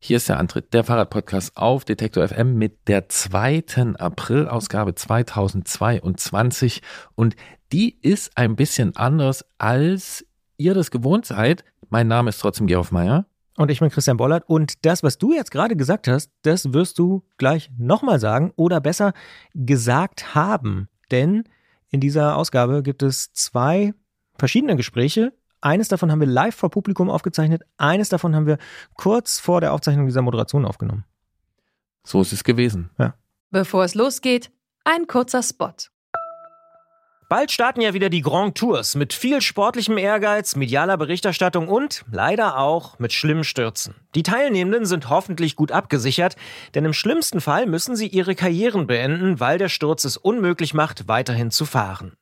Hier ist der Antritt, der Fahrradpodcast auf Detektor FM mit der zweiten April-Ausgabe 2022 und die ist ein bisschen anders, als ihr das gewohnt seid. Mein Name ist trotzdem Geoff Meyer. Und ich bin Christian Bollert und das, was du jetzt gerade gesagt hast, das wirst du gleich nochmal sagen oder besser gesagt haben. Denn in dieser Ausgabe gibt es zwei verschiedene Gespräche, eines davon haben wir live vor Publikum aufgezeichnet, eines davon haben wir kurz vor der Aufzeichnung dieser Moderation aufgenommen. So ist es gewesen. Ja. Bevor es losgeht, ein kurzer Spot. Bald starten ja wieder die Grand Tours mit viel sportlichem Ehrgeiz, medialer Berichterstattung und leider auch mit schlimmen Stürzen. Die Teilnehmenden sind hoffentlich gut abgesichert, denn im schlimmsten Fall müssen sie ihre Karrieren beenden, weil der Sturz es unmöglich macht, weiterhin zu fahren.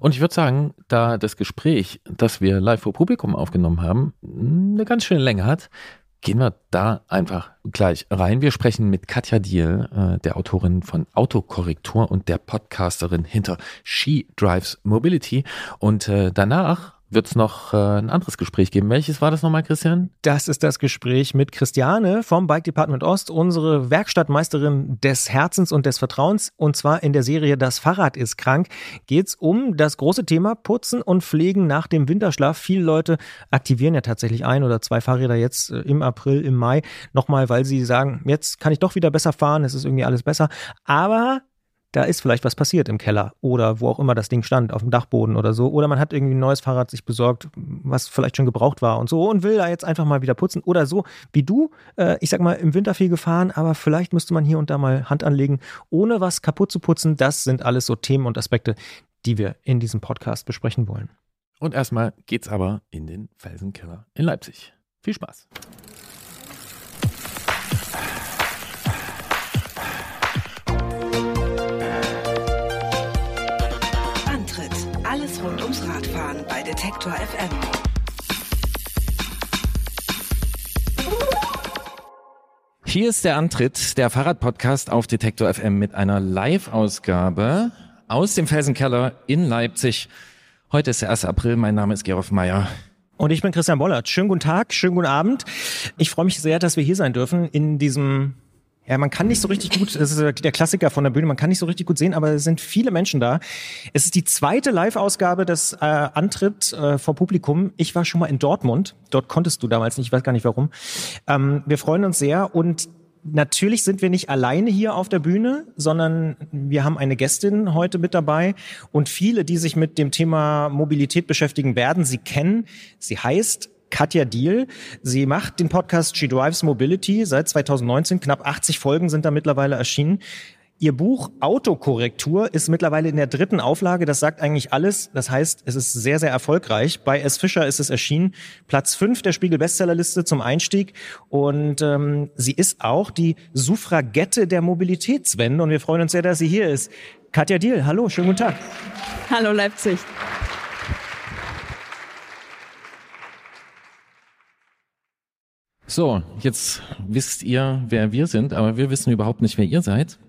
Und ich würde sagen, da das Gespräch, das wir live vor Publikum aufgenommen haben, eine ganz schöne Länge hat, Gehen wir da einfach gleich rein. Wir sprechen mit Katja Diel, äh, der Autorin von Autokorrektur und der Podcasterin hinter She Drives Mobility. Und äh, danach wird es noch äh, ein anderes Gespräch geben. Welches war das nochmal, Christian? Das ist das Gespräch mit Christiane vom Bike Department Ost, unsere Werkstattmeisterin des Herzens und des Vertrauens. Und zwar in der Serie Das Fahrrad ist krank geht es um das große Thema Putzen und Pflegen nach dem Winterschlaf. Viele Leute aktivieren ja tatsächlich ein oder zwei Fahrräder jetzt äh, im April, im Mai nochmal, weil sie sagen, jetzt kann ich doch wieder besser fahren, es ist irgendwie alles besser. Aber da ist vielleicht was passiert im Keller oder wo auch immer das Ding stand, auf dem Dachboden oder so. Oder man hat irgendwie ein neues Fahrrad sich besorgt, was vielleicht schon gebraucht war und so und will da jetzt einfach mal wieder putzen. Oder so wie du, äh, ich sag mal, im Winter viel gefahren, aber vielleicht müsste man hier und da mal Hand anlegen, ohne was kaputt zu putzen. Das sind alles so Themen und Aspekte, die wir in diesem Podcast besprechen wollen. Und erstmal geht's aber in den Felsenkeller in Leipzig. Viel Spaß. Detektor FM. Hier ist der Antritt, der Fahrradpodcast auf Detektor FM mit einer Live-Ausgabe aus dem Felsenkeller in Leipzig. Heute ist der 1. April, mein Name ist Gerolf Meyer. Und ich bin Christian Bollert. Schönen guten Tag, schönen guten Abend. Ich freue mich sehr, dass wir hier sein dürfen in diesem ja, man kann nicht so richtig gut, das ist der Klassiker von der Bühne, man kann nicht so richtig gut sehen, aber es sind viele Menschen da. Es ist die zweite Live-Ausgabe des äh, Antritt äh, vor Publikum. Ich war schon mal in Dortmund. Dort konntest du damals nicht, ich weiß gar nicht warum. Ähm, wir freuen uns sehr und Natürlich sind wir nicht alleine hier auf der Bühne, sondern wir haben eine Gästin heute mit dabei und viele, die sich mit dem Thema Mobilität beschäftigen, werden sie kennen. Sie heißt Katja Diel. Sie macht den Podcast She Drives Mobility seit 2019. Knapp 80 Folgen sind da mittlerweile erschienen. Ihr Buch Autokorrektur ist mittlerweile in der dritten Auflage. Das sagt eigentlich alles. Das heißt, es ist sehr, sehr erfolgreich. Bei S. Fischer ist es erschienen. Platz fünf der Spiegel-Bestsellerliste zum Einstieg. Und ähm, sie ist auch die Suffragette der Mobilitätswende. Und wir freuen uns sehr, dass sie hier ist. Katja Diel, hallo, schönen guten Tag. Hallo Leipzig. So, jetzt wisst ihr, wer wir sind, aber wir wissen überhaupt nicht, wer ihr seid.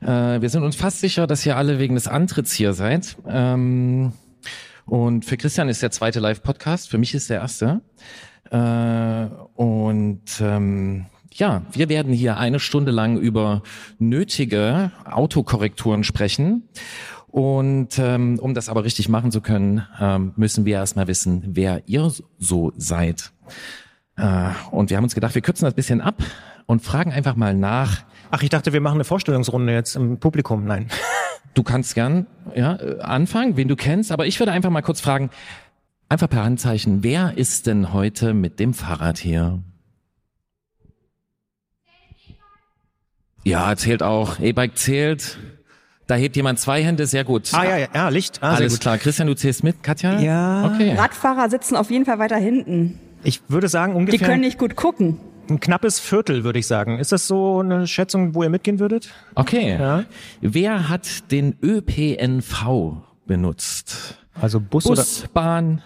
Äh, wir sind uns fast sicher, dass ihr alle wegen des Antritts hier seid. Ähm, und für Christian ist der zweite Live-Podcast, für mich ist der erste. Äh, und ähm, ja, wir werden hier eine Stunde lang über nötige Autokorrekturen sprechen. Und ähm, um das aber richtig machen zu können, ähm, müssen wir erstmal wissen, wer ihr so seid. Äh, und wir haben uns gedacht, wir kürzen das bisschen ab und fragen einfach mal nach. Ach, ich dachte, wir machen eine Vorstellungsrunde jetzt im Publikum. Nein. Du kannst gern ja, anfangen, wen du kennst, aber ich würde einfach mal kurz fragen, einfach per Handzeichen, wer ist denn heute mit dem Fahrrad hier? Ja, zählt auch. E-Bike zählt. Da hebt jemand zwei Hände, sehr gut. Ah ja, ja, ja Licht. Ah, Alles klar. Christian, du zählst mit, Katja? Ja. Okay. Radfahrer sitzen auf jeden Fall weiter hinten. Ich würde sagen ungefähr. Die können nicht gut gucken. Ein knappes Viertel, würde ich sagen. Ist das so eine Schätzung, wo ihr mitgehen würdet? Okay. Ja. Wer hat den ÖPNV benutzt? Also Bus, Bus, Bahn.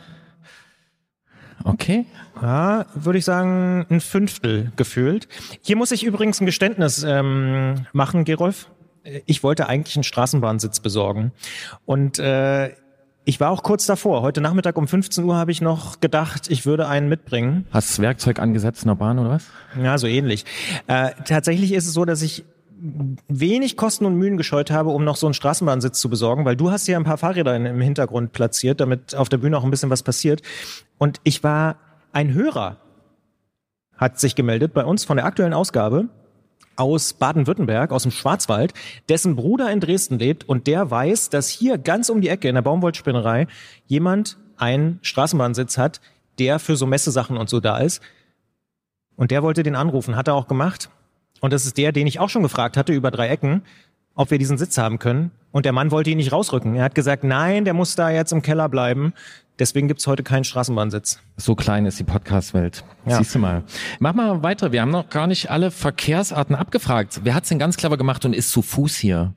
Okay. oder? Ja, würde ich sagen, ein Fünftel gefühlt. Hier muss ich übrigens ein Geständnis ähm, machen, Gerolf. Ich wollte eigentlich einen Straßenbahnsitz besorgen. Und äh, ich war auch kurz davor. Heute Nachmittag um 15 Uhr habe ich noch gedacht, ich würde einen mitbringen. Hast du das Werkzeug angesetzt in der Bahn oder was? Ja, so ähnlich. Äh, tatsächlich ist es so, dass ich wenig Kosten und Mühen gescheut habe, um noch so einen Straßenbahnsitz zu besorgen, weil du hast hier ein paar Fahrräder in- im Hintergrund platziert, damit auf der Bühne auch ein bisschen was passiert. Und ich war ein Hörer, hat sich gemeldet bei uns von der aktuellen Ausgabe aus Baden-Württemberg, aus dem Schwarzwald, dessen Bruder in Dresden lebt und der weiß, dass hier ganz um die Ecke in der Baumwollspinnerei jemand einen Straßenbahnsitz hat, der für so Messesachen und so da ist. Und der wollte den anrufen, hat er auch gemacht. Und das ist der, den ich auch schon gefragt hatte über drei Ecken, ob wir diesen Sitz haben können. Und der Mann wollte ihn nicht rausrücken. Er hat gesagt, nein, der muss da jetzt im Keller bleiben. Deswegen gibt's heute keinen Straßenbahnsitz. So klein ist die Podcast-Welt. Ja. Siehst du mal. Mach mal weiter. Wir haben noch gar nicht alle Verkehrsarten abgefragt. Wer hat's denn ganz clever gemacht und ist zu Fuß hier?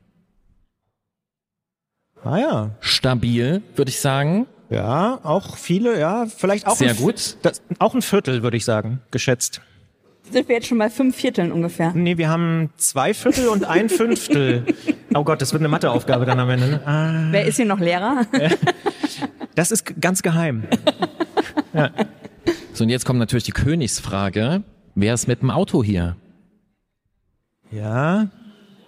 Ah ja. Stabil, würde ich sagen. Ja, auch viele, ja, vielleicht auch Sehr ein, gut. Das, auch ein Viertel, würde ich sagen, geschätzt. Sind wir jetzt schon bei fünf Vierteln ungefähr? Nee, wir haben zwei Viertel und ein Fünftel. Oh Gott, das wird eine Matheaufgabe dann am Ende. Ne? Ah, Wer ist hier noch Lehrer? das ist ganz geheim. So, und jetzt kommt natürlich die Königsfrage. Wer ist mit dem Auto hier? Ja,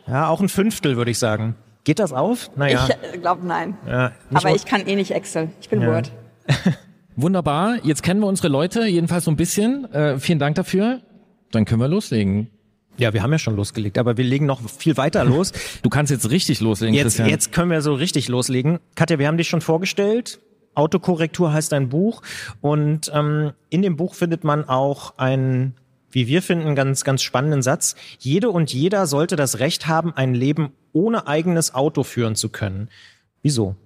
ja, auch ein Fünftel, würde ich sagen. Geht das auf? Naja. Ich glaube nein. ja, Aber mal- ich kann eh nicht Excel. Ich bin Ja. Word. Wunderbar. Jetzt kennen wir unsere Leute, jedenfalls so ein bisschen. Äh, vielen Dank dafür. Dann können wir loslegen. ja, wir haben ja schon losgelegt, aber wir legen noch viel weiter los. Du kannst jetzt richtig loslegen, Jetzt, Christian. jetzt können wir so richtig loslegen. Katja, wir haben dich schon vorgestellt. Autokorrektur heißt ein Buch und ähm, in dem Buch findet man auch einen, wie wir finden, ganz, ganz spannenden Satz. Jede und jeder sollte das Recht haben, ein Leben ohne eigenes Auto führen zu können. Wieso?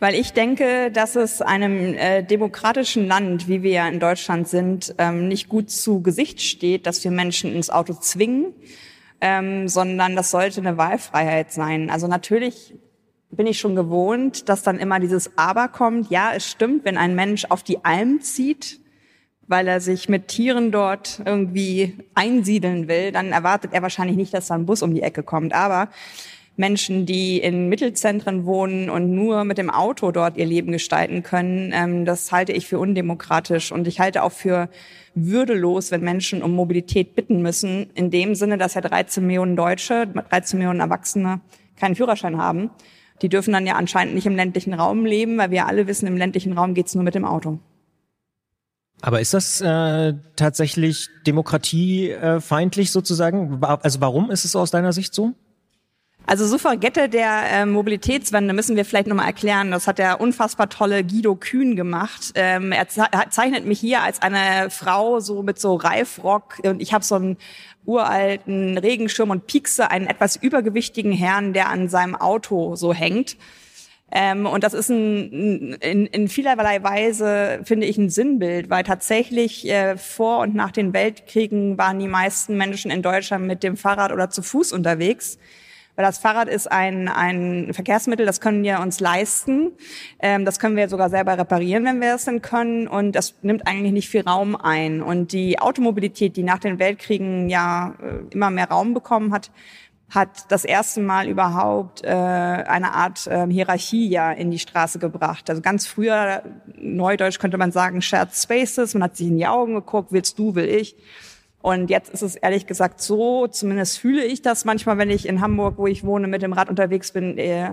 Weil ich denke, dass es einem äh, demokratischen Land, wie wir ja in Deutschland sind, ähm, nicht gut zu Gesicht steht, dass wir Menschen ins Auto zwingen, ähm, sondern das sollte eine Wahlfreiheit sein. Also natürlich bin ich schon gewohnt, dass dann immer dieses Aber kommt. Ja, es stimmt, wenn ein Mensch auf die Alm zieht, weil er sich mit Tieren dort irgendwie einsiedeln will, dann erwartet er wahrscheinlich nicht, dass da ein Bus um die Ecke kommt. Aber Menschen, die in Mittelzentren wohnen und nur mit dem Auto dort ihr Leben gestalten können, ähm, das halte ich für undemokratisch. Und ich halte auch für würdelos, wenn Menschen um Mobilität bitten müssen. In dem Sinne, dass ja 13 Millionen Deutsche, 13 Millionen Erwachsene keinen Führerschein haben. Die dürfen dann ja anscheinend nicht im ländlichen Raum leben, weil wir alle wissen, im ländlichen Raum geht's nur mit dem Auto. Aber ist das äh, tatsächlich demokratiefeindlich sozusagen? Also warum ist es aus deiner Sicht so? Also Suffragette der äh, Mobilitätswende müssen wir vielleicht nochmal erklären. Das hat der unfassbar tolle Guido Kühn gemacht. Ähm, er er zeichnet mich hier als eine Frau so mit so Reifrock und ich habe so einen uralten Regenschirm und piekse einen etwas übergewichtigen Herrn, der an seinem Auto so hängt. Ähm, und das ist ein, in, in vielerlei Weise, finde ich, ein Sinnbild, weil tatsächlich äh, vor und nach den Weltkriegen waren die meisten Menschen in Deutschland mit dem Fahrrad oder zu Fuß unterwegs. Weil das Fahrrad ist ein, ein Verkehrsmittel, das können wir uns leisten. Ähm, das können wir sogar selber reparieren, wenn wir es denn können. Und das nimmt eigentlich nicht viel Raum ein. Und die Automobilität, die nach den Weltkriegen ja äh, immer mehr Raum bekommen hat, hat das erste Mal überhaupt äh, eine Art äh, Hierarchie ja in die Straße gebracht. Also ganz früher, neudeutsch könnte man sagen, Shared Spaces, man hat sich in die Augen geguckt, willst du, will ich. Und jetzt ist es ehrlich gesagt so, zumindest fühle ich das manchmal, wenn ich in Hamburg, wo ich wohne, mit dem Rad unterwegs bin, äh,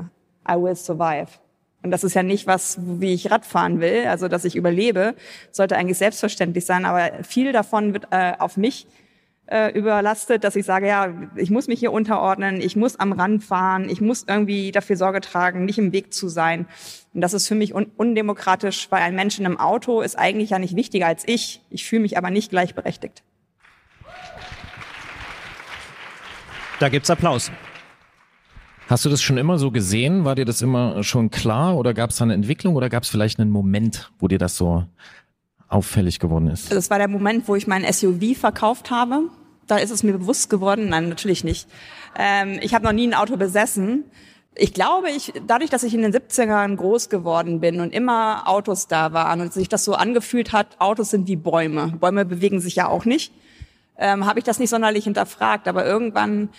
I will survive. Und das ist ja nicht was, wie ich Rad fahren will, also dass ich überlebe, sollte eigentlich selbstverständlich sein, aber viel davon wird äh, auf mich äh, überlastet, dass ich sage, ja, ich muss mich hier unterordnen, ich muss am Rand fahren, ich muss irgendwie dafür Sorge tragen, nicht im Weg zu sein. Und das ist für mich un undemokratisch, weil ein Mensch in einem Auto ist eigentlich ja nicht wichtiger als ich. Ich fühle mich aber nicht gleichberechtigt. Da gibt's Applaus. Hast du das schon immer so gesehen? War dir das immer schon klar oder gab es da eine Entwicklung oder gab es vielleicht einen Moment, wo dir das so auffällig geworden ist? Das war der Moment, wo ich mein SUV verkauft habe. Da ist es mir bewusst geworden. Nein, natürlich nicht. Ähm, ich habe noch nie ein Auto besessen. Ich glaube, ich, dadurch, dass ich in den 70ern groß geworden bin und immer Autos da waren und sich das so angefühlt hat, Autos sind wie Bäume. Bäume bewegen sich ja auch nicht. Ähm, habe ich das nicht sonderlich hinterfragt. Aber irgendwann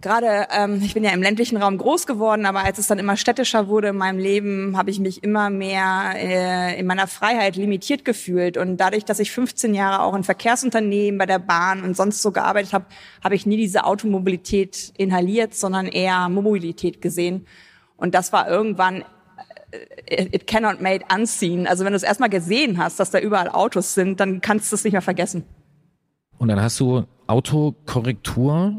gerade, ähm, ich bin ja im ländlichen Raum groß geworden, aber als es dann immer städtischer wurde in meinem Leben, habe ich mich immer mehr äh, in meiner Freiheit limitiert gefühlt. Und dadurch, dass ich 15 Jahre auch in Verkehrsunternehmen, bei der Bahn und sonst so gearbeitet habe, habe ich nie diese Automobilität inhaliert, sondern eher Mobilität gesehen. Und das war irgendwann äh, it cannot made unseen. Also wenn du es erstmal gesehen hast, dass da überall Autos sind, dann kannst du es nicht mehr vergessen. Und dann hast du Autokorrektur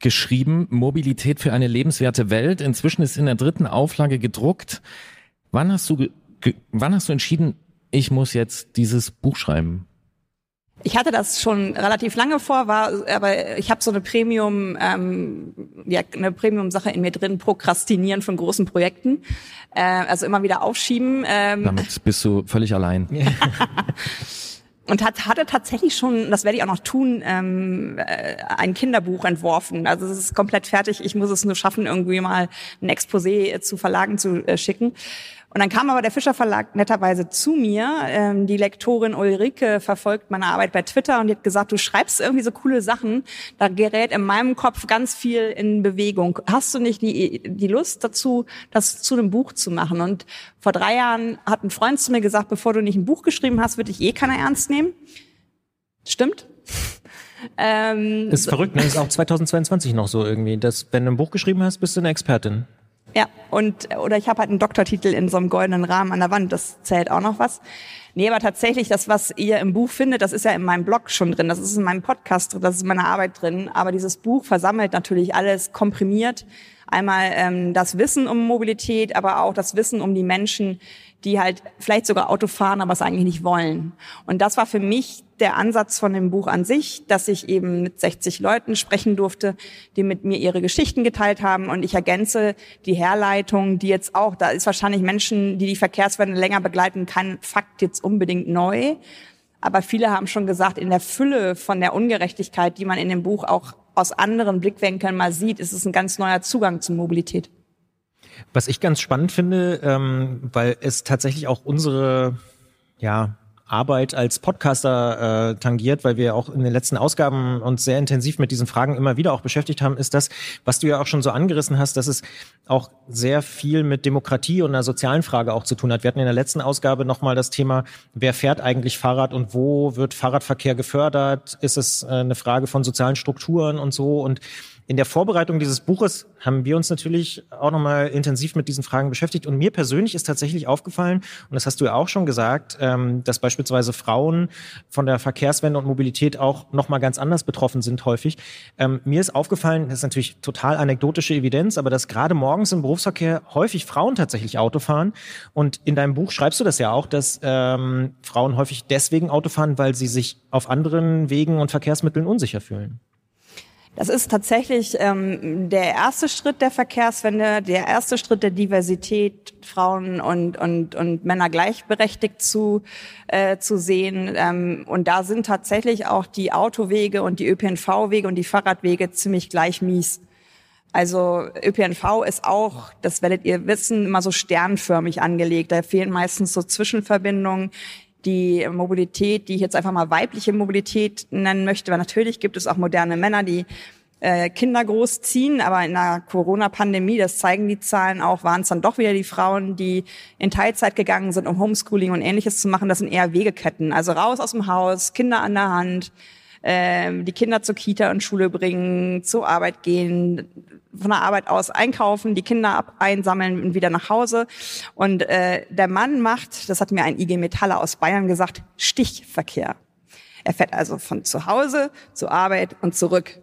geschrieben, Mobilität für eine lebenswerte Welt. Inzwischen ist in der dritten Auflage gedruckt. Wann hast du, wann hast du entschieden, ich muss jetzt dieses Buch schreiben? Ich hatte das schon relativ lange vor, war, aber ich habe so eine Premium, ähm, ja, eine Premium-Sache in mir drin, Prokrastinieren von großen Projekten, äh, also immer wieder aufschieben. Ähm. Damit bist du völlig allein. und hat, hatte tatsächlich schon, das werde ich auch noch tun, ähm, äh, ein Kinderbuch entworfen. Also es ist komplett fertig. Ich muss es nur schaffen, irgendwie mal ein Exposé zu Verlagen zu äh, schicken. Und dann kam aber der Fischer Verlag netterweise zu mir. Ähm, die Lektorin Ulrike verfolgt meine Arbeit bei Twitter und die hat gesagt, du schreibst irgendwie so coole Sachen. Da gerät in meinem Kopf ganz viel in Bewegung. Hast du nicht die, die Lust dazu, das zu einem Buch zu machen? Und vor drei Jahren hat ein Freund zu mir gesagt, bevor du nicht ein Buch geschrieben hast, würde ich eh keiner ernst nehmen. Stimmt? Ähm, ist verrückt, ne? Ist auch 2022 noch so irgendwie, dass wenn du ein Buch geschrieben hast, bist du eine Expertin. Ja, und oder ich habe halt einen Doktortitel in so einem goldenen Rahmen an der Wand, das zählt auch noch was. Nee, aber tatsächlich, das, was ihr im Buch findet, das ist ja in meinem Blog schon drin, das ist in meinem Podcast drin, das ist in meiner Arbeit drin. Aber dieses Buch versammelt natürlich alles komprimiert. Einmal ähm, das Wissen um Mobilität, aber auch das Wissen um die Menschen, die halt vielleicht sogar Auto fahren, aber es eigentlich nicht wollen. Und das war für mich der Ansatz von dem Buch an sich, dass ich eben mit 60 Leuten sprechen durfte, die mit mir ihre Geschichten geteilt haben. Und ich ergänze die Herleitung, die jetzt auch, da ist wahrscheinlich Menschen, die die Verkehrswende länger begleiten, kein Fakt jetzt unbedingt neu. Aber viele haben schon gesagt, in der Fülle von der Ungerechtigkeit, die man in dem Buch auch aus anderen Blickwinkeln mal sieht, ist es ein ganz neuer Zugang zur Mobilität. Was ich ganz spannend finde, ähm, weil es tatsächlich auch unsere ja, Arbeit als Podcaster äh, tangiert, weil wir auch in den letzten Ausgaben uns sehr intensiv mit diesen Fragen immer wieder auch beschäftigt haben, ist das, was du ja auch schon so angerissen hast, dass es auch sehr viel mit Demokratie und einer sozialen Frage auch zu tun hat. Wir hatten in der letzten Ausgabe nochmal das Thema, wer fährt eigentlich Fahrrad und wo wird Fahrradverkehr gefördert? Ist es äh, eine Frage von sozialen Strukturen und so? Und in der Vorbereitung dieses Buches haben wir uns natürlich auch nochmal intensiv mit diesen Fragen beschäftigt. Und mir persönlich ist tatsächlich aufgefallen, und das hast du ja auch schon gesagt, ähm, dass beispielsweise Frauen von der Verkehrswende und Mobilität auch nochmal ganz anders betroffen sind häufig. Ähm, mir ist aufgefallen, das ist natürlich total anekdotische Evidenz, aber dass gerade morgens im Berufsverkehr häufig Frauen tatsächlich Auto fahren. Und in deinem Buch schreibst du das ja auch, dass ähm, Frauen häufig deswegen Auto fahren, weil sie sich auf anderen Wegen und Verkehrsmitteln unsicher fühlen. Das ist tatsächlich ähm, der erste Schritt der Verkehrswende, der erste Schritt der Diversität, Frauen und, und, und Männer gleichberechtigt zu, äh, zu sehen. Ähm, und da sind tatsächlich auch die Autowege und die ÖPNV-Wege und die Fahrradwege ziemlich gleich mies. Also ÖPNV ist auch, das werdet ihr wissen, immer so sternförmig angelegt. Da fehlen meistens so Zwischenverbindungen die Mobilität, die ich jetzt einfach mal weibliche Mobilität nennen möchte, weil natürlich gibt es auch moderne Männer, die äh, Kinder großziehen, aber in der Corona-Pandemie, das zeigen die Zahlen auch, waren es dann doch wieder die Frauen, die in Teilzeit gegangen sind, um Homeschooling und ähnliches zu machen. Das sind eher Wegeketten. Also raus aus dem Haus, Kinder an der Hand, äh, die Kinder zur Kita und Schule bringen, zur Arbeit gehen, von der Arbeit aus einkaufen, die Kinder ab einsammeln und wieder nach Hause. Und äh, der Mann macht, das hat mir ein IG Metaller aus Bayern gesagt, Stichverkehr. Er fährt also von zu Hause zur Arbeit und zurück.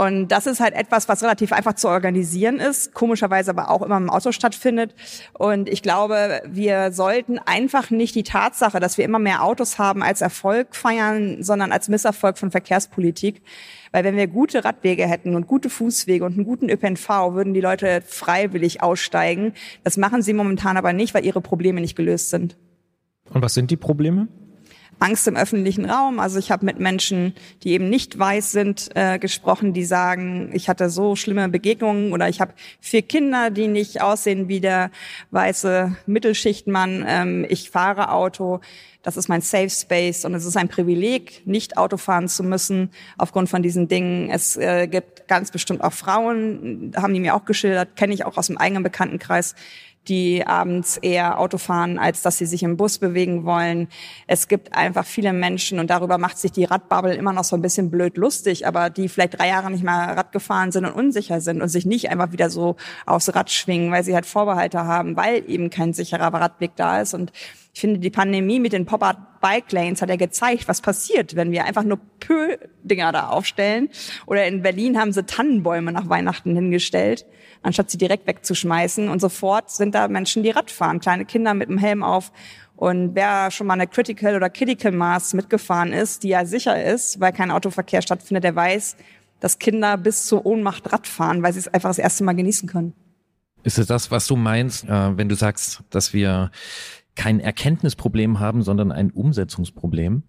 Und das ist halt etwas, was relativ einfach zu organisieren ist, komischerweise aber auch immer im Auto stattfindet. Und ich glaube, wir sollten einfach nicht die Tatsache, dass wir immer mehr Autos haben, als Erfolg feiern, sondern als Misserfolg von Verkehrspolitik. Weil wenn wir gute Radwege hätten und gute Fußwege und einen guten ÖPNV, würden die Leute freiwillig aussteigen. Das machen sie momentan aber nicht, weil ihre Probleme nicht gelöst sind. Und was sind die Probleme? Angst im öffentlichen Raum. Also ich habe mit Menschen, die eben nicht weiß sind, äh, gesprochen, die sagen, ich hatte so schlimme Begegnungen oder ich habe vier Kinder, die nicht aussehen wie der weiße Mittelschichtmann. Ähm, ich fahre Auto. Das ist mein Safe Space und es ist ein Privileg, nicht Auto fahren zu müssen aufgrund von diesen Dingen. Es äh, gibt ganz bestimmt auch Frauen, haben die mir auch geschildert, kenne ich auch aus dem eigenen Bekanntenkreis, die abends eher Auto fahren, als dass sie sich im Bus bewegen wollen. Es gibt einfach viele Menschen und darüber macht sich die Radbubble immer noch so ein bisschen blöd lustig, aber die vielleicht drei Jahre nicht mal Rad gefahren sind und unsicher sind und sich nicht einfach wieder so aufs Rad schwingen, weil sie halt Vorbehalte haben, weil eben kein sicherer Radweg da ist und ich finde, die Pandemie mit den Pop-Up Bike Lanes hat ja gezeigt, was passiert, wenn wir einfach nur Pö-Dinger da aufstellen. Oder in Berlin haben sie Tannenbäume nach Weihnachten hingestellt anstatt sie direkt wegzuschmeißen. Und sofort sind da Menschen, die Rad fahren, kleine Kinder mit dem Helm auf. Und wer schon mal eine Critical oder Critical Mass mitgefahren ist, die ja sicher ist, weil kein Autoverkehr stattfindet, der weiß, dass Kinder bis zur Ohnmacht Rad fahren, weil sie es einfach das erste Mal genießen können. Ist es das, was du meinst, äh, wenn du sagst, dass wir kein Erkenntnisproblem haben, sondern ein Umsetzungsproblem?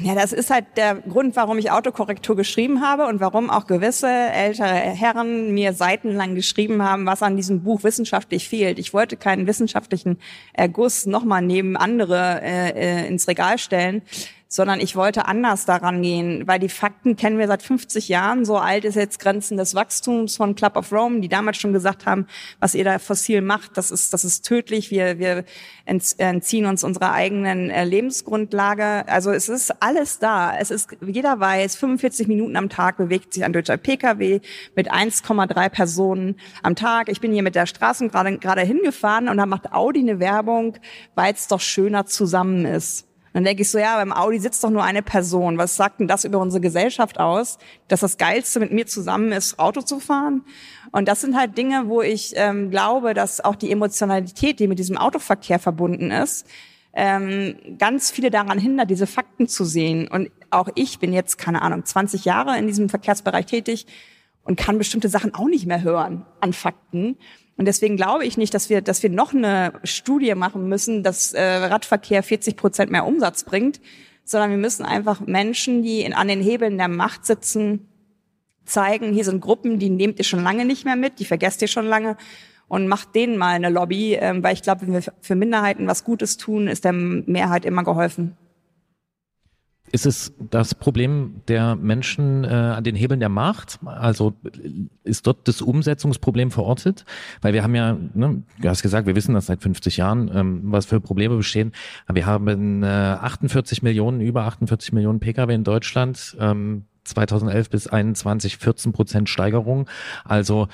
Ja, das ist halt der Grund, warum ich Autokorrektur geschrieben habe und warum auch gewisse ältere Herren mir seitenlang geschrieben haben, was an diesem Buch wissenschaftlich fehlt. Ich wollte keinen wissenschaftlichen Erguss nochmal neben andere äh, äh ins Regal stellen sondern ich wollte anders daran gehen, weil die Fakten kennen wir seit 50 Jahren. So alt ist jetzt Grenzen des Wachstums von Club of Rome, die damals schon gesagt haben, was ihr da fossil macht, das ist, das ist tödlich. Wir, wir entziehen uns unserer eigenen äh, Lebensgrundlage. Also es ist alles da. Es ist, jeder weiß, 45 Minuten am Tag bewegt sich ein deutscher Pkw mit 1,3 Personen am Tag. Ich bin hier mit der Straße gerade, gerade hingefahren und da macht Audi eine Werbung, weil es doch schöner zusammen ist. Dann denke ich so, ja, beim Audi sitzt doch nur eine Person. Was sagt denn das über unsere Gesellschaft aus, dass das Geilste mit mir zusammen ist, Auto zu fahren? Und das sind halt Dinge, wo ich ähm, glaube, dass auch die Emotionalität, die mit diesem Autoverkehr verbunden ist, ähm, ganz viele daran hindert, diese Fakten zu sehen. Und auch ich bin jetzt, keine Ahnung, 20 Jahre in diesem Verkehrsbereich tätig und kann bestimmte Sachen auch nicht mehr hören an Fakten. Und deswegen glaube ich nicht, dass wir, dass wir noch eine Studie machen müssen, dass äh, Radverkehr 40 Prozent mehr Umsatz bringt, sondern wir müssen einfach Menschen, die in, an den Hebeln der Macht sitzen, zeigen, hier sind Gruppen, die nehmt ihr schon lange nicht mehr mit, die vergesst ihr schon lange und macht denen mal eine Lobby, ähm, weil ich glaube, wenn wir für Minderheiten was Gutes tun, ist der Mehrheit immer geholfen. Ist es das Problem der Menschen äh, an den Hebeln der Macht? Also ist dort das Umsetzungsproblem verortet? Weil wir haben ja, ne, du hast gesagt, wir wissen das seit 50 Jahren, ähm, was für Probleme bestehen. Wir haben äh, 48 Millionen, über 48 Millionen Pkw in Deutschland. Ähm, 2011 bis 21 14 Prozent Steigerung. Also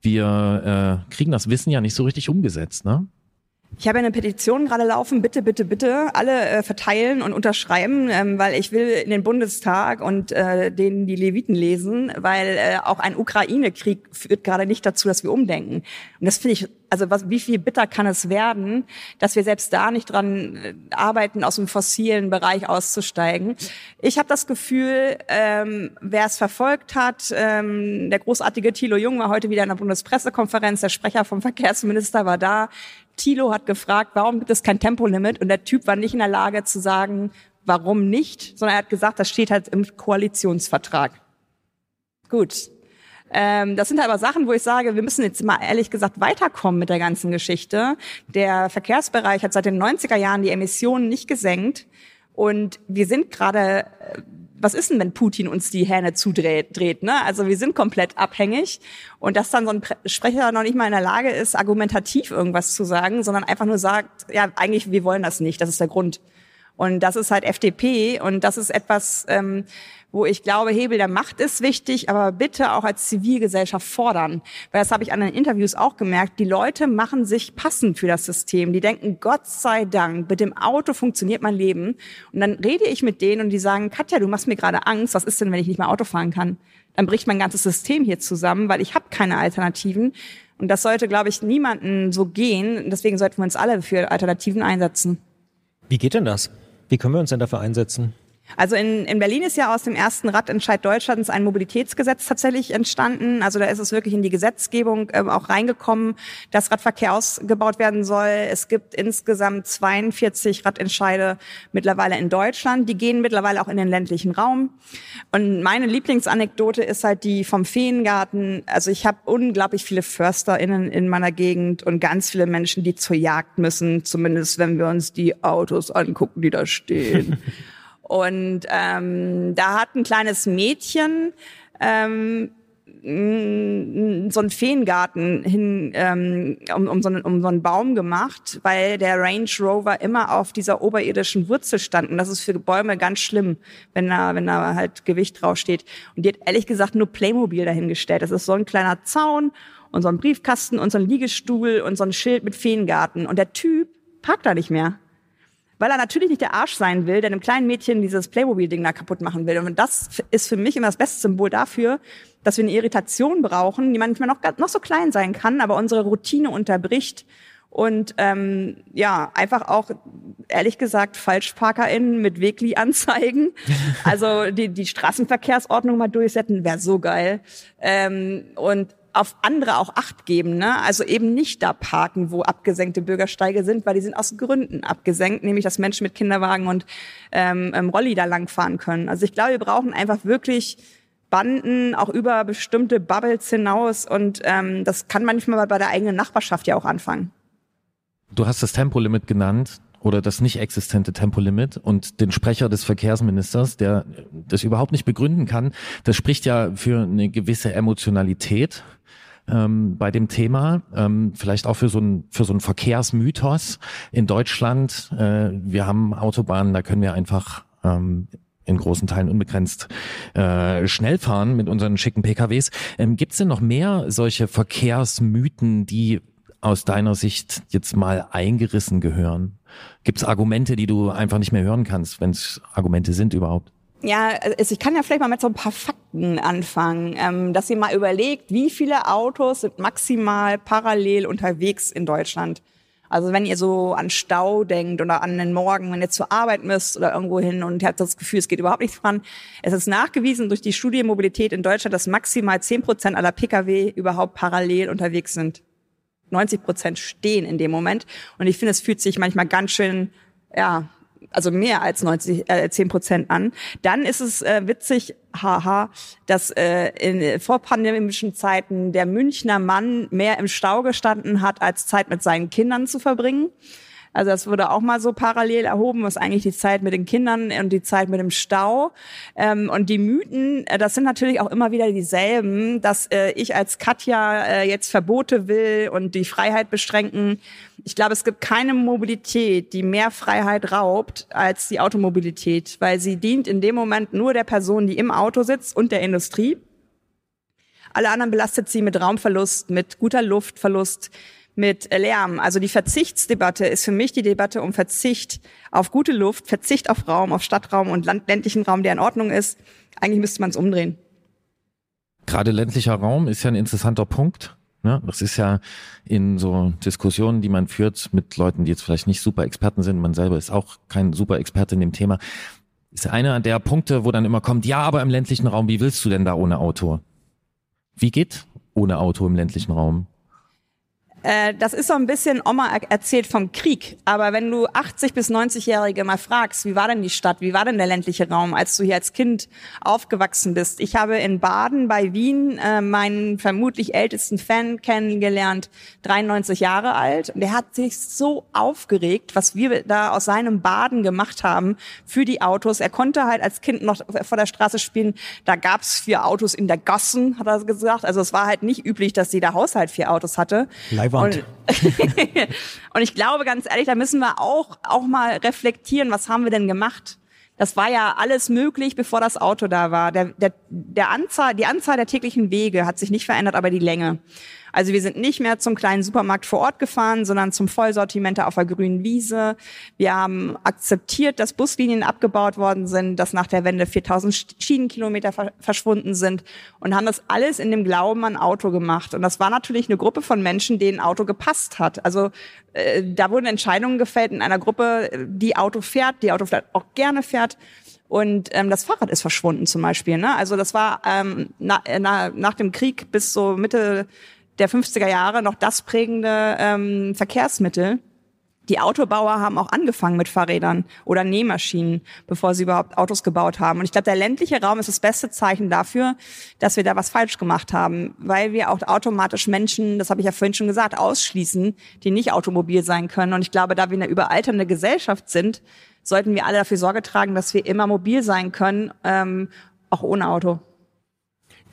wir äh, kriegen das Wissen ja nicht so richtig umgesetzt, ne? Ich habe eine Petition gerade laufen, bitte, bitte, bitte alle äh, verteilen und unterschreiben, ähm, weil ich will in den Bundestag und äh, denen die Leviten lesen, weil äh, auch ein Ukraine-Krieg führt gerade nicht dazu, dass wir umdenken. Und das finde ich, also was, wie viel bitter kann es werden, dass wir selbst da nicht dran äh, arbeiten, aus dem fossilen Bereich auszusteigen. Ich habe das Gefühl, ähm, wer es verfolgt hat, ähm, der großartige Thilo Jung war heute wieder in der Bundespressekonferenz, der Sprecher vom Verkehrsminister war da. Thilo hat gefragt, warum gibt es kein Tempolimit? Und der Typ war nicht in der Lage zu sagen, warum nicht, sondern er hat gesagt, das steht halt im Koalitionsvertrag. Gut. Ähm, das sind aber Sachen, wo ich sage, wir müssen jetzt mal ehrlich gesagt weiterkommen mit der ganzen Geschichte. Der Verkehrsbereich hat seit den 90er Jahren die Emissionen nicht gesenkt. Und wir sind gerade was ist denn, wenn Putin uns die Hähne zudreht? Dreht, ne? Also wir sind komplett abhängig und dass dann so ein Sprecher noch nicht mal in der Lage ist, argumentativ irgendwas zu sagen, sondern einfach nur sagt, ja, eigentlich, wir wollen das nicht, das ist der Grund. Und das ist halt FDP und das ist etwas, ähm, wo ich glaube, Hebel der Macht ist wichtig, aber bitte auch als Zivilgesellschaft fordern. Weil das habe ich an den Interviews auch gemerkt. Die Leute machen sich passend für das System. Die denken, Gott sei Dank, mit dem Auto funktioniert mein Leben. Und dann rede ich mit denen und die sagen, Katja, du machst mir gerade Angst. Was ist denn, wenn ich nicht mehr Auto fahren kann? Dann bricht mein ganzes System hier zusammen, weil ich habe keine Alternativen. Und das sollte, glaube ich, niemanden so gehen. Deswegen sollten wir uns alle für Alternativen einsetzen. Wie geht denn das? Wie können wir uns denn dafür einsetzen? Also in, in Berlin ist ja aus dem ersten Radentscheid Deutschlands ein Mobilitätsgesetz tatsächlich entstanden. Also da ist es wirklich in die Gesetzgebung ähm, auch reingekommen, dass Radverkehr ausgebaut werden soll. Es gibt insgesamt 42 Radentscheide mittlerweile in Deutschland. Die gehen mittlerweile auch in den ländlichen Raum. Und meine Lieblingsanekdote ist halt die vom Feengarten. Also ich habe unglaublich viele FörsterInnen in meiner Gegend und ganz viele Menschen, die zur Jagd müssen, zumindest wenn wir uns die Autos angucken, die da stehen. Und ähm, da hat ein kleines Mädchen ähm, so einen Feengarten hin ähm, um, um, so einen, um so einen Baum gemacht, weil der Range Rover immer auf dieser oberirdischen Wurzel stand. Und das ist für Bäume ganz schlimm, wenn da, wenn da halt Gewicht draufsteht. Und die hat ehrlich gesagt nur Playmobil dahingestellt. Das ist so ein kleiner Zaun und so ein Briefkasten und so ein Liegestuhl und so ein Schild mit Feengarten. Und der Typ parkt da nicht mehr weil er natürlich nicht der Arsch sein will, der einem kleinen Mädchen dieses Playmobil-Ding da kaputt machen will. Und das ist für mich immer das beste Symbol dafür, dass wir eine Irritation brauchen, die manchmal noch, noch so klein sein kann, aber unsere Routine unterbricht und ähm, ja, einfach auch, ehrlich gesagt, FalschparkerInnen mit Wegli anzeigen. Also die, die Straßenverkehrsordnung mal durchsetzen, wäre so geil. Ähm, und auf andere auch Acht geben. Ne? Also eben nicht da parken, wo abgesenkte Bürgersteige sind, weil die sind aus Gründen abgesenkt, nämlich dass Menschen mit Kinderwagen und ähm, ähm, Rolli da langfahren können. Also ich glaube, wir brauchen einfach wirklich Banden auch über bestimmte Bubbles hinaus und ähm, das kann manchmal bei der eigenen Nachbarschaft ja auch anfangen. Du hast das Tempolimit genannt oder das nicht existente Tempolimit und den Sprecher des Verkehrsministers, der das überhaupt nicht begründen kann. Das spricht ja für eine gewisse Emotionalität ähm, bei dem Thema, ähm, vielleicht auch für so ein für so ein Verkehrsmythos in Deutschland. Äh, wir haben Autobahnen, da können wir einfach ähm, in großen Teilen unbegrenzt äh, schnell fahren mit unseren schicken PKWs. Ähm, Gibt es denn noch mehr solche Verkehrsmythen, die aus deiner Sicht jetzt mal eingerissen gehören? Gibt es Argumente, die du einfach nicht mehr hören kannst, wenn es Argumente sind überhaupt? Ja, also ich kann ja vielleicht mal mit so ein paar Fakten anfangen, ähm, dass ihr mal überlegt, wie viele Autos sind maximal parallel unterwegs in Deutschland. Also wenn ihr so an Stau denkt oder an den Morgen, wenn ihr zur Arbeit müsst oder irgendwo hin und ihr habt das Gefühl, es geht überhaupt nichts voran. Es ist nachgewiesen durch die Studie Mobilität in Deutschland, dass maximal zehn Prozent aller Pkw überhaupt parallel unterwegs sind. 90 Prozent stehen in dem Moment. Und ich finde, es fühlt sich manchmal ganz schön, ja, also mehr als 90, äh, 10 Prozent an. Dann ist es äh, witzig, haha, dass äh, in vorpandemischen Zeiten der Münchner Mann mehr im Stau gestanden hat, als Zeit mit seinen Kindern zu verbringen. Also das wurde auch mal so parallel erhoben, was eigentlich die Zeit mit den Kindern und die Zeit mit dem Stau. Ähm, und die Mythen, äh, das sind natürlich auch immer wieder dieselben, dass äh, ich als Katja äh, jetzt Verbote will und die Freiheit beschränken. Ich glaube, es gibt keine Mobilität, die mehr Freiheit raubt als die Automobilität, weil sie dient in dem Moment nur der Person, die im Auto sitzt und der Industrie. Alle anderen belastet sie mit Raumverlust, mit guter Luftverlust, mit Lärm. Also die Verzichtsdebatte ist für mich die Debatte um Verzicht auf gute Luft, Verzicht auf Raum, auf Stadtraum und ländlichen Raum, der in Ordnung ist. Eigentlich müsste man es umdrehen. Gerade ländlicher Raum ist ja ein interessanter Punkt. Ne? Das ist ja in so Diskussionen, die man führt mit Leuten, die jetzt vielleicht nicht super Experten sind, man selber ist auch kein super Experte in dem Thema, ist einer der Punkte, wo dann immer kommt, ja, aber im ländlichen Raum, wie willst du denn da ohne Auto? Wie geht ohne Auto im ländlichen Raum? Äh, das ist so ein bisschen Oma erzählt vom Krieg. Aber wenn du 80 bis 90-Jährige mal fragst, wie war denn die Stadt, wie war denn der ländliche Raum, als du hier als Kind aufgewachsen bist? Ich habe in Baden bei Wien äh, meinen vermutlich ältesten Fan kennengelernt, 93 Jahre alt. Und der hat sich so aufgeregt, was wir da aus seinem Baden gemacht haben für die Autos. Er konnte halt als Kind noch vor der Straße spielen. Da gab's vier Autos in der Gassen, hat er gesagt. Also es war halt nicht üblich, dass jeder Haushalt vier Autos hatte. Live Wand. Und, und ich glaube ganz ehrlich, da müssen wir auch, auch mal reflektieren, was haben wir denn gemacht? Das war ja alles möglich, bevor das Auto da war. Der, der, der Anzahl, die Anzahl der täglichen Wege hat sich nicht verändert, aber die Länge. Also wir sind nicht mehr zum kleinen Supermarkt vor Ort gefahren, sondern zum Vollsortimenter auf der grünen Wiese. Wir haben akzeptiert, dass Buslinien abgebaut worden sind, dass nach der Wende 4000 Schienenkilometer verschwunden sind und haben das alles in dem Glauben an Auto gemacht. Und das war natürlich eine Gruppe von Menschen, denen Auto gepasst hat. Also äh, da wurden Entscheidungen gefällt in einer Gruppe, die Auto fährt, die Auto vielleicht auch gerne fährt Und ähm, das Fahrrad ist verschwunden zum Beispiel. Ne? Also das war ähm, na, na, nach dem Krieg bis so Mitte der 50er Jahre noch das prägende ähm, Verkehrsmittel. Die Autobauer haben auch angefangen mit Fahrrädern oder Nähmaschinen, bevor sie überhaupt Autos gebaut haben. Und ich glaube, der ländliche Raum ist das beste Zeichen dafür, dass wir da was falsch gemacht haben, weil wir auch automatisch Menschen, das habe ich ja vorhin schon gesagt, ausschließen, die nicht automobil sein können. Und ich glaube, da wir eine überalternde Gesellschaft sind, sollten wir alle dafür Sorge tragen, dass wir immer mobil sein können, ähm, auch ohne Auto.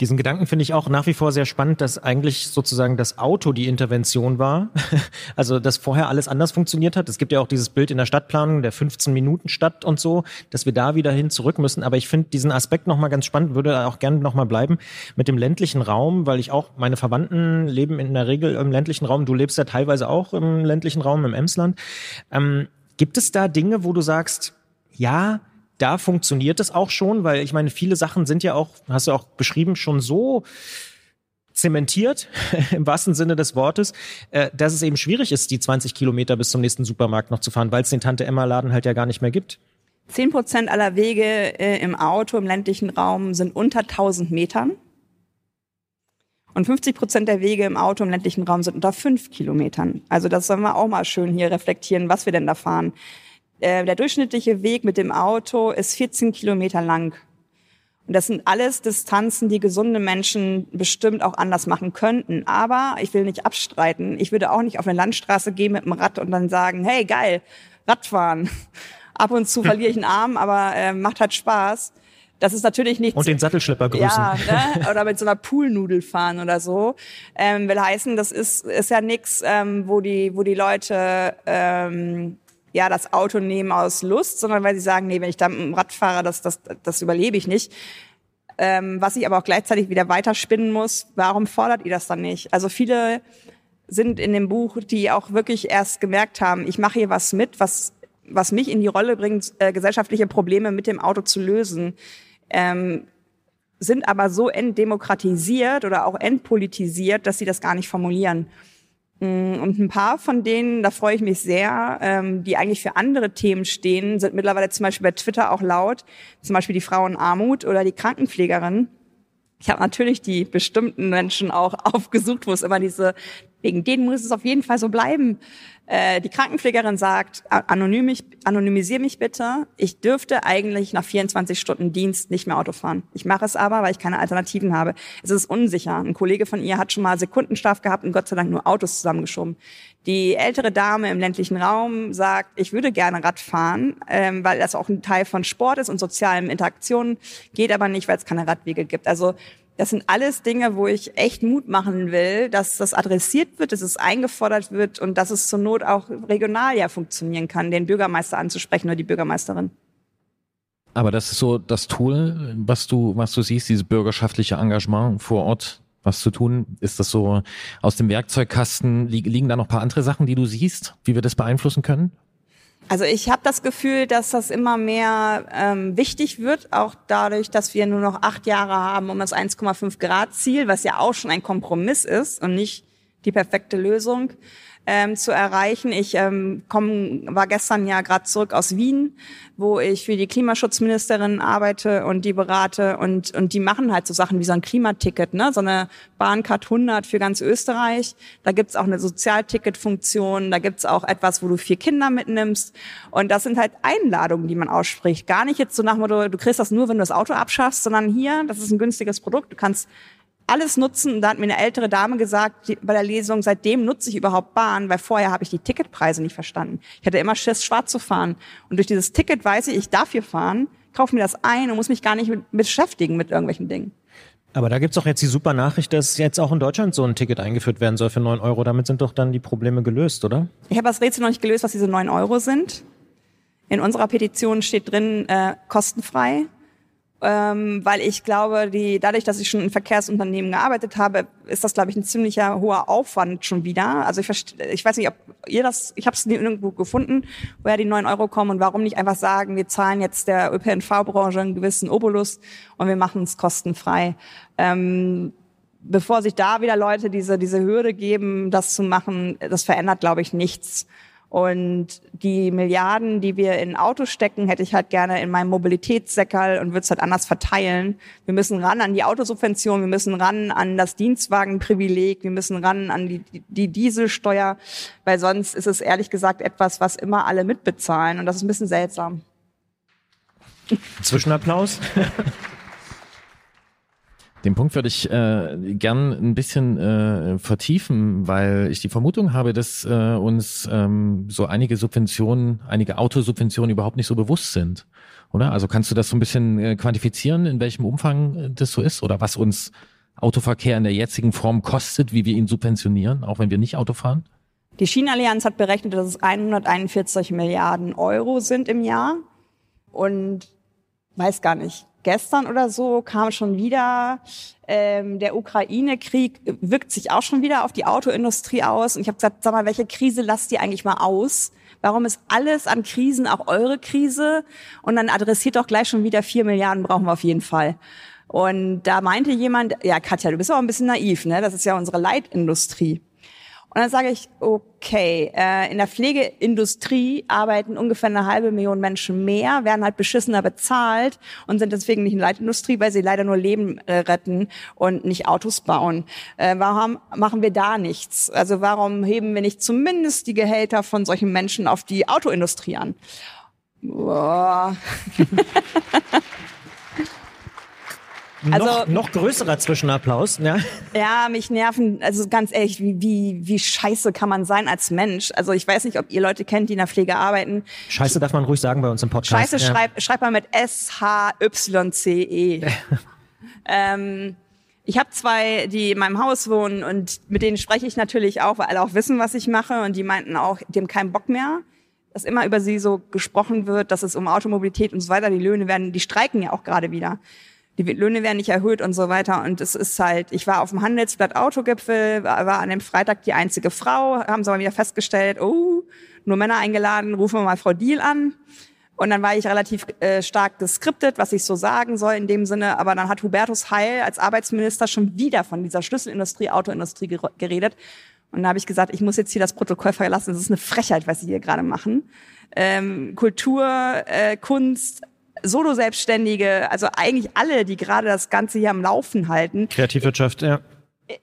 Diesen Gedanken finde ich auch nach wie vor sehr spannend, dass eigentlich sozusagen das Auto die Intervention war. Also, dass vorher alles anders funktioniert hat. Es gibt ja auch dieses Bild in der Stadtplanung der 15-Minuten-Stadt und so, dass wir da wieder hin zurück müssen. Aber ich finde diesen Aspekt nochmal ganz spannend, würde auch gerne nochmal bleiben mit dem ländlichen Raum, weil ich auch, meine Verwandten leben in der Regel im ländlichen Raum. Du lebst ja teilweise auch im ländlichen Raum, im Emsland. Ähm, gibt es da Dinge, wo du sagst, ja, da funktioniert es auch schon, weil ich meine, viele Sachen sind ja auch, hast du auch beschrieben, schon so zementiert, im wahrsten Sinne des Wortes, äh, dass es eben schwierig ist, die 20 Kilometer bis zum nächsten Supermarkt noch zu fahren, weil es den Tante-Emma-Laden halt ja gar nicht mehr gibt. Zehn Prozent aller Wege äh, im Auto im ländlichen Raum sind unter 1000 Metern. Und 50 Prozent der Wege im Auto im ländlichen Raum sind unter fünf Kilometern. Also das sollen wir auch mal schön hier reflektieren, was wir denn da fahren. Äh, der durchschnittliche Weg mit dem Auto ist 14 Kilometer lang. Und das sind alles Distanzen, die gesunde Menschen bestimmt auch anders machen könnten. Aber ich will nicht abstreiten. Ich würde auch nicht auf eine Landstraße gehen mit dem Rad und dann sagen, hey, geil, Radfahren. Ab und zu verliere ich einen Arm, aber äh, macht halt Spaß. Das ist natürlich nicht. Und den Sattelschlepper grüßen. Ja, ne? oder mit so einer Poolnudel fahren oder so. Ähm, will heißen, das ist, ist ja nix, ähm, wo die, wo die Leute ähm, ja das Auto nehmen aus Lust, sondern weil sie sagen, nee, wenn ich da mit dem Rad fahre, das, das, das überlebe ich nicht. Ähm, was ich aber auch gleichzeitig wieder weiterspinnen muss, warum fordert ihr das dann nicht? Also viele sind in dem Buch, die auch wirklich erst gemerkt haben, ich mache hier was mit, was, was mich in die Rolle bringt, äh, gesellschaftliche Probleme mit dem Auto zu lösen. Ähm, sind aber so entdemokratisiert oder auch entpolitisiert, dass sie das gar nicht formulieren. Mm, und ein paar von denen, da freue ich mich sehr, ähm, die eigentlich für andere Themen stehen, sind mittlerweile zum Beispiel bei Twitter auch laut. Zum Beispiel die Frauenarmut oder die Krankenpflegerin. Ich habe natürlich die bestimmten Menschen auch aufgesucht, wo es immer diese, wegen denen muss es auf jeden Fall so bleiben. Äh, die Krankenpflegerin sagt, anonym, ich, anonymisier mich bitte. Ich dürfte eigentlich nach 24 Stunden Dienst nicht mehr Auto fahren. Ich mache es aber, weil ich keine Alternativen habe. Es ist unsicher. Ein Kollege von ihr hat schon mal Sekundenstraf gehabt und Gott sei Dank nur Autos zusammengeschoben. Die ältere Dame im ländlichen Raum sagt, ich würde gerne Rad fahren, ähm, weil das auch ein Teil von Sport ist und sozialen Interaktionen, geht aber nicht, weil es keine Radwege gibt. Also das sind alles Dinge, wo ich echt Mut machen will, dass das adressiert wird, dass es eingefordert wird und dass es zur Not auch regional ja funktionieren kann, den Bürgermeister anzusprechen oder die Bürgermeisterin. Aber das ist so das Tool, was du, was du siehst, dieses bürgerschaftliche Engagement vor Ort, was zu tun. Ist das so aus dem Werkzeugkasten? Liegen da noch paar andere Sachen, die du siehst, wie wir das beeinflussen können? Also ich habe das Gefühl, dass das immer mehr ähm, wichtig wird, auch dadurch, dass wir nur noch acht Jahre haben um das 1,5 Grad Ziel, was ja auch schon ein Kompromiss ist und nicht die perfekte Lösung ähm, zu erreichen. Ich ähm, komm, war gestern ja gerade zurück aus Wien, wo ich für die Klimaschutzministerin arbeite und die berate und, und die machen halt so Sachen wie so ein Klimaticket, ne? so eine Bahncard 100 für ganz Österreich. Da gibt's auch eine Sozialticketfunktion, da gibt's auch etwas, wo du vier Kinder mitnimmst und das sind halt Einladungen, die man ausspricht. Gar nicht jetzt so nach Motto, du kriegst das nur, wenn du das Auto abschaffst, sondern hier, das ist ein günstiges Produkt, du kannst alles nutzen. Und da hat mir eine ältere Dame gesagt die, bei der Lesung, seitdem nutze ich überhaupt Bahn, weil vorher habe ich die Ticketpreise nicht verstanden. Ich hatte immer Schiss, schwarz zu fahren. Und durch dieses Ticket weiß ich, ich darf hier fahren, kaufe mir das ein und muss mich gar nicht mit, beschäftigen mit irgendwelchen Dingen. Aber da gibt's doch jetzt die super Nachricht, dass jetzt auch in Deutschland so ein Ticket eingeführt werden soll für neun Euro. Damit sind doch dann die Probleme gelöst, oder? Ich habe das Rätsel noch nicht gelöst, was diese neun Euro sind. In unserer Petition steht drin, äh, kostenfrei ähm, weil ich glaube, die, dadurch, dass ich schon in Verkehrsunternehmen gearbeitet habe, ist das, glaube ich, ein ziemlicher hoher Aufwand schon wieder. Also ich, ich weiß nicht, ob ihr das, ich habe es nirgendwo gefunden, woher die neun Euro kommen und warum nicht einfach sagen, wir zahlen jetzt der ÖPNV-Branche einen gewissen Obolus und wir machen es kostenfrei. Ähm, bevor sich da wieder Leute diese, diese Hürde geben, das zu machen, das verändert, glaube ich, nichts. Und die Milliarden, die wir in Autos stecken, hätte ich halt gerne in meinem Mobilitätssäckerl und würde es halt anders verteilen. Wir müssen ran an die Autosubvention, wir müssen ran an das Dienstwagenprivileg, wir müssen ran an die, die Dieselsteuer, weil sonst ist es ehrlich gesagt etwas, was immer alle mitbezahlen. Und das ist ein bisschen seltsam. Zwischenapplaus. Den Punkt würde ich äh, gern ein bisschen äh, vertiefen, weil ich die Vermutung habe, dass äh, uns ähm, so einige Subventionen, einige Autosubventionen überhaupt nicht so bewusst sind. Oder? Also kannst du das so ein bisschen äh, quantifizieren, in welchem Umfang äh, das so ist? Oder was uns Autoverkehr in der jetzigen Form kostet, wie wir ihn subventionieren, auch wenn wir nicht Auto fahren? Die Schienenallianz hat berechnet, dass es 141 Milliarden Euro sind im Jahr. Und weiß gar nicht, gestern oder so kam schon wieder, ähm, der Ukraine-Krieg wirkt sich auch schon wieder auf die Autoindustrie aus. Und ich habe gesagt, sag mal, welche Krise lasst ihr eigentlich mal aus? Warum ist alles an Krisen auch eure Krise? Und dann adressiert doch gleich schon wieder vier Milliarden brauchen wir auf jeden Fall. Und da meinte jemand, ja Katja, du bist aber ein bisschen naiv, ne? Das ist ja unsere Leitindustrie. Und dann sage ich, okay, äh, in der Pflegeindustrie arbeiten ungefähr eine halbe Million Menschen mehr, werden halt beschissener bezahlt und sind deswegen nicht in Leitindustrie, weil sie leider nur Leben äh, retten und nicht Autos bauen. Äh, warum machen wir da nichts? Also warum heben wir nicht zumindest die Gehälter von solchen Menschen auf die Autoindustrie an? Boah. Also, noch, noch größerer Zwischenapplaus, ja. Ja, mich nerven, also ganz ehrlich, wie, wie, wie scheiße kann man sein als Mensch? Also ich weiß nicht, ob ihr Leute kennt, die in der Pflege arbeiten. Scheiße darf man ruhig sagen bei uns im Podcast. Scheiße ja. schreibt schreib mal mit S-H-Y-C-E. ähm, ich habe zwei, die in meinem Haus wohnen und mit denen spreche ich natürlich auch, weil alle auch wissen, was ich mache und die meinten auch, die haben keinen Bock mehr dass immer über sie so gesprochen wird, dass es um Automobilität und so weiter, die Löhne werden, die streiken ja auch gerade wieder die Löhne werden nicht erhöht und so weiter. Und es ist halt, ich war auf dem Handelsblatt Autogipfel, war an dem Freitag die einzige Frau, haben sie mal wieder festgestellt, oh, nur Männer eingeladen, rufen wir mal Frau Deal an. Und dann war ich relativ äh, stark geskriptet, was ich so sagen soll in dem Sinne. Aber dann hat Hubertus Heil als Arbeitsminister schon wieder von dieser Schlüsselindustrie, Autoindustrie geredet. Und da habe ich gesagt, ich muss jetzt hier das Protokoll verlassen. Das ist eine Frechheit, was Sie hier gerade machen. Ähm, Kultur, äh, Kunst, Solo-Selbstständige, also eigentlich alle, die gerade das Ganze hier am Laufen halten. Kreativwirtschaft, ja.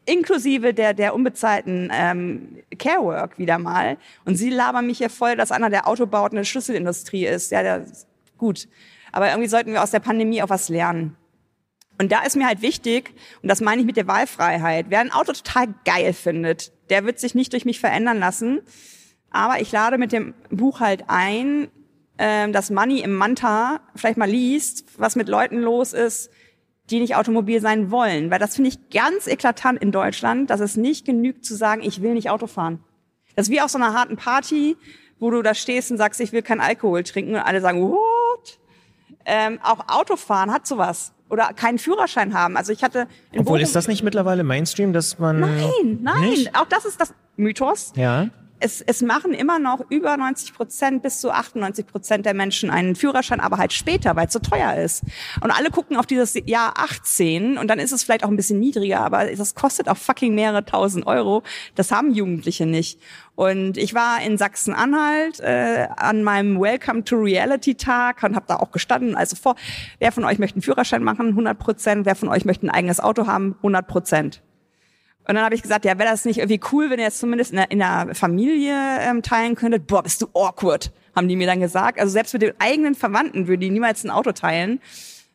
Inklusive der, der unbezahlten ähm, Carework wieder mal. Und sie labern mich hier voll, dass einer der Autobauten eine Schlüsselindustrie ist. Ja, der, gut. Aber irgendwie sollten wir aus der Pandemie auch was lernen. Und da ist mir halt wichtig, und das meine ich mit der Wahlfreiheit, wer ein Auto total geil findet, der wird sich nicht durch mich verändern lassen. Aber ich lade mit dem Buch halt ein, ähm, dass Money im Manta vielleicht mal liest, was mit Leuten los ist, die nicht automobil sein wollen. Weil das finde ich ganz eklatant in Deutschland, dass es nicht genügt zu sagen, ich will nicht Auto fahren. Das ist wie auf so einer harten Party, wo du da stehst und sagst, ich will kein Alkohol trinken und alle sagen, what? Ähm, auch Autofahren hat sowas. Oder keinen Führerschein haben. Also ich hatte. Obwohl, Bochum ist das nicht mittlerweile Mainstream, dass man. Nein, nein. Nicht? Auch das ist das Mythos. Ja es, es machen immer noch über 90 Prozent bis zu 98 Prozent der Menschen einen Führerschein, aber halt später, weil es so teuer ist. Und alle gucken auf dieses Jahr 18 und dann ist es vielleicht auch ein bisschen niedriger, aber das kostet auch fucking mehrere tausend Euro. Das haben Jugendliche nicht. Und ich war in Sachsen-Anhalt äh, an meinem Welcome to Reality Tag und habe da auch gestanden. Also vor, wer von euch möchte einen Führerschein machen? 100 Prozent. Wer von euch möchte ein eigenes Auto haben? 100 Prozent. Und dann habe ich gesagt, ja, wäre das nicht irgendwie cool, wenn ihr jetzt zumindest in der, in der Familie ähm, teilen könntet? Boah, bist du awkward, haben die mir dann gesagt. Also selbst mit den eigenen Verwandten würde die niemals ein Auto teilen.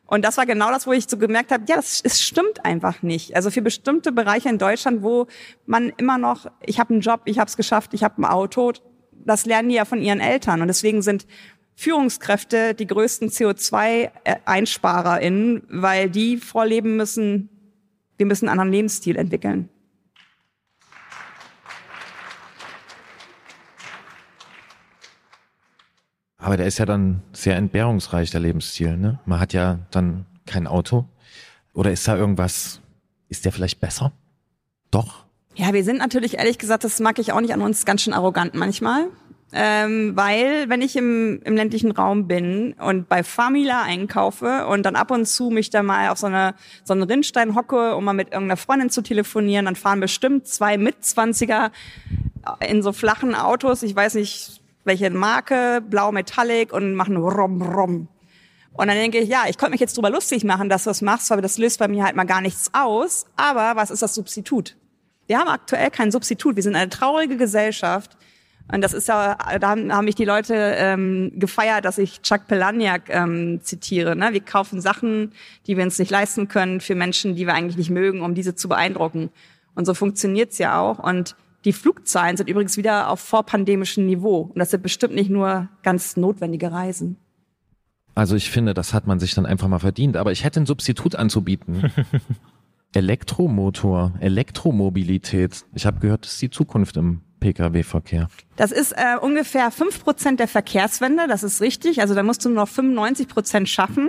Und das war genau das, wo ich so gemerkt habe, ja, das, es stimmt einfach nicht. Also für bestimmte Bereiche in Deutschland, wo man immer noch, ich habe einen Job, ich habe es geschafft, ich habe ein Auto, das lernen die ja von ihren Eltern. Und deswegen sind Führungskräfte die größten CO2-EinsparerInnen, weil die vorleben müssen, wir müssen einen anderen Lebensstil entwickeln. Aber der ist ja dann sehr entbehrungsreich, der Lebensstil. Ne? Man hat ja dann kein Auto. Oder ist da irgendwas, ist der vielleicht besser? Doch? Ja, wir sind natürlich, ehrlich gesagt, das mag ich auch nicht an uns, ganz schön arrogant manchmal. Ähm, weil wenn ich im, im ländlichen Raum bin und bei Famila einkaufe und dann ab und zu mich da mal auf so, eine, so einen Rindstein hocke, um mal mit irgendeiner Freundin zu telefonieren, dann fahren bestimmt zwei Mitzwanziger in so flachen Autos, ich weiß nicht, welche Marke, blau Metallic und machen rom rom. Und dann denke ich, ja, ich konnte mich jetzt drüber lustig machen, dass du das machst, weil das löst bei mir halt mal gar nichts aus. Aber was ist das Substitut? Wir haben aktuell kein Substitut. Wir sind eine traurige Gesellschaft. Und das ist ja, da haben, mich die Leute ähm, gefeiert, dass ich Chuck Palahniuk ähm, zitiere. Ne? Wir kaufen Sachen, die wir uns nicht leisten können, für Menschen, die wir eigentlich nicht mögen, um diese zu beeindrucken. Und so funktioniert's ja auch. Und die Flugzahlen sind übrigens wieder auf vorpandemischem Niveau. Und das sind bestimmt nicht nur ganz notwendige Reisen. Also ich finde, das hat man sich dann einfach mal verdient. Aber ich hätte ein Substitut anzubieten. Elektromotor, Elektromobilität. Ich habe gehört, das ist die Zukunft im Pkw-Verkehr. Das ist äh, ungefähr fünf Prozent der Verkehrswende, das ist richtig. Also da musst du nur noch 95 Prozent schaffen.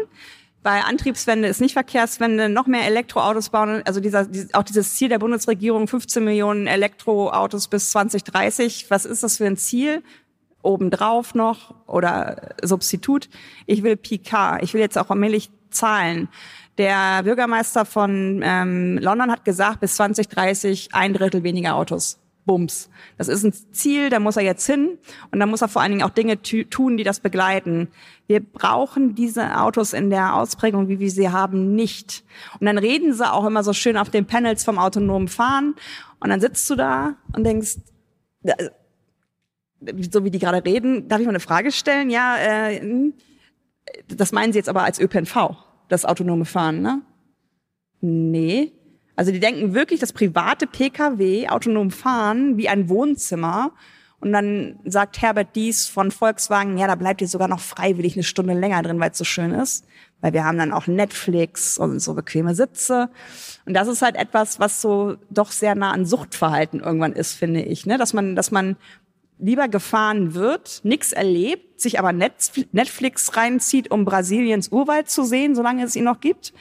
Bei Antriebswende ist nicht Verkehrswende, noch mehr Elektroautos bauen. Also dieser, auch dieses Ziel der Bundesregierung, 15 Millionen Elektroautos bis 2030. Was ist das für ein Ziel? obendrauf noch oder Substitut. Ich will PK. Ich will jetzt auch allmählich zahlen. Der Bürgermeister von ähm, London hat gesagt, bis 2030 ein Drittel weniger Autos. Bums. Das ist ein Ziel, da muss er jetzt hin und da muss er vor allen Dingen auch Dinge tun, die das begleiten. Wir brauchen diese Autos in der Ausprägung, wie wir sie haben, nicht. Und dann reden sie auch immer so schön auf den Panels vom autonomen Fahren und dann sitzt du da und denkst, so wie die gerade reden, darf ich mal eine Frage stellen? Ja, äh, das meinen Sie jetzt aber als ÖPNV, das autonome Fahren, ne? Nee. Also die denken wirklich, das private Pkw autonom fahren wie ein Wohnzimmer. Und dann sagt Herbert Dies von Volkswagen, ja, da bleibt ihr sogar noch freiwillig eine Stunde länger drin, weil es so schön ist. Weil wir haben dann auch Netflix und so bequeme Sitze. Und das ist halt etwas, was so doch sehr nah an Suchtverhalten irgendwann ist, finde ich. Ne? Dass man, dass man lieber gefahren wird, nix erlebt, sich aber Netflix reinzieht, um Brasiliens Urwald zu sehen, solange es ihn noch gibt,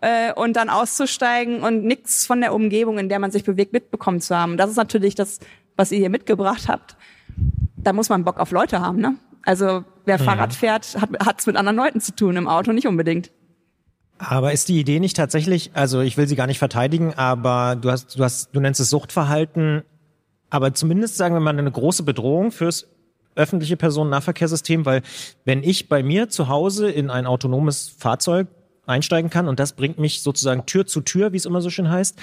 äh, und dann auszusteigen und nix von der Umgebung, in der man sich bewegt, mitbekommen zu haben. Das ist natürlich das, was ihr hier mitgebracht habt. Da muss man Bock auf Leute haben, ne? Also wer mhm. Fahrrad fährt, hat es mit anderen Leuten zu tun, im Auto nicht unbedingt. Aber ist die Idee nicht tatsächlich, also ich will sie gar nicht verteidigen, aber du hast, du hast, du nennst es Suchtverhalten, aber zumindest sagen wir mal eine große Bedrohung fürs öffentliche Personennahverkehrssystem, weil wenn ich bei mir zu Hause in ein autonomes Fahrzeug einsteigen kann und das bringt mich sozusagen Tür zu Tür, wie es immer so schön heißt,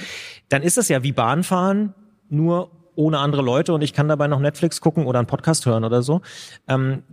dann ist es ja wie Bahnfahren, nur ohne andere Leute und ich kann dabei noch Netflix gucken oder einen Podcast hören oder so. Ähm,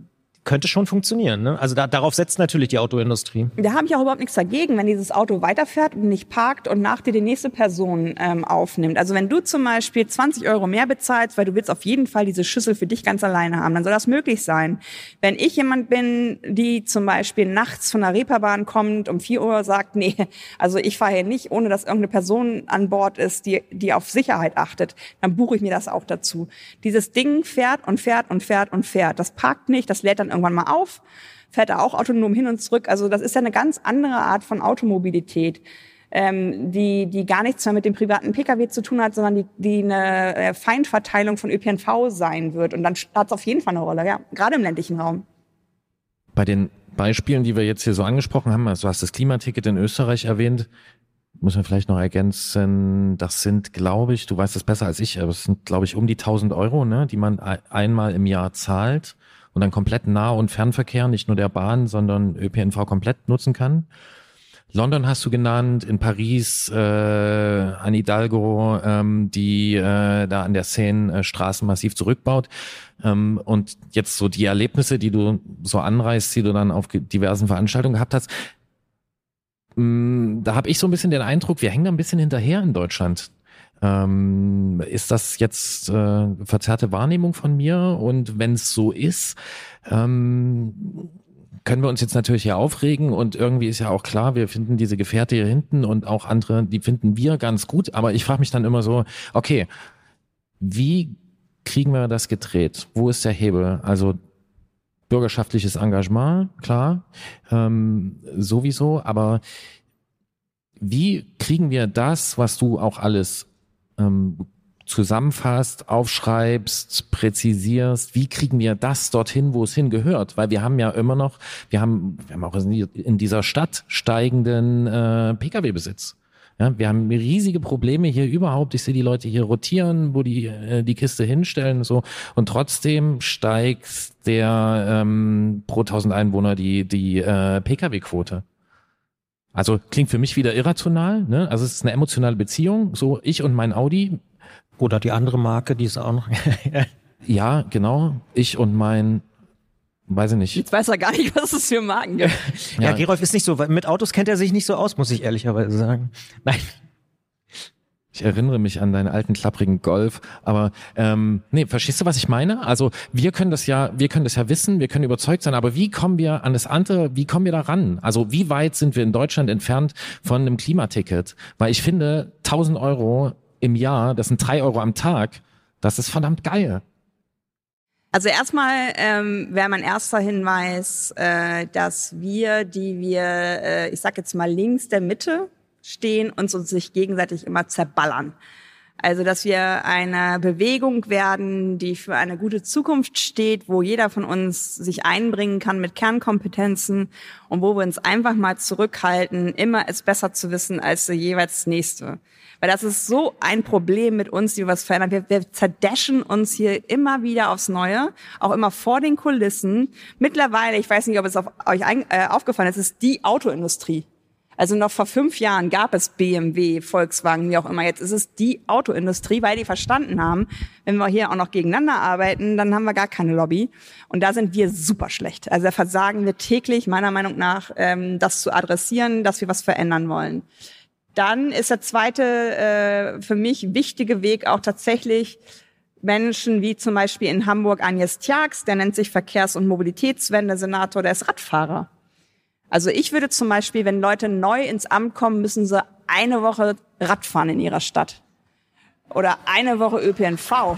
könnte schon funktionieren. Ne? Also da, darauf setzt natürlich die Autoindustrie. Da habe ich auch überhaupt nichts dagegen, wenn dieses Auto weiterfährt und nicht parkt und nach dir die nächste Person ähm, aufnimmt. Also wenn du zum Beispiel 20 Euro mehr bezahlst, weil du willst auf jeden Fall diese Schüssel für dich ganz alleine haben, dann soll das möglich sein. Wenn ich jemand bin, die zum Beispiel nachts von der Reeperbahn kommt, um 4 Uhr sagt, nee, also ich fahre hier nicht, ohne dass irgendeine Person an Bord ist, die, die auf Sicherheit achtet, dann buche ich mir das auch dazu. Dieses Ding fährt und fährt und fährt und fährt. Das parkt nicht, das lädt dann irgendwann mal auf, fährt er auch autonom hin und zurück. Also das ist ja eine ganz andere Art von Automobilität, ähm, die, die gar nichts mehr mit dem privaten Pkw zu tun hat, sondern die, die eine äh, Feindverteilung von ÖPNV sein wird. Und dann hat es auf jeden Fall eine Rolle, ja, gerade im ländlichen Raum. Bei den Beispielen, die wir jetzt hier so angesprochen haben, also du hast das Klimaticket in Österreich erwähnt, muss man vielleicht noch ergänzen, das sind, glaube ich, du weißt es besser als ich, aber es sind, glaube ich, um die 1000 Euro, ne, die man einmal im Jahr zahlt und dann komplett Nah- und Fernverkehr, nicht nur der Bahn, sondern ÖPNV komplett nutzen kann. London hast du genannt, in Paris, äh, an Hidalgo, ähm, die äh, da an der Seine äh, Straßen massiv zurückbaut. Ähm, und jetzt so die Erlebnisse, die du so anreißt, die du dann auf diversen Veranstaltungen gehabt hast, mm, da habe ich so ein bisschen den Eindruck, wir hängen da ein bisschen hinterher in Deutschland. Ähm, ist das jetzt äh, verzerrte Wahrnehmung von mir? Und wenn es so ist, ähm, können wir uns jetzt natürlich hier aufregen und irgendwie ist ja auch klar, wir finden diese Gefährte hier hinten und auch andere, die finden wir ganz gut. Aber ich frage mich dann immer so, okay, wie kriegen wir das gedreht? Wo ist der Hebel? Also bürgerschaftliches Engagement, klar, ähm, sowieso, aber wie kriegen wir das, was du auch alles ähm, zusammenfasst, aufschreibst, präzisierst, wie kriegen wir das dorthin, wo es hingehört? Weil wir haben ja immer noch, wir haben, wir haben auch in dieser Stadt steigenden äh, Pkw-Besitz. Ja, wir haben riesige Probleme hier überhaupt. Ich sehe die Leute hier rotieren, wo die äh, die Kiste hinstellen so und trotzdem steigt der ähm, pro 1000 Einwohner die die äh, PKW-Quote. Also klingt für mich wieder irrational. Ne? Also es ist eine emotionale Beziehung. So ich und mein Audi. Oder die andere Marke, die ist auch noch. ja, genau. Ich und mein Weiß ich nicht. Jetzt weiß er gar nicht, was es für Marken gibt. ja, ja, Gerolf ist nicht so, mit Autos kennt er sich nicht so aus, muss ich ehrlicherweise sagen. Nein. Ich erinnere mich an deinen alten klapprigen Golf, aber ähm, nee, verstehst du, was ich meine? Also wir können das ja, wir können das ja wissen, wir können überzeugt sein, aber wie kommen wir an das andere, wie kommen wir da ran? Also wie weit sind wir in Deutschland entfernt von einem Klimaticket? Weil ich finde, 1000 Euro im Jahr, das sind drei Euro am Tag, das ist verdammt geil. Also erstmal ähm, wäre mein erster Hinweis, äh, dass wir, die wir, äh, ich sag jetzt mal links der Mitte stehen, uns uns sich gegenseitig immer zerballern. Also, dass wir eine Bewegung werden, die für eine gute Zukunft steht, wo jeder von uns sich einbringen kann mit Kernkompetenzen und wo wir uns einfach mal zurückhalten, immer es besser zu wissen als der jeweils Nächste. Weil das ist so ein Problem mit uns, die was verändern. Wir, wir zerdeschen uns hier immer wieder aufs Neue, auch immer vor den Kulissen. Mittlerweile, ich weiß nicht, ob es auf, euch ein, äh, aufgefallen ist, ist die Autoindustrie. Also noch vor fünf Jahren gab es BMW, Volkswagen, wie auch immer. Jetzt ist es die Autoindustrie, weil die verstanden haben, wenn wir hier auch noch gegeneinander arbeiten, dann haben wir gar keine Lobby. Und da sind wir super schlecht. Also da versagen wir täglich, meiner Meinung nach, ähm, das zu adressieren, dass wir was verändern wollen. Dann ist der zweite äh, für mich wichtige Weg auch tatsächlich Menschen wie zum Beispiel in Hamburg Agnes Tjax, der nennt sich Verkehrs- und Mobilitätswende-Senator, der ist Radfahrer. Also ich würde zum Beispiel, wenn Leute neu ins Amt kommen, müssen sie eine Woche Radfahren in ihrer Stadt. Oder eine Woche ÖPNV.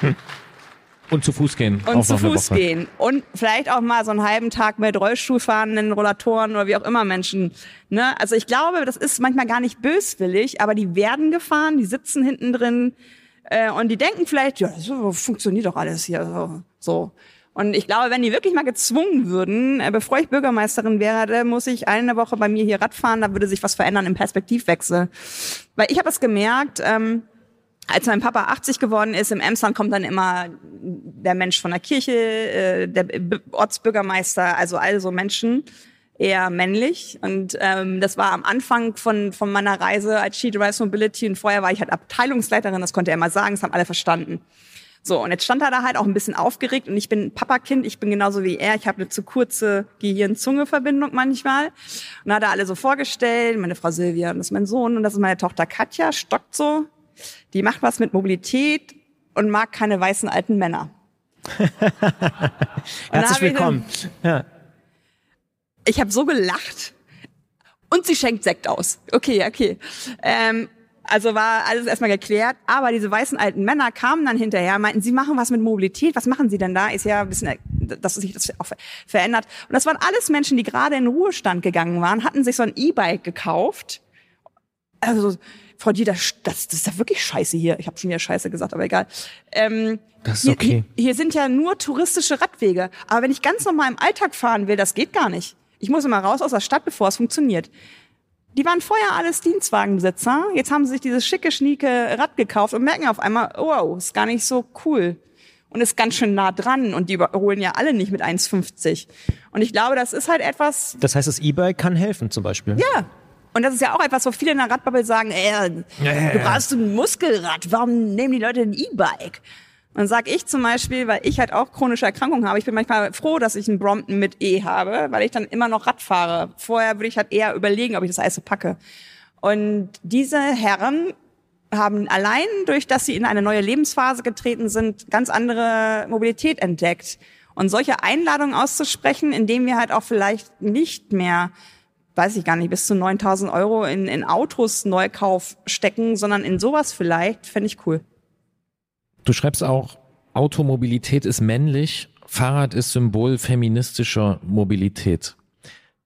Hm. Und zu Fuß gehen. Und zu Fuß gehen. Und vielleicht auch mal so einen halben Tag mit Rollstuhlfahrenden, Rollatoren oder wie auch immer Menschen. Ne? Also ich glaube, das ist manchmal gar nicht böswillig, aber die werden gefahren, die sitzen hinten drin äh, und die denken vielleicht, ja, so funktioniert doch alles hier. So. Und ich glaube, wenn die wirklich mal gezwungen würden, äh, bevor ich Bürgermeisterin wäre, muss ich eine Woche bei mir hier Radfahren, da würde sich was verändern im Perspektivwechsel. Weil ich habe es gemerkt, ähm, als mein Papa 80 geworden ist, im Emsland kommt dann immer der Mensch von der Kirche, äh, der Ortsbürgermeister, also all so Menschen, eher männlich. Und ähm, das war am Anfang von, von meiner Reise als She Drives Mobility und vorher war ich halt Abteilungsleiterin, das konnte er immer sagen, das haben alle verstanden. So, und jetzt stand er da halt auch ein bisschen aufgeregt und ich bin Papakind, ich bin genauso wie er, ich habe eine zu kurze Gehirn-Zunge-Verbindung manchmal. Und hat er alle so vorgestellt, meine Frau Silvia, und das ist mein Sohn und das ist meine Tochter Katja, stockt so, die macht was mit Mobilität und mag keine weißen alten Männer. Herzlich willkommen. Dann, ja. Ich habe so gelacht. Und sie schenkt Sekt aus. Okay, okay. Ähm, also war alles erstmal geklärt. Aber diese weißen alten Männer kamen dann hinterher, meinten, sie machen was mit Mobilität. Was machen sie denn da? Ist ja ein bisschen, dass sich das auch verändert. Und das waren alles Menschen, die gerade in Ruhestand gegangen waren, hatten sich so ein E-Bike gekauft. Also Frau Dieter, das, das ist ja wirklich scheiße hier. Ich habe schon wieder scheiße gesagt, aber egal. Ähm, das ist okay. Hier, hier sind ja nur touristische Radwege. Aber wenn ich ganz normal im Alltag fahren will, das geht gar nicht. Ich muss immer raus aus der Stadt, bevor es funktioniert. Die waren vorher alles Dienstwagenbesitzer. Jetzt haben sie sich dieses schicke, schnieke Rad gekauft und merken auf einmal, wow, ist gar nicht so cool. Und ist ganz schön nah dran. Und die überholen ja alle nicht mit 1,50. Und ich glaube, das ist halt etwas. Das heißt, das E-Bike kann helfen, zum Beispiel. Ja, und das ist ja auch etwas, wo viele in der Radbubble sagen, ey, du brauchst ein Muskelrad, warum nehmen die Leute ein E-Bike? Und dann sag ich zum Beispiel, weil ich halt auch chronische Erkrankungen habe, ich bin manchmal froh, dass ich einen Brompton mit E habe, weil ich dann immer noch Rad fahre. Vorher würde ich halt eher überlegen, ob ich das alles so packe. Und diese Herren haben allein durch, dass sie in eine neue Lebensphase getreten sind, ganz andere Mobilität entdeckt. Und solche Einladungen auszusprechen, indem wir halt auch vielleicht nicht mehr weiß ich gar nicht, bis zu 9000 Euro in, in Autos Neukauf stecken, sondern in sowas vielleicht, fände ich cool. Du schreibst auch, Automobilität ist männlich, Fahrrad ist Symbol feministischer Mobilität.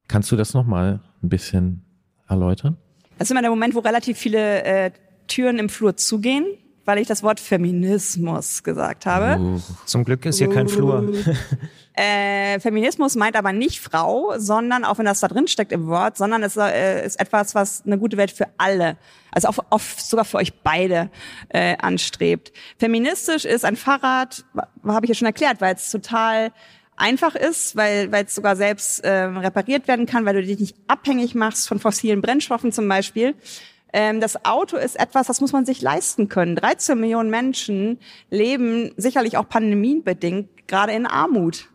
Kannst du das nochmal ein bisschen erläutern? Das ist immer der Moment, wo relativ viele äh, Türen im Flur zugehen weil ich das Wort Feminismus gesagt habe. Uh, Zum Glück ist hier kein Flur. Äh, Feminismus meint aber nicht Frau, sondern auch wenn das da drin steckt im Wort, sondern es äh, ist etwas, was eine gute Welt für alle, also auch, auch sogar für euch beide äh, anstrebt. Feministisch ist ein Fahrrad, habe ich ja schon erklärt, weil es total einfach ist, weil weil es sogar selbst äh, repariert werden kann, weil du dich nicht abhängig machst von fossilen Brennstoffen zum Beispiel. Ähm, das Auto ist etwas, das muss man sich leisten können. 13 Millionen Menschen leben sicherlich auch pandemienbedingt gerade in Armut.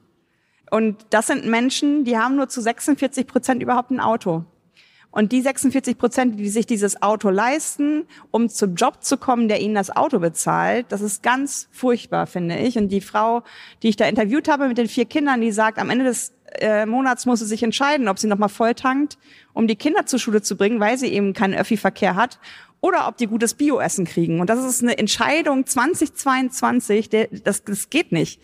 Und das sind Menschen, die haben nur zu 46 Prozent überhaupt ein Auto. Und die 46 Prozent, die sich dieses Auto leisten, um zum Job zu kommen, der ihnen das Auto bezahlt, das ist ganz furchtbar, finde ich. Und die Frau, die ich da interviewt habe mit den vier Kindern, die sagt, am Ende des äh, Monats muss sie sich entscheiden, ob sie nochmal volltankt, um die Kinder zur Schule zu bringen, weil sie eben keinen Öffi-Verkehr hat, oder ob die gutes Bioessen kriegen. Und das ist eine Entscheidung 2022, der, das, das geht nicht.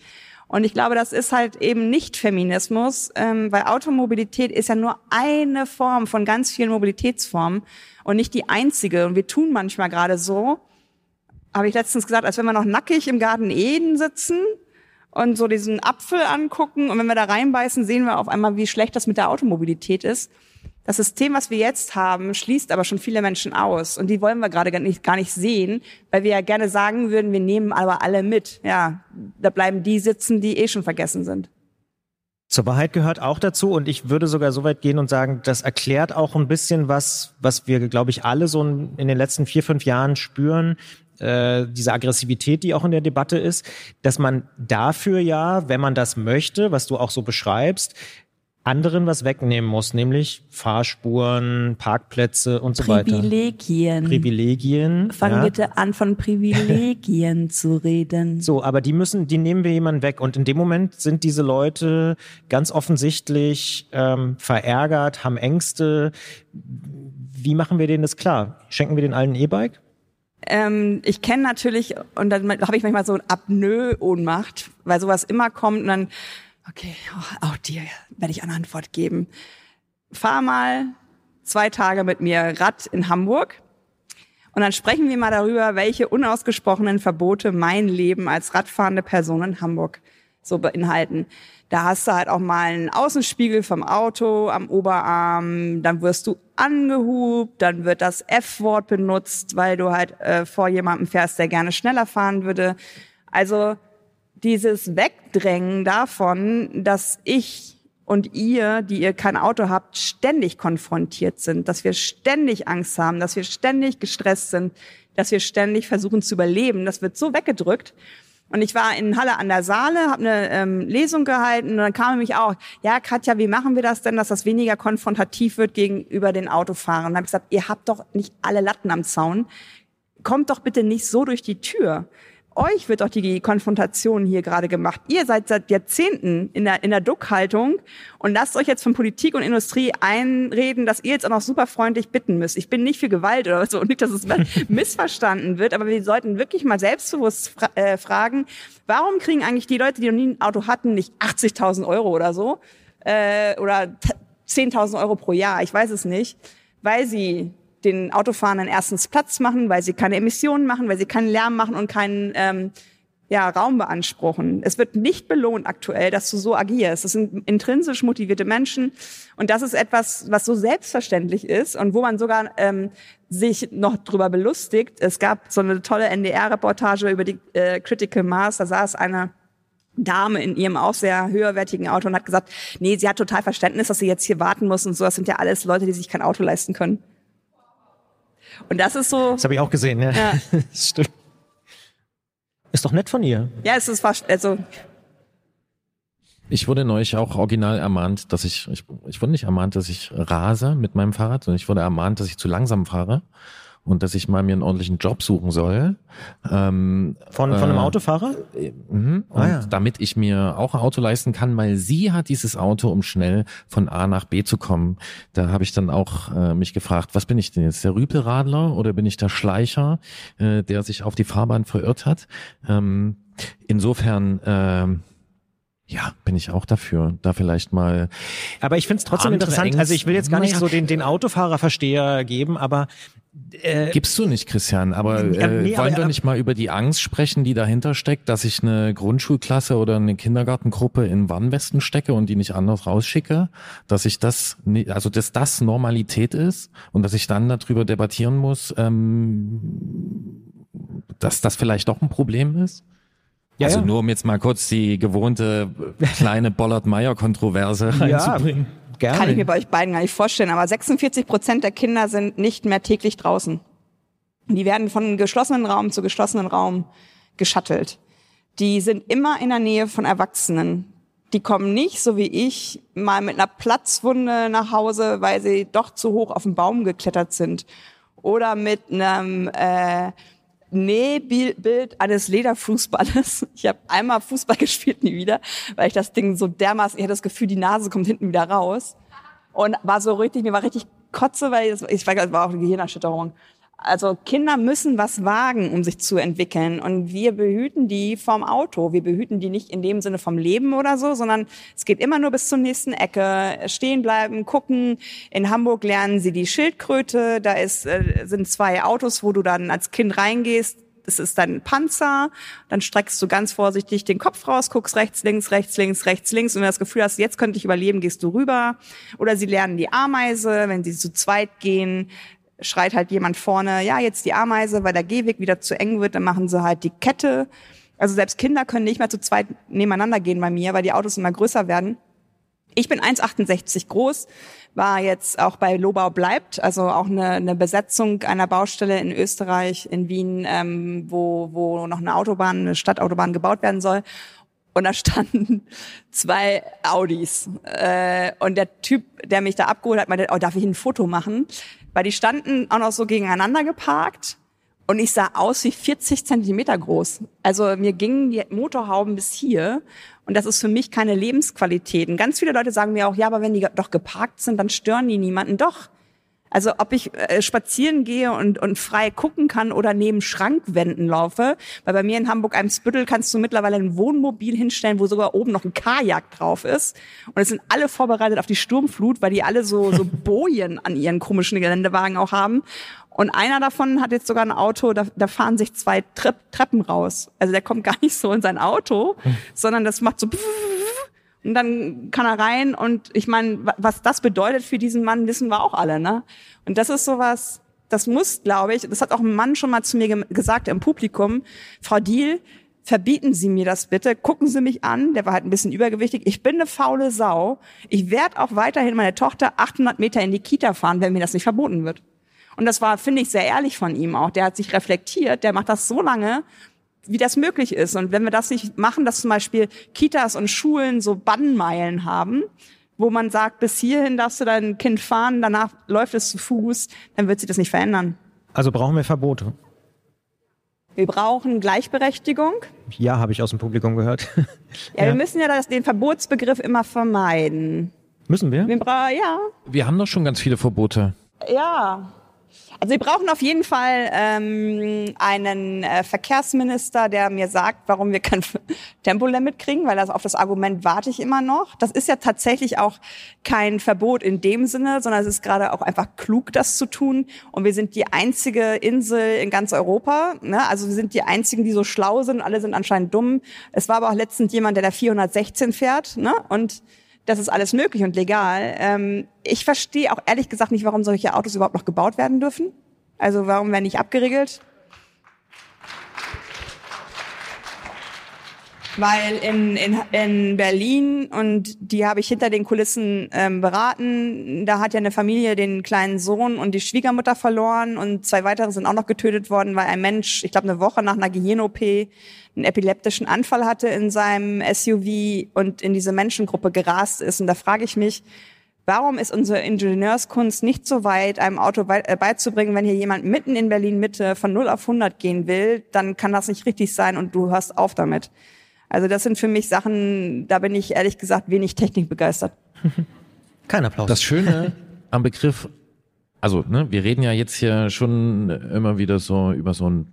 Und ich glaube, das ist halt eben nicht Feminismus, ähm, weil Automobilität ist ja nur eine Form von ganz vielen Mobilitätsformen und nicht die einzige. Und wir tun manchmal gerade so, habe ich letztens gesagt, als wenn wir noch nackig im Garten Eden sitzen und so diesen Apfel angucken und wenn wir da reinbeißen, sehen wir auf einmal, wie schlecht das mit der Automobilität ist. Das System, was wir jetzt haben, schließt aber schon viele Menschen aus. Und die wollen wir gerade gar nicht, gar nicht sehen, weil wir ja gerne sagen würden, wir nehmen aber alle mit. Ja, da bleiben die sitzen, die eh schon vergessen sind. Zur Wahrheit gehört auch dazu und ich würde sogar so weit gehen und sagen, das erklärt auch ein bisschen was, was wir, glaube ich, alle so in den letzten vier, fünf Jahren spüren, äh, diese Aggressivität, die auch in der Debatte ist, dass man dafür ja, wenn man das möchte, was du auch so beschreibst, anderen was wegnehmen muss, nämlich Fahrspuren, Parkplätze und so weiter. Privilegien. Privilegien. Fang ja. bitte an, von Privilegien zu reden. So, aber die müssen, die nehmen wir jemanden weg. Und in dem Moment sind diese Leute ganz offensichtlich ähm, verärgert, haben Ängste. Wie machen wir denen das klar? Schenken wir den allen ein E-Bike? Ähm, ich kenne natürlich, und dann habe ich manchmal so Apnoe-Ohnmacht, weil sowas immer kommt und dann Okay, auch dir werde ich eine Antwort geben. Fahr mal zwei Tage mit mir Rad in Hamburg und dann sprechen wir mal darüber, welche unausgesprochenen Verbote mein Leben als radfahrende Person in Hamburg so beinhalten. Da hast du halt auch mal einen Außenspiegel vom Auto am Oberarm, dann wirst du angehubt, dann wird das F-Wort benutzt, weil du halt äh, vor jemandem fährst, der gerne schneller fahren würde. Also dieses Wegdrängen davon, dass ich und ihr, die ihr kein Auto habt, ständig konfrontiert sind, dass wir ständig Angst haben, dass wir ständig gestresst sind, dass wir ständig versuchen zu überleben, das wird so weggedrückt. Und ich war in Halle an der Saale, habe eine ähm, Lesung gehalten und dann kam mich auch, ja Katja, wie machen wir das denn, dass das weniger konfrontativ wird gegenüber den Autofahrern? Und habe ich gesagt, ihr habt doch nicht alle Latten am Zaun, kommt doch bitte nicht so durch die Tür euch wird doch die Konfrontation hier gerade gemacht. Ihr seid seit Jahrzehnten in der, in der Duckhaltung und lasst euch jetzt von Politik und Industrie einreden, dass ihr jetzt auch noch super freundlich bitten müsst. Ich bin nicht für Gewalt oder so und nicht, dass es missverstanden wird, aber wir sollten wirklich mal selbstbewusst fra äh, fragen, warum kriegen eigentlich die Leute, die noch nie ein Auto hatten, nicht 80.000 Euro oder so äh, oder 10.000 Euro pro Jahr, ich weiß es nicht, weil sie den Autofahrern erstens Platz machen, weil sie keine Emissionen machen, weil sie keinen Lärm machen und keinen ähm, ja, Raum beanspruchen. Es wird nicht belohnt aktuell, dass du so agierst. Das sind intrinsisch motivierte Menschen und das ist etwas, was so selbstverständlich ist und wo man sogar ähm, sich noch drüber belustigt. Es gab so eine tolle NDR-Reportage über die äh, Critical Mass, da saß eine Dame in ihrem auch sehr höherwertigen Auto und hat gesagt, nee, sie hat total Verständnis, dass sie jetzt hier warten muss und so. Das sind ja alles Leute, die sich kein Auto leisten können. Und das ist so. Das habe ich auch gesehen, ja. ja. Stimmt. Ist doch nett von ihr. Ja, es ist fast, also. Ich wurde neulich auch original ermahnt, dass ich, ich, ich wurde nicht ermahnt, dass ich rase mit meinem Fahrrad, sondern ich wurde ermahnt, dass ich zu langsam fahre und dass ich mal mir einen ordentlichen Job suchen soll. Ähm, von, von einem äh, Autofahrer? Äh, und ah, ja. damit ich mir auch ein Auto leisten kann, weil sie hat dieses Auto, um schnell von A nach B zu kommen. Da habe ich dann auch äh, mich gefragt, was bin ich denn jetzt, der Rüpelradler oder bin ich der Schleicher, äh, der sich auf die Fahrbahn verirrt hat? Ähm, insofern... Äh, ja, bin ich auch dafür, da vielleicht mal. Aber ich finde es trotzdem interessant. Also ich will jetzt gar nicht so den, den Autofahrerversteher geben, aber Äh, Gibst du nicht, Christian, aber Ja, äh, nee, wollen aber- wir nicht mal über die Angst sprechen, die dahinter steckt, dass ich eine Grundschulklasse oder eine Kindergartengruppe in Warnwesten stecke und die nicht anders rausschicke, dass ich das, also dass das Normalität ist und dass ich dann darüber debattieren muss, ähm, dass das vielleicht doch ein Problem ist? Ja, also ja. nur um jetzt mal kurz die gewohnte äh, kleine Bollert-Meyer-Kontroverse reinzubringen. Gerne. Kann ich mir bei euch beiden gar nicht vorstellen. Aber 46 Prozent der Kinder sind nicht mehr täglich draußen. Die werden von geschlossenen Raum zu geschlossenen Raum geschattelt. Die sind immer in der Nähe von Erwachsenen. Die kommen nicht, so wie ich, mal mit einer Platzwunde nach Hause, weil sie doch zu hoch auf den Baum geklettert sind. Oder mit einem äh, Nähbild eines Lederfußballes. Ich habe einmal Fußball gespielt, nie wieder, weil ich das Ding so dermaßen, ich hatte das Gefühl, die Nase kommt hinten wieder raus. Und war so richtig, mir war richtig kotze, weil ich das war auch eine Gehirnerschütterung. Also Kinder müssen was wagen, um sich zu entwickeln. Und wir behüten die vom Auto. Wir behüten die nicht in dem Sinne vom Leben oder so, sondern es geht immer nur bis zur nächsten Ecke. Stehen bleiben, gucken. In Hamburg lernen sie die Schildkröte. Da ist, äh, sind zwei Autos, wo du dann als Kind reingehst. Das ist dann ein Panzer. Dann streckst du ganz vorsichtig den Kopf raus, guckst rechts, links, rechts, links, rechts, links. Und wenn du das Gefühl hast, jetzt könnte ich überleben, gehst du rüber. Oder sie lernen die Ameise, wenn sie zu zweit gehen schreit halt jemand vorne, ja, jetzt die Ameise, weil der Gehweg wieder zu eng wird, dann machen sie halt die Kette. Also selbst Kinder können nicht mehr zu zweit nebeneinander gehen bei mir, weil die Autos immer größer werden. Ich bin 1,68 groß, war jetzt auch bei Lobau bleibt, also auch eine, eine Besetzung einer Baustelle in Österreich, in Wien, ähm, wo, wo noch eine Autobahn, eine Stadtautobahn gebaut werden soll. Und da standen zwei Audis. Äh, und der Typ, der mich da abgeholt hat, meinte, oh, darf ich ein Foto machen? Weil die standen auch noch so gegeneinander geparkt. Und ich sah aus wie 40 Zentimeter groß. Also mir gingen die Motorhauben bis hier. Und das ist für mich keine Lebensqualität. Und ganz viele Leute sagen mir auch, ja, aber wenn die doch geparkt sind, dann stören die niemanden. Doch. Also ob ich äh, spazieren gehe und, und frei gucken kann oder neben Schrankwänden laufe. Weil bei mir in Hamburg-Eimsbüttel kannst du mittlerweile ein Wohnmobil hinstellen, wo sogar oben noch ein Kajak drauf ist. Und es sind alle vorbereitet auf die Sturmflut, weil die alle so, so Bojen an ihren komischen Geländewagen auch haben. Und einer davon hat jetzt sogar ein Auto, da, da fahren sich zwei Tre Treppen raus. Also der kommt gar nicht so in sein Auto, sondern das macht so und dann kann er rein und ich meine, wa- was das bedeutet für diesen Mann, wissen wir auch alle, ne? Und das ist sowas, das muss, glaube ich, das hat auch ein Mann schon mal zu mir ge- gesagt im Publikum, Frau Diel, verbieten Sie mir das bitte, gucken Sie mich an, der war halt ein bisschen übergewichtig, ich bin eine faule Sau, ich werde auch weiterhin meine Tochter 800 Meter in die Kita fahren, wenn mir das nicht verboten wird. Und das war, finde ich, sehr ehrlich von ihm auch. Der hat sich reflektiert, der macht das so lange, wie das möglich ist. Und wenn wir das nicht machen, dass zum Beispiel Kitas und Schulen so Bannmeilen haben, wo man sagt, bis hierhin darfst du dein Kind fahren, danach läuft es zu Fuß, dann wird sich das nicht verändern. Also brauchen wir Verbote. Wir brauchen Gleichberechtigung. Ja, habe ich aus dem Publikum gehört. Ja, wir müssen ja das, den Verbotsbegriff immer vermeiden. Müssen wir? Wir bra ja, Wir haben doch schon ganz viele Verbote. Ja. Also wir brauchen auf jeden Fall ähm, einen äh, Verkehrsminister, der mir sagt, warum wir kein Tempolimit kriegen, weil das auf das Argument warte ich immer noch. Das ist ja tatsächlich auch kein Verbot in dem Sinne, sondern es ist gerade auch einfach klug, das zu tun. Und wir sind die einzige Insel in ganz Europa. Ne? Also wir sind die einzigen, die so schlau sind. Alle sind anscheinend dumm. Es war aber auch letztens jemand, der da 416 fährt. Ne? Und das ist alles möglich und legal. Ähm, ich verstehe auch ehrlich gesagt nicht, warum solche Autos überhaupt noch gebaut werden dürfen. Also warum werden nicht abgeriegelt? Weil in, in, in Berlin, und die habe ich hinter den Kulissen ähm, beraten, da hat ja eine Familie den kleinen Sohn und die Schwiegermutter verloren und zwei weitere sind auch noch getötet worden, weil ein Mensch, ich glaube eine Woche nach einer Gehirn-OP, einen epileptischen Anfall hatte in seinem SUV und in diese Menschengruppe gerast ist. Und da frage ich mich, warum ist unsere Ingenieurskunst nicht so weit, einem Auto äh, beizubringen, wenn hier jemand mitten in Berlin Mitte von 0 auf 100 gehen will, dann kann das nicht richtig sein und du hörst auf damit. Also das sind für mich Sachen, da bin ich ehrlich gesagt wenig technikbegeistert. Kein Applaus. Das Schöne am Begriff, also ne, wir reden ja jetzt hier schon immer wieder so über so ein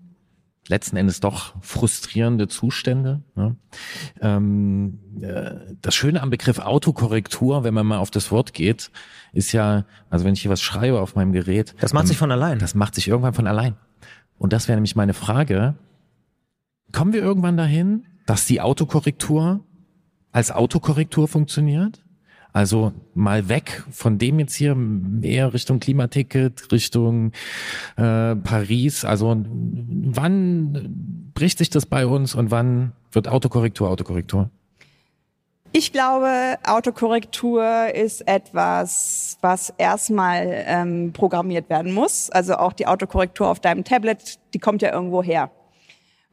letzten Endes doch frustrierende Zustände. Ne? Ähm, äh, das Schöne am Begriff Autokorrektur, wenn man mal auf das Wort geht, ist ja, also wenn ich hier was schreibe auf meinem Gerät. Das macht dann, sich von allein. Das macht sich irgendwann von allein. Und das wäre nämlich meine Frage. Kommen wir irgendwann dahin, dass die Autokorrektur als Autokorrektur funktioniert? Also mal weg von dem jetzt hier mehr Richtung Klimaticket, Richtung äh, Paris. Also wann bricht sich das bei uns und wann wird Autokorrektur Autokorrektur? Ich glaube, Autokorrektur ist etwas, was erstmal ähm, programmiert werden muss. Also auch die Autokorrektur auf deinem Tablet, die kommt ja irgendwo her.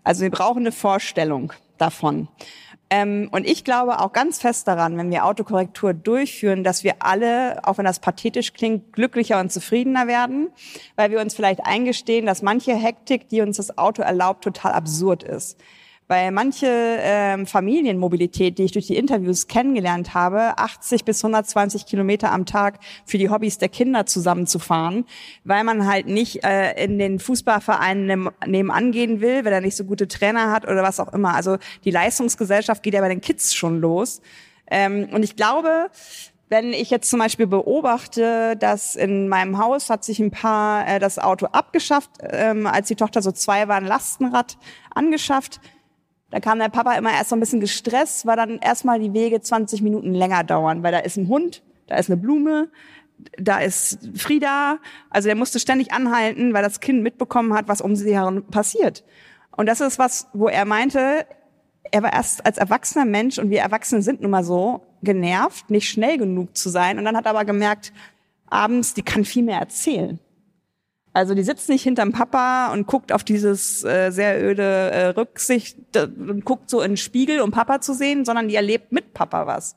Also wir brauchen eine Vorstellung davon. Ähm, und ich glaube auch ganz fest daran, wenn wir Autokorrektur durchführen, dass wir alle, auch wenn das pathetisch klingt, glücklicher und zufriedener werden, weil wir uns vielleicht eingestehen, dass manche Hektik, die uns das Auto erlaubt, total absurd ist. Weil manche ähm, Familienmobilität, die ich durch die Interviews kennengelernt habe, 80 bis 120 Kilometer am Tag für die Hobbys der Kinder zusammenzufahren, weil man halt nicht äh, in den Fußballvereinen nebenan gehen will, weil er nicht so gute Trainer hat oder was auch immer. Also die Leistungsgesellschaft geht ja bei den Kids schon los. Ähm, und ich glaube, wenn ich jetzt zum Beispiel beobachte, dass in meinem Haus hat sich ein Paar äh, das Auto abgeschafft, ähm, als die Tochter so zwei war, ein Lastenrad angeschafft da kam der Papa immer erst so ein bisschen gestresst, weil dann erstmal die Wege 20 Minuten länger dauern, weil da ist ein Hund, da ist eine Blume, da ist Frieda. Also der musste ständig anhalten, weil das Kind mitbekommen hat, was um sie herum passiert. Und das ist was, wo er meinte, er war erst als erwachsener Mensch und wir Erwachsene sind nun mal so genervt, nicht schnell genug zu sein. Und dann hat er aber gemerkt, abends, die kann viel mehr erzählen. Also die sitzt nicht hinterm Papa und guckt auf dieses äh, sehr öde äh, Rücksicht und guckt so in den Spiegel, um Papa zu sehen, sondern die erlebt mit Papa was.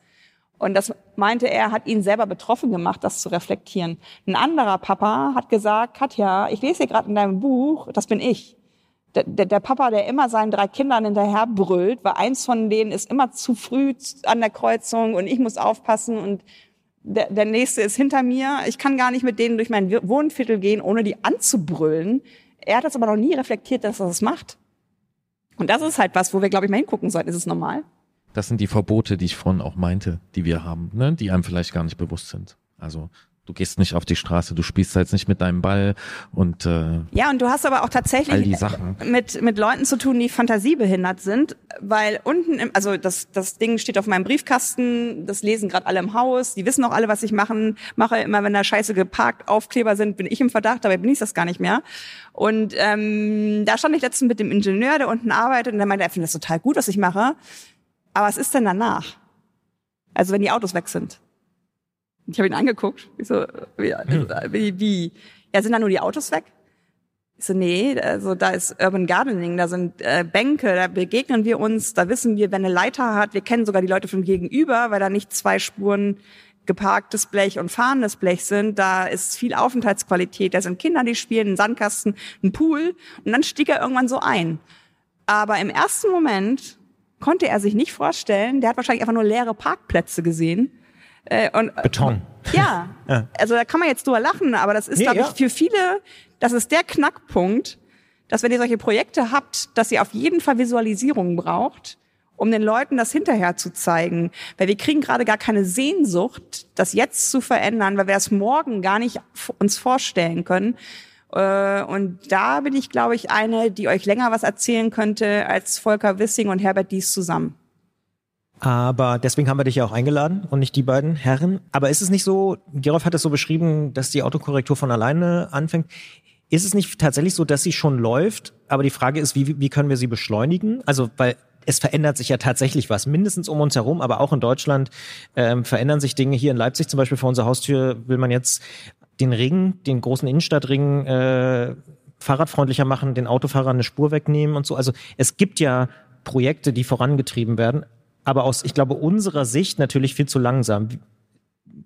Und das meinte er, hat ihn selber betroffen gemacht, das zu reflektieren. Ein anderer Papa hat gesagt, Katja, ich lese hier gerade in deinem Buch, das bin ich. Der, der, der Papa, der immer seinen drei Kindern hinterher brüllt, weil eins von denen ist immer zu früh an der Kreuzung und ich muss aufpassen und der, der nächste ist hinter mir. Ich kann gar nicht mit denen durch mein Wohnviertel gehen, ohne die anzubrüllen. Er hat das aber noch nie reflektiert, dass er das macht. Und das ist halt was, wo wir, glaube ich, mal hingucken sollten. Ist es normal? Das sind die Verbote, die ich vorhin auch meinte, die wir haben, ne? die einem vielleicht gar nicht bewusst sind. Also du gehst nicht auf die Straße, du spielst jetzt nicht mit deinem Ball und äh, ja und du hast aber auch tatsächlich all die Sachen. mit mit Leuten zu tun, die fantasiebehindert sind, weil unten im, also das das Ding steht auf meinem Briefkasten, das lesen gerade alle im Haus, die wissen auch alle, was ich machen mache. Immer wenn da Scheiße geparkt Aufkleber sind, bin ich im Verdacht, dabei bin ich das gar nicht mehr. Und ähm, da stand ich letztens mit dem Ingenieur, der unten arbeitet, und der meinte, er findet das total gut, was ich mache. Aber was ist denn danach? Also wenn die Autos weg sind. Ich habe ihn angeguckt. Ich so, wie, wie, wie? Ja, sind da nur die Autos weg? Ich so, nee, also da ist Urban Gardening, da sind äh, Bänke, da begegnen wir uns, da wissen wir, wer eine Leiter hat. Wir kennen sogar die Leute von gegenüber, weil da nicht zwei Spuren geparktes Blech und fahrendes Blech sind. Da ist viel Aufenthaltsqualität. Da sind Kinder, die spielen, ein Sandkasten, ein Pool. Und dann stieg er irgendwann so ein. Aber im ersten Moment konnte er sich nicht vorstellen, der hat wahrscheinlich einfach nur leere Parkplätze gesehen äh, und, Beton. Ja, ja, also da kann man jetzt drüber lachen, aber das ist, nee, glaube ich, für viele, das ist der Knackpunkt, dass wenn ihr solche Projekte habt, dass ihr auf jeden Fall Visualisierungen braucht, um den Leuten das hinterher zu zeigen. Weil wir kriegen gerade gar keine Sehnsucht, das jetzt zu verändern, weil wir es morgen gar nicht uns vorstellen können. Äh, und da bin ich, glaube ich, eine, die euch länger was erzählen könnte als Volker Wissing und Herbert Dies zusammen. Aber deswegen haben wir dich ja auch eingeladen und nicht die beiden Herren. Aber ist es nicht so, Gerolf hat es so beschrieben, dass die Autokorrektur von alleine anfängt. Ist es nicht tatsächlich so, dass sie schon läuft? Aber die Frage ist, wie, wie können wir sie beschleunigen? Also, weil es verändert sich ja tatsächlich was, mindestens um uns herum, aber auch in Deutschland ähm, verändern sich Dinge. Hier in Leipzig zum Beispiel vor unserer Haustür will man jetzt den Ring, den großen Innenstadtring, äh, fahrradfreundlicher machen, den Autofahrern eine Spur wegnehmen und so. Also es gibt ja Projekte, die vorangetrieben werden aber aus, ich glaube, unserer Sicht natürlich viel zu langsam.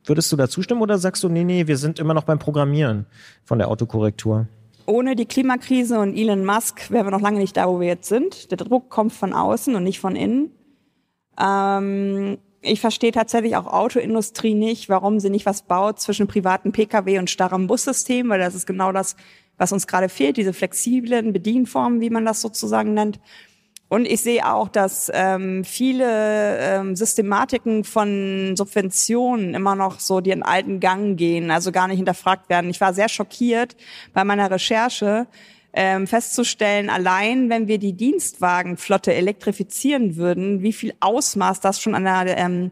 Würdest du da zustimmen oder sagst du, nee, nee, wir sind immer noch beim Programmieren von der Autokorrektur? Ohne die Klimakrise und Elon Musk wären wir noch lange nicht da, wo wir jetzt sind. Der Druck kommt von außen und nicht von innen. Ähm, ich verstehe tatsächlich auch Autoindustrie nicht, warum sie nicht was baut zwischen privaten Pkw und starrem Bussystem, weil das ist genau das, was uns gerade fehlt, diese flexiblen Bedienformen, wie man das sozusagen nennt. Und ich sehe auch, dass ähm, viele ähm, Systematiken von Subventionen immer noch so den alten Gang gehen, also gar nicht hinterfragt werden. Ich war sehr schockiert bei meiner Recherche, ähm, festzustellen, allein wenn wir die Dienstwagenflotte elektrifizieren würden, wie viel Ausmaß das schon an ähm,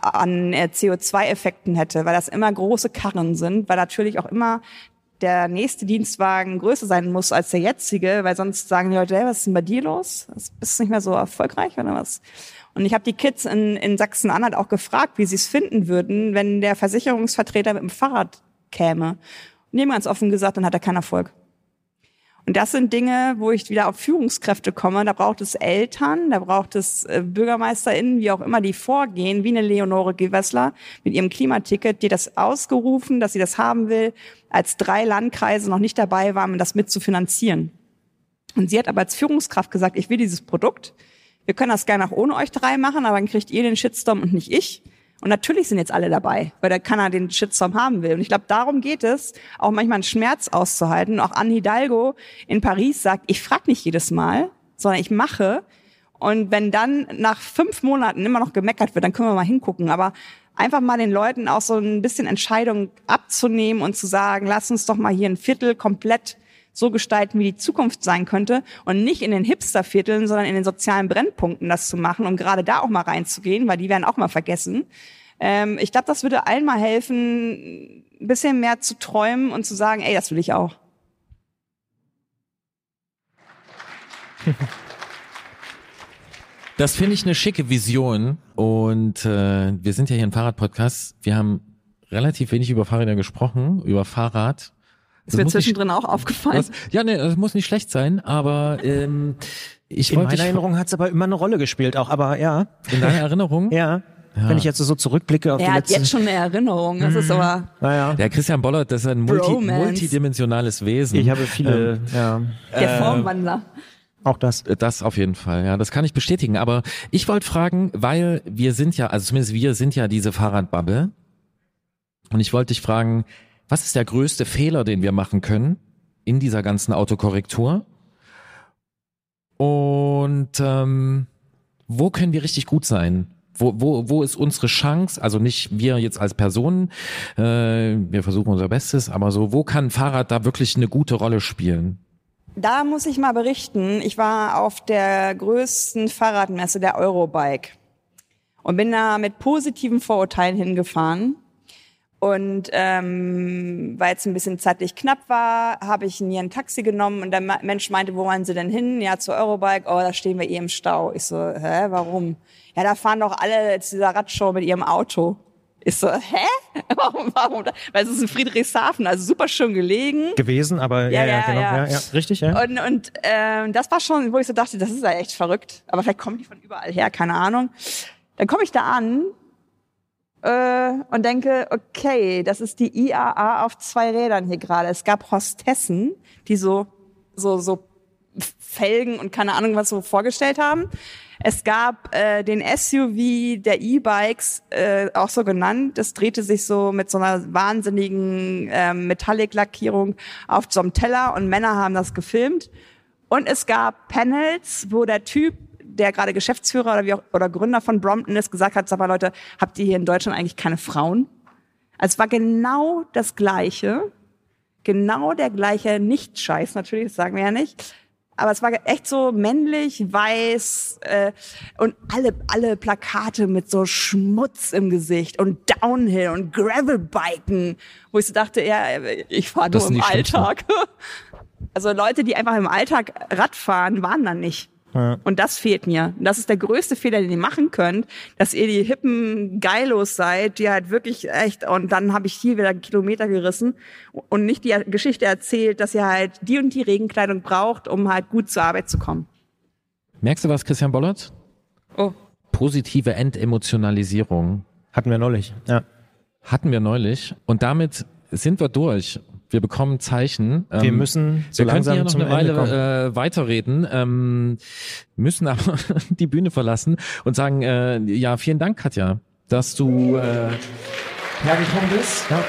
an äh, CO2-Effekten hätte, weil das immer große Karren sind, weil natürlich auch immer der nächste Dienstwagen größer sein muss als der jetzige, weil sonst sagen die Leute, hey, was ist denn bei dir los? Bist du nicht mehr so erfolgreich oder was? Und ich habe die Kids in, in Sachsen-Anhalt auch gefragt, wie sie es finden würden, wenn der Versicherungsvertreter mit dem Fahrrad käme. Und die haben ganz offen gesagt, dann hat er keinen Erfolg. Und das sind Dinge, wo ich wieder auf Führungskräfte komme. Da braucht es Eltern, da braucht es äh, BürgermeisterInnen, wie auch immer, die vorgehen, wie eine Leonore Gewessler mit ihrem Klimaticket, die das ausgerufen, dass sie das haben will, als drei Landkreise noch nicht dabei waren, das mitzufinanzieren. Und sie hat aber als Führungskraft gesagt, ich will dieses Produkt. Wir können das gerne auch ohne euch drei machen, aber dann kriegt ihr den Shitstorm und nicht ich. Und natürlich sind jetzt alle dabei, weil der keiner den Shitstorm haben will. Und ich glaube, darum geht es, auch manchmal einen Schmerz auszuhalten. auch Anne Hidalgo in Paris sagt, ich frage nicht jedes Mal, sondern ich mache. Und wenn dann nach fünf Monaten immer noch gemeckert wird, dann können wir mal hingucken. Aber einfach mal den Leuten auch so ein bisschen Entscheidung abzunehmen und zu sagen, lass uns doch mal hier ein Viertel komplett so gestalten, wie die Zukunft sein könnte und nicht in den Hipstervierteln, sondern in den sozialen Brennpunkten das zu machen, um gerade da auch mal reinzugehen, weil die werden auch mal vergessen. Ähm, ich glaube, das würde allen mal helfen, ein bisschen mehr zu träumen und zu sagen, ey, das will ich auch. Das finde ich eine schicke Vision und äh, wir sind ja hier ein Fahrradpodcast. Wir haben relativ wenig über Fahrräder gesprochen, über Fahrrad. Ist mir zwischendrin nicht, auch aufgefallen. Was, ja, nee, das muss nicht schlecht sein, aber ähm, ich In meiner Erinnerung hat es aber immer eine Rolle gespielt, auch, aber ja. In deiner Erinnerung? ja. Ja. Wenn ich jetzt so zurückblicke auf er die letzten... Er hat jetzt schon eine Erinnerung, das ist aber... Naja. Der Christian Bollert, das ist ein multi, multidimensionales Wesen. Ich habe viele... Ähm, ja. Der Formwandler. Auch das. Das auf jeden Fall, ja, das kann ich bestätigen. Aber ich wollte fragen, weil wir sind ja, also zumindest wir sind ja diese Fahrradbubble. Und ich wollte dich fragen, was ist der größte Fehler, den wir machen können in dieser ganzen Autokorrektur? Und ähm, wo können wir richtig gut sein? Wo, wo, wo ist unsere Chance? Also nicht wir jetzt als Personen, äh, wir versuchen unser Bestes, aber so, wo kann Fahrrad da wirklich eine gute Rolle spielen? Da muss ich mal berichten. Ich war auf der größten Fahrradmesse der Eurobike und bin da mit positiven Vorurteilen hingefahren und ähm, weil es ein bisschen zeitlich knapp war, habe ich mir ein Taxi genommen und der Mensch meinte, wo wollen Sie denn hin? Ja, zur Eurobike. Oh, da stehen wir eh im Stau. Ich so, hä, warum? Ja, da fahren doch alle zu dieser Radshow mit ihrem Auto. Ich so, hä? Warum, warum? Weil es ist in Friedrichshafen, also super schön gelegen. Gewesen, aber ja, ja, ja, genau. Ja. Ja, richtig, ja. Und, und ähm, das war schon, wo ich so dachte, das ist ja echt verrückt. Aber vielleicht kommen die von überall her, keine Ahnung. Dann komme ich da an äh, und denke, okay, das ist die IAA auf zwei Rädern hier gerade. Es gab Hostessen, die so, so, so Felgen und keine Ahnung was so vorgestellt haben. Es gab äh, den SUV der E-Bikes, äh, auch so genannt. Das drehte sich so mit so einer wahnsinnigen äh, Metallic-Lackierung auf so einem Teller und Männer haben das gefilmt. Und es gab Panels, wo der Typ der gerade Geschäftsführer oder, wie auch, oder Gründer von Brompton ist, gesagt hat, sag mal Leute, habt ihr hier in Deutschland eigentlich keine Frauen? Also es war genau das Gleiche, genau der gleiche Nicht-Scheiß natürlich, das sagen wir ja nicht. Aber es war echt so männlich, weiß äh, und alle alle Plakate mit so Schmutz im Gesicht und Downhill und Gravelbiken, wo ich so dachte, ja, ich fahre nur im Alltag. Also Leute, die einfach im Alltag Rad fahren, waren dann nicht. Ja. Und das fehlt mir. Das ist der größte Fehler, den ihr machen könnt, dass ihr die hippen Geilos seid, die halt wirklich echt, und dann habe ich hier wieder Kilometer gerissen und nicht die Geschichte erzählt, dass ihr halt die und die Regenkleidung braucht, um halt gut zur Arbeit zu kommen. Merkst du was, Christian Bollert? Oh. Positive Entemotionalisierung. Hatten wir neulich, ja. Hatten wir neulich. Und damit sind wir durch. Wir bekommen Zeichen. Wir ähm, müssen so wir langsam hier noch eine Weile äh, weiterreden, ähm, müssen aber die Bühne verlassen und sagen, äh, ja, vielen Dank, Katja, dass du äh, hergekommen bist. Ja.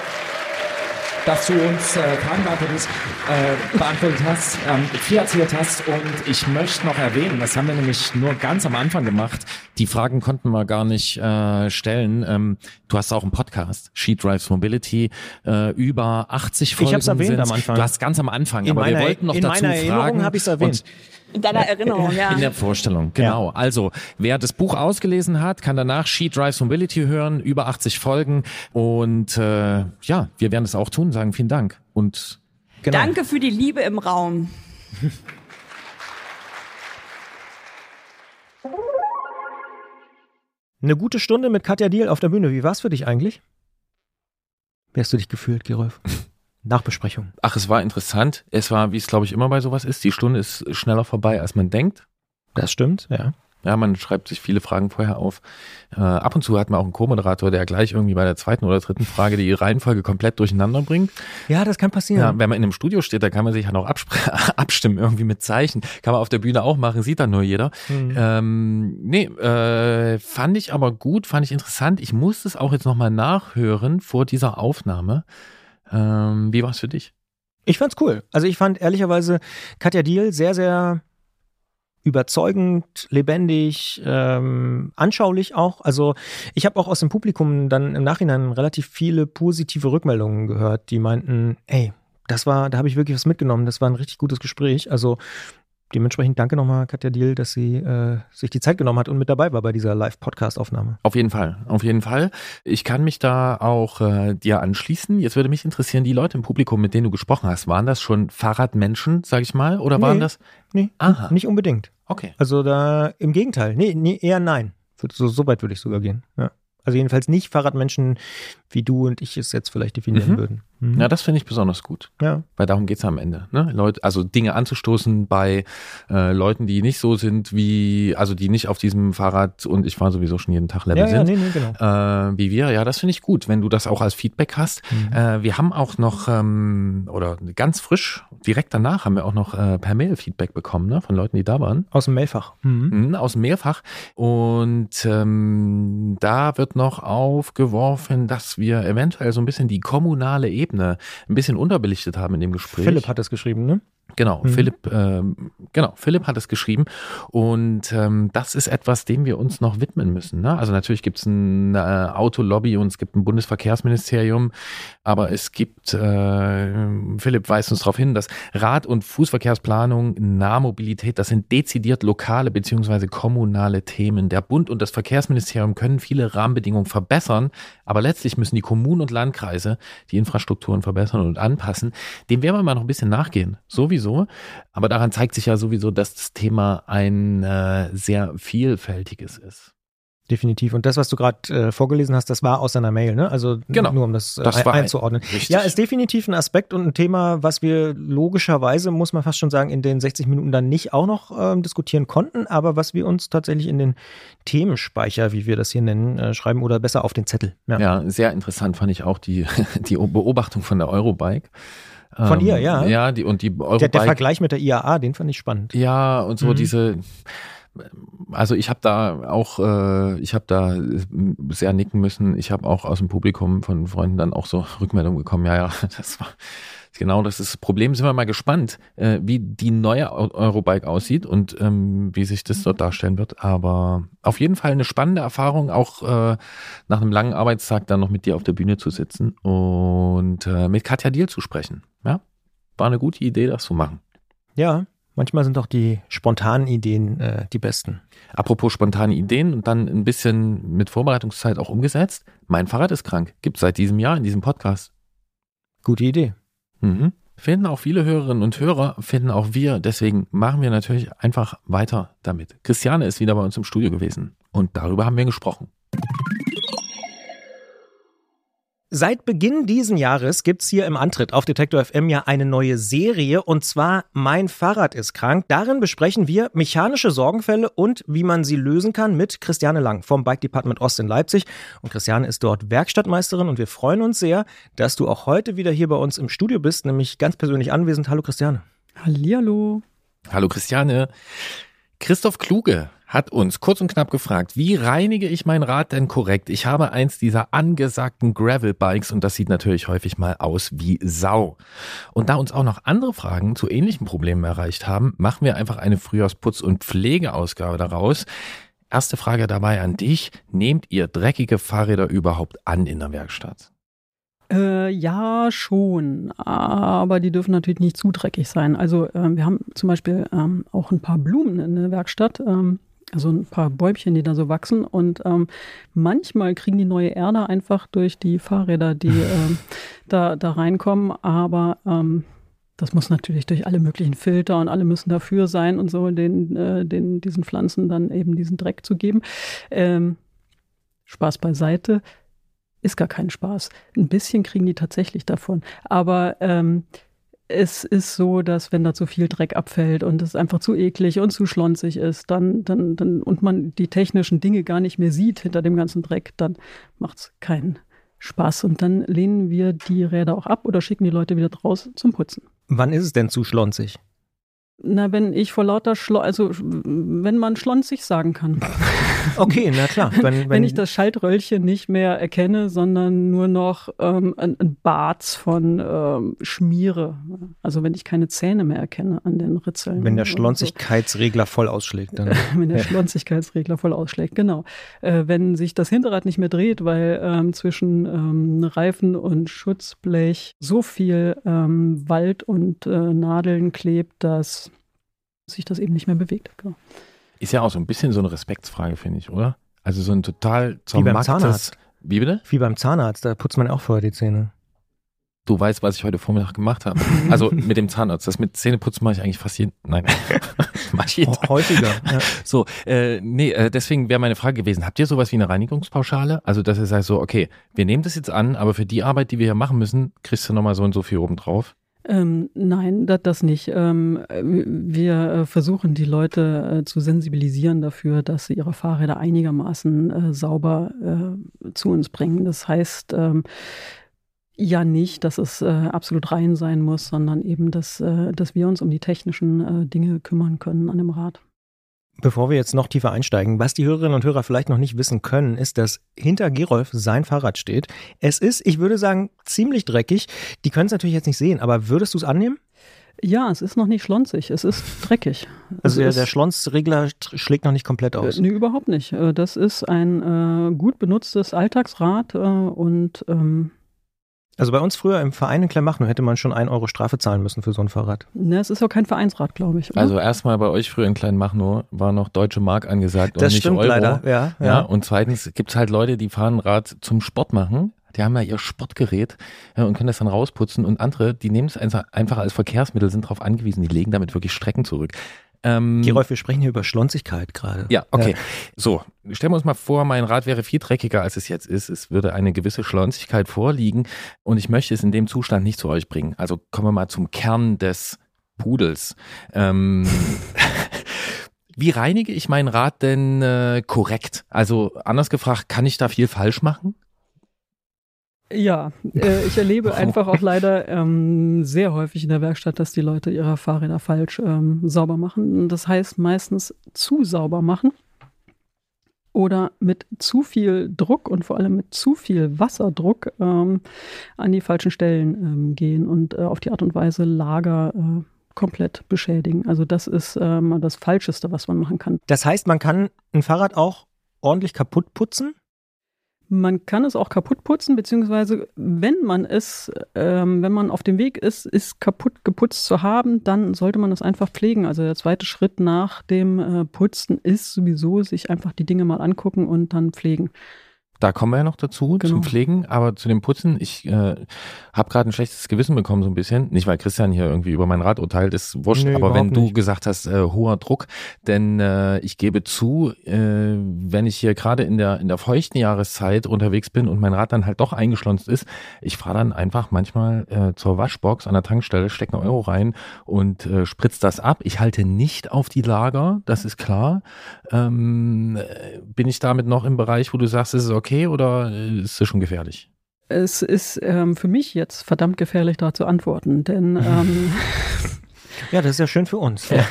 Dass du uns äh, Fragen beantwortet, äh, beantwortet hast, ähm, viel erzählt hast. Und ich möchte noch erwähnen, das haben wir nämlich nur ganz am Anfang gemacht. Die Fragen konnten wir gar nicht äh, stellen. Ähm, du hast auch einen Podcast, She Drives Mobility, äh, über 80 Folgen. Ich habe es erwähnt sind's. am Anfang. Du hast ganz am Anfang, In aber wir meiner- wollten noch in dazu meiner Erinnerung fragen. habe ich erwähnt. In deiner Erinnerung, ja. In der Vorstellung, genau. Also, wer das Buch ausgelesen hat, kann danach She Drives Mobility hören, über 80 Folgen. Und äh, ja, wir werden es auch tun, sagen vielen Dank. Und Genau. Danke für die Liebe im Raum. Eine gute Stunde mit Katja Diel auf der Bühne. Wie war's für dich eigentlich? Wie hast du dich gefühlt, Gerolf? Nachbesprechung. ach, es war interessant. Es war, wie es glaube ich immer bei sowas ist, die Stunde ist schneller vorbei, als man denkt. Das stimmt, ja. Ja, man schreibt sich viele Fragen vorher auf. Äh, ab und zu hat man auch einen Co-Moderator, der gleich irgendwie bei der zweiten oder dritten Frage die Reihenfolge komplett durcheinander bringt. Ja, das kann passieren. Ja, wenn man in einem Studio steht, da kann man sich ja noch abstimmen, irgendwie mit Zeichen. Kann man auf der Bühne auch machen, sieht dann nur jeder. Mhm. Ähm, nee, äh, fand ich aber gut, fand ich interessant. Ich muss es auch jetzt nochmal nachhören vor dieser Aufnahme. Ähm, wie war es für dich? Ich fand's cool. Also ich fand ehrlicherweise Katja Diel sehr, sehr überzeugend, lebendig, ähm, anschaulich auch. Also ich habe auch aus dem Publikum dann im Nachhinein relativ viele positive Rückmeldungen gehört, die meinten, ey, das war, da habe ich wirklich was mitgenommen. Das war ein richtig gutes Gespräch. Also dementsprechend danke nochmal Katja Diel, dass sie äh, sich die Zeit genommen hat und mit dabei war bei dieser Live-Podcast-Aufnahme. Auf jeden Fall, auf jeden Fall. Ich kann mich da auch äh, dir anschließen. Jetzt würde mich interessieren, die Leute im Publikum, mit denen du gesprochen hast, waren das schon Fahrradmenschen, sag ich mal, oder waren Nee. das? Nee, Aha. nicht unbedingt. Okay. Also da im Gegenteil. Nee, nee eher nein. So, so weit würde ich sogar gehen. Ja. Also jedenfalls nicht Fahrradmenschen, wie du und ich es jetzt vielleicht definieren Mhm. würden. Mhm. Ja, das finde ich besonders gut. ja. Weil darum geht's am Ende. Ne? Leute, also Dinge anzustoßen bei äh, Leuten, die nicht so sind wie, also die nicht auf diesem Fahrrad und ich fahre sowieso schon jeden Tag Level Ja, ja, sind. nee, nee, genau. Äh, wie wir, ja, das finde ich gut, wenn du das auch als Feedback hast. Mhm. Äh, wir haben auch noch, ähm, oder ganz frisch, direkt danach haben wir auch noch äh, per Mail Feedback bekommen, ne, von Leuten, die da waren. Aus dem Mailfach. Mhm. Mhm, aus dem Mehrfach. Und ähm, da wird noch aufgeworfen, dass wir eventuell so ein bisschen die kommunale Ebene ein bisschen unterbelichtet haben in dem Gespräch. Philipp hat das geschrieben, ne? Genau, Mhm. Philipp, ähm, genau, Philipp hat es geschrieben und ähm, das ist etwas, dem wir uns noch widmen müssen. Ne? Also natürlich gibt es ein äh, Autolobby und es gibt ein Bundesverkehrsministerium, aber es gibt, äh, Philipp weist uns darauf hin, dass Rad- und Fußverkehrsplanung, Nahmobilität, das sind dezidiert lokale beziehungsweise kommunale Themen. Der Bund und das Verkehrsministerium können viele Rahmenbedingungen verbessern, aber letztlich müssen die Kommunen und Landkreise die Infrastrukturen verbessern und anpassen. Dem werden wir mal noch ein bisschen nachgehen, sowieso. Aber daran zeigt sich ja sowieso, dass das Thema ein äh, sehr vielfältiges ist. Definitiv. Und das, was du gerade äh, vorgelesen hast, das war aus seiner Mail, ne? Also Genau. nur um das, äh, Das ein- einzuordnen. Richtig. Ja, ist definitiv ein Aspekt und ein Thema, was wir logischerweise, muss man fast schon sagen, in den 60 Minuten dann nicht auch noch ähm, diskutieren konnten, aber was wir uns tatsächlich in den Themenspeicher, wie wir das hier nennen, äh, schreiben oder besser auf den Zettel. Ja. Ja, sehr interessant fand ich auch die, die Beobachtung von der Eurobike. Von Ähm, ihr, ja. Ja, die, und die Eurobike. Der, der Vergleich mit der IAA, den fand ich spannend. Ja, und so Mhm. diese, also ich habe da auch, äh, ich habe da sehr nicken müssen. Ich habe auch aus dem Publikum von Freunden dann auch so Rückmeldungen bekommen. Ja, ja, das war genau das ist das Problem. Sind wir mal gespannt, äh, wie die neue Eu- Eurobike aussieht und ähm, wie sich das dort darstellen wird. Aber auf jeden Fall eine spannende Erfahrung, auch äh, nach einem langen Arbeitstag dann noch mit dir auf der Bühne zu sitzen und äh, mit Katja Diel zu sprechen. Ja, war eine gute Idee, das zu machen. Ja, manchmal sind auch die spontanen Ideen äh, die besten. Apropos spontane Ideen und dann ein bisschen mit Vorbereitungszeit auch umgesetzt. Mein Fahrrad ist krank. Gibt seit diesem Jahr in diesem Podcast. Gute Idee. Mhm. Finden auch viele Hörerinnen und Hörer, finden auch wir. Deswegen machen wir natürlich einfach weiter damit. Christiane ist wieder bei uns im Studio gewesen und darüber haben wir gesprochen. Seit Beginn diesen Jahres gibt's hier im Antritt auf Detektor FM ja eine neue Serie und zwar Mein Fahrrad ist krank. Darin besprechen wir mechanische Sorgenfälle und wie man sie lösen kann mit Christiane Lang vom Bike Department Ost in Leipzig. Und Christiane ist dort Werkstattmeisterin und wir freuen uns sehr, dass du auch heute wieder hier bei uns im Studio bist, nämlich ganz persönlich anwesend. Hallo Christiane. Hallihallo. Hallo Christiane. Christoph Kluge hat uns kurz und knapp gefragt, wie reinige ich mein Rad denn korrekt? Ich habe eins dieser angesagten Gravel-Bikes und das sieht natürlich häufig mal aus wie Sau. Und da uns auch noch andere Fragen zu ähnlichen Problemen erreicht haben, machen wir einfach eine Frühjahrsputz- und Pflegeausgabe daraus. Erste Frage dabei an dich. Nehmt ihr dreckige Fahrräder überhaupt an in der Werkstatt? Äh, ja, schon. Aber die dürfen natürlich nicht zu dreckig sein. Also äh, wir haben zum Beispiel ähm, auch ein paar Blumen in der Werkstatt. Ähm, also ein paar Bäumchen, die da so wachsen. Und ähm, manchmal kriegen die neue Erde einfach durch die Fahrräder, die ähm, da, da reinkommen. Aber ähm, das muss natürlich durch alle möglichen Filter und alle müssen dafür sein und so, den, äh, den, diesen Pflanzen dann eben diesen Dreck zu geben. Ähm, Spaß beiseite ist gar kein Spaß. Ein bisschen kriegen die tatsächlich davon. Aber ähm, es ist so, dass wenn da zu viel Dreck abfällt und es einfach zu eklig und zu schlonzig ist, dann, dann, dann und man die technischen Dinge gar nicht mehr sieht hinter dem ganzen Dreck, dann macht es keinen Spaß. Und dann lehnen wir die Räder auch ab oder schicken die Leute wieder raus zum Putzen. Wann ist es denn zu schlonzig? Na, wenn ich vor lauter Schlo also wenn man schlonzig sagen kann. Okay, na klar. Wenn, wenn, wenn ich das Schaltröllchen nicht mehr erkenne, sondern nur noch ähm, ein, ein Barz von ähm, Schmiere. Also wenn ich keine Zähne mehr erkenne an den Ritzeln. Wenn der Schlonzigkeitsregler voll ausschlägt. Dann. wenn der Schlonzigkeitsregler voll ausschlägt, genau. Äh, wenn sich das Hinterrad nicht mehr dreht, weil ähm, zwischen ähm, Reifen und Schutzblech so viel ähm, Wald und äh, Nadeln klebt, dass sich das eben nicht mehr bewegt. Genau. Ist ja auch so ein bisschen so eine Respektsfrage, finde ich, oder? Also so ein total Wie beim Zahnarzt. Wie bitte? Wie beim Zahnarzt, da putzt man auch vorher die Zähne. Du weißt, was ich heute Vormittag gemacht habe. Also mit dem Zahnarzt. Das mit Zähneputzen mache ich eigentlich fast jeden. Nein, mache ich jeden Häufiger. Ja. So, äh, nee, äh, deswegen wäre meine Frage gewesen: Habt ihr sowas wie eine Reinigungspauschale? Also dass ihr sagt so, okay, wir nehmen das jetzt an, aber für die Arbeit, die wir hier machen müssen, kriegst du nochmal so und so viel obendrauf. Ähm, nein, das, das nicht. Ähm, wir äh, versuchen die Leute äh, zu sensibilisieren dafür, dass sie ihre Fahrräder einigermaßen äh, sauber äh, zu uns bringen. Das heißt ähm, ja nicht, dass es äh, absolut rein sein muss, sondern eben, dass, äh, dass wir uns um die technischen Dinge kümmern können an dem Rad. Bevor wir jetzt noch tiefer einsteigen, was die Hörerinnen und Hörer vielleicht noch nicht wissen können, ist, dass hinter Gerolf sein Fahrrad steht. Es ist, ich würde sagen, ziemlich dreckig. Die können es natürlich jetzt nicht sehen, aber würdest du es annehmen? Ja, es ist noch nicht schlonzig, es ist dreckig. Also der, der Schlonzregler schlägt noch nicht komplett aus? Äh, nee, überhaupt nicht. Äh, das ist ein äh, gut benutztes Alltagsrad äh, und ähm, also bei uns früher im Verein in Kleinmachnow hätte man schon ein Euro Strafe zahlen müssen für so ein Fahrrad. Ne, es ist auch kein Vereinsrad, glaube ich. Oder? Also erstmal bei euch früher in Kleinmachnow war noch deutsche Mark angesagt das und nicht stimmt Euro. leider, ja, ja. ja und zweitens gibt's halt Leute, die fahren Rad zum Sport machen. Die haben ja ihr Sportgerät ja, und können das dann rausputzen und andere, die nehmen es einfach, einfach als Verkehrsmittel, sind darauf angewiesen, die legen damit wirklich Strecken zurück. Ähm, Gerolf, wir sprechen hier über Schlonzigkeit gerade. Ja, okay. Ja. So, stellen wir uns mal vor, mein Rad wäre viel dreckiger, als es jetzt ist. Es würde eine gewisse Schlonzigkeit vorliegen und ich möchte es in dem Zustand nicht zu euch bringen. Also kommen wir mal zum Kern des Pudels. Ähm, wie reinige ich mein Rad denn äh, korrekt? Also anders gefragt, kann ich da viel falsch machen? Ja, äh, ich erlebe einfach auch leider ähm, sehr häufig in der Werkstatt, dass die Leute ihre Fahrräder falsch ähm, sauber machen. Das heißt meistens zu sauber machen oder mit zu viel Druck und vor allem mit zu viel Wasserdruck ähm, an die falschen Stellen ähm, gehen und äh, auf die Art und Weise Lager äh, komplett beschädigen. Also das ist ähm, das Falscheste, was man machen kann. Das heißt, man kann ein Fahrrad auch ordentlich kaputt putzen? Man kann es auch kaputt putzen, beziehungsweise wenn man es, ähm, wenn man auf dem Weg ist, ist kaputt geputzt zu haben, dann sollte man es einfach pflegen. Also der zweite Schritt nach dem äh, Putzen ist sowieso, sich einfach die Dinge mal angucken und dann pflegen. Da kommen wir ja noch dazu, genau. zum Pflegen, aber zu dem Putzen, ich äh, habe gerade ein schlechtes Gewissen bekommen, so ein bisschen. Nicht, weil Christian hier irgendwie über mein Rad urteilt, ist wurscht, nee, aber wenn du nicht. gesagt hast, äh, hoher Druck, denn äh, ich gebe zu, äh, wenn ich hier gerade in der, in der feuchten Jahreszeit unterwegs bin und mein Rad dann halt doch eingeschlonzt ist, ich fahre dann einfach manchmal äh, zur Waschbox an der Tankstelle, stecke einen Euro rein und äh, spritz das ab. Ich halte nicht auf die Lager, das ist klar. Ähm, äh, bin ich damit noch im Bereich, wo du sagst, es ist okay, okay oder ist es schon gefährlich? Es ist ähm, für mich jetzt verdammt gefährlich, da zu antworten, denn ähm, ja, das ist ja schön für uns. Ja.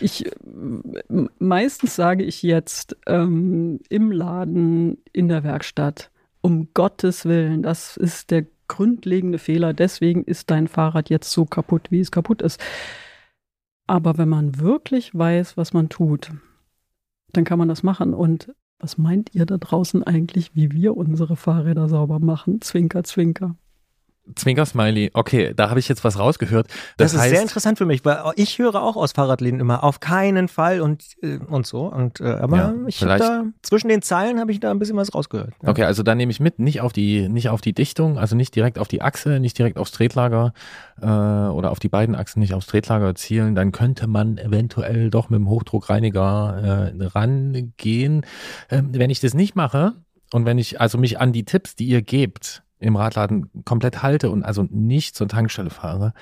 Ich m- meistens sage ich jetzt ähm, im Laden, in der Werkstatt, um Gottes Willen, das ist der grundlegende Fehler. Deswegen ist dein Fahrrad jetzt so kaputt, wie es kaputt ist. Aber wenn man wirklich weiß, was man tut, dann kann man das machen. Und was meint ihr da draußen eigentlich, wie wir unsere Fahrräder sauber machen? Zwinker, zwinker. Zwinker-Smiley. Okay, da habe ich jetzt was rausgehört. Das, Das, ist heißt, sehr interessant für mich, weil ich höre auch aus Fahrradläden immer auf keinen Fall und, äh, und so. Und, äh, aber Ja, ich habe da zwischen den Zeilen habe ich da ein bisschen was rausgehört. Ja. Okay, also dann nehme ich mit, nicht auf die, nicht auf die Dichtung, also nicht direkt auf die Achse, nicht direkt aufs Tretlager äh, oder auf die beiden Achsen nicht aufs Tretlager zielen, dann könnte man eventuell doch mit dem Hochdruckreiniger äh, rangehen. Ähm, wenn ich das nicht mache und wenn ich also mich an die Tipps, die ihr gebt, im Radladen komplett halte und also nicht zur Tankstelle fahre,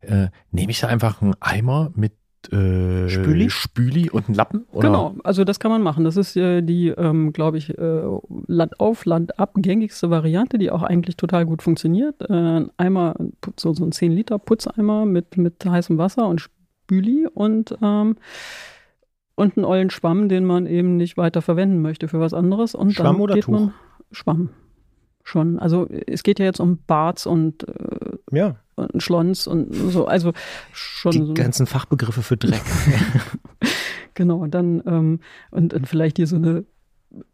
äh, nehme ich da einfach einen Eimer mit äh, Spüli? Spüli und einen Lappen? Oder? Genau, also das kann man machen. Das ist äh, die, ähm, glaube ich, äh, Land auf, Land ab gängigste Variante, die auch eigentlich total gut funktioniert. Äh, ein Eimer, so, so ein 10 Liter Putzeimer mit, mit heißem Wasser und Spüli und ähm, und einen ollen Schwamm, den man eben nicht weiter verwenden möchte für was anderes. Und Schwamm dann oder geht Tuch? man Schwamm. Schon. Also es geht ja jetzt um Barts und, äh, Ja, und Schlons und so. Also schon die so ganzen Fachbegriffe für Dreck. Genau, und dann ähm, und, und vielleicht hier so eine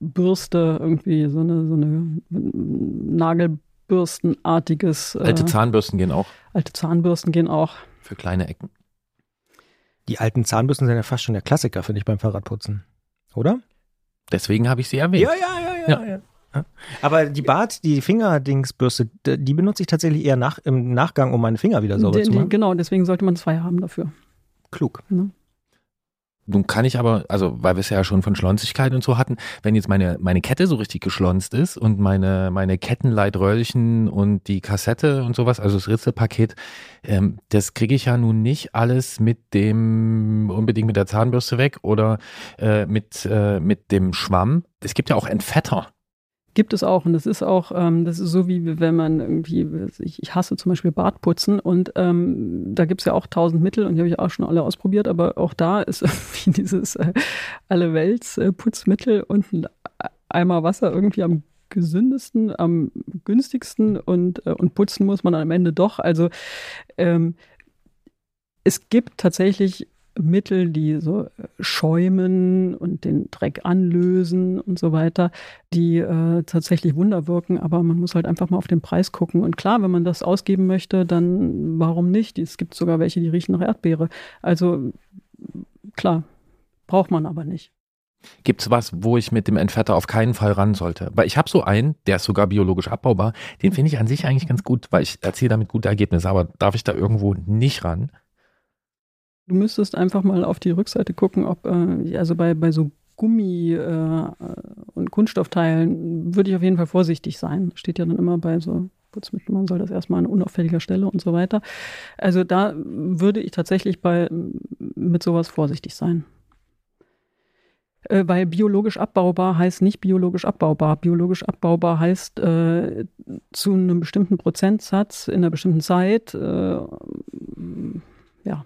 Bürste, irgendwie so eine, so eine Nagelbürstenartiges. Äh, Alte Zahnbürsten gehen auch alte Zahnbürsten gehen auch. für kleine Ecken. die alten Zahnbürsten sind ja fast schon der Klassiker, finde ich, beim Fahrradputzen. Oder? Deswegen habe ich sie erwähnt. ja, ja, ja, ja. Aber die Bart, die Fingerdingsbürste, die benutze ich tatsächlich eher nach, im Nachgang, um meine Finger wieder sauber Die- zu die- machen. genau, deswegen sollte man zwei haben dafür. Klug. Nun kann ich aber, also weil wir es ja schon von Schlonzigkeit und so hatten, wenn jetzt meine, meine Kette so richtig geschlonzt ist und meine, meine Kettenleitröllchen und die Kassette und sowas, also das Ritzelpaket, ähm, das kriege ich ja nun nicht alles mit dem, unbedingt mit der Zahnbürste weg oder äh, mit, äh, mit dem Schwamm. Es gibt ja auch Entfetter. Gibt es auch und das ist auch, ähm, das ist so wie wenn man irgendwie, ich, hasse zum Beispiel Bartputzen und ähm, da gibt es ja auch tausend Mittel und die habe ich auch schon alle ausprobiert, aber auch da ist irgendwie dieses äh, allerwelts äh, Putzmittel und ein Eimer Wasser irgendwie am gesündesten, am günstigsten und, äh, und putzen muss man am Ende doch. Also ähm, es gibt tatsächlich Mittel, die so äh, schäumen und den Dreck anlösen und so weiter, die äh, tatsächlich Wunder wirken, aber man muss halt einfach mal auf den Preis gucken. Und klar, wenn man das ausgeben möchte, dann warum nicht? Es gibt sogar welche, die riechen nach Erdbeere. Also klar, braucht man aber nicht. Gibt's was, wo ich mit dem Entfetter auf keinen Fall ran sollte? Weil ich habe so einen, der ist sogar biologisch abbaubar. Den finde ich an sich eigentlich ganz gut, weil ich erziele damit gute Ergebnisse. Aber darf ich da irgendwo nicht ran? Du müsstest einfach mal auf die Rückseite gucken, ob, äh, also bei, bei so Gummi äh, und Kunststoffteilen würde ich auf jeden Fall vorsichtig sein. Steht ja dann immer bei so Putzmitteln, man soll das erstmal an unauffälliger Stelle und so weiter. Also da würde ich tatsächlich bei, mit sowas vorsichtig sein. Äh, weil biologisch abbaubar heißt nicht biologisch abbaubar. Biologisch abbaubar heißt äh, zu einem bestimmten Prozentsatz in einer bestimmten Zeit, äh, ja,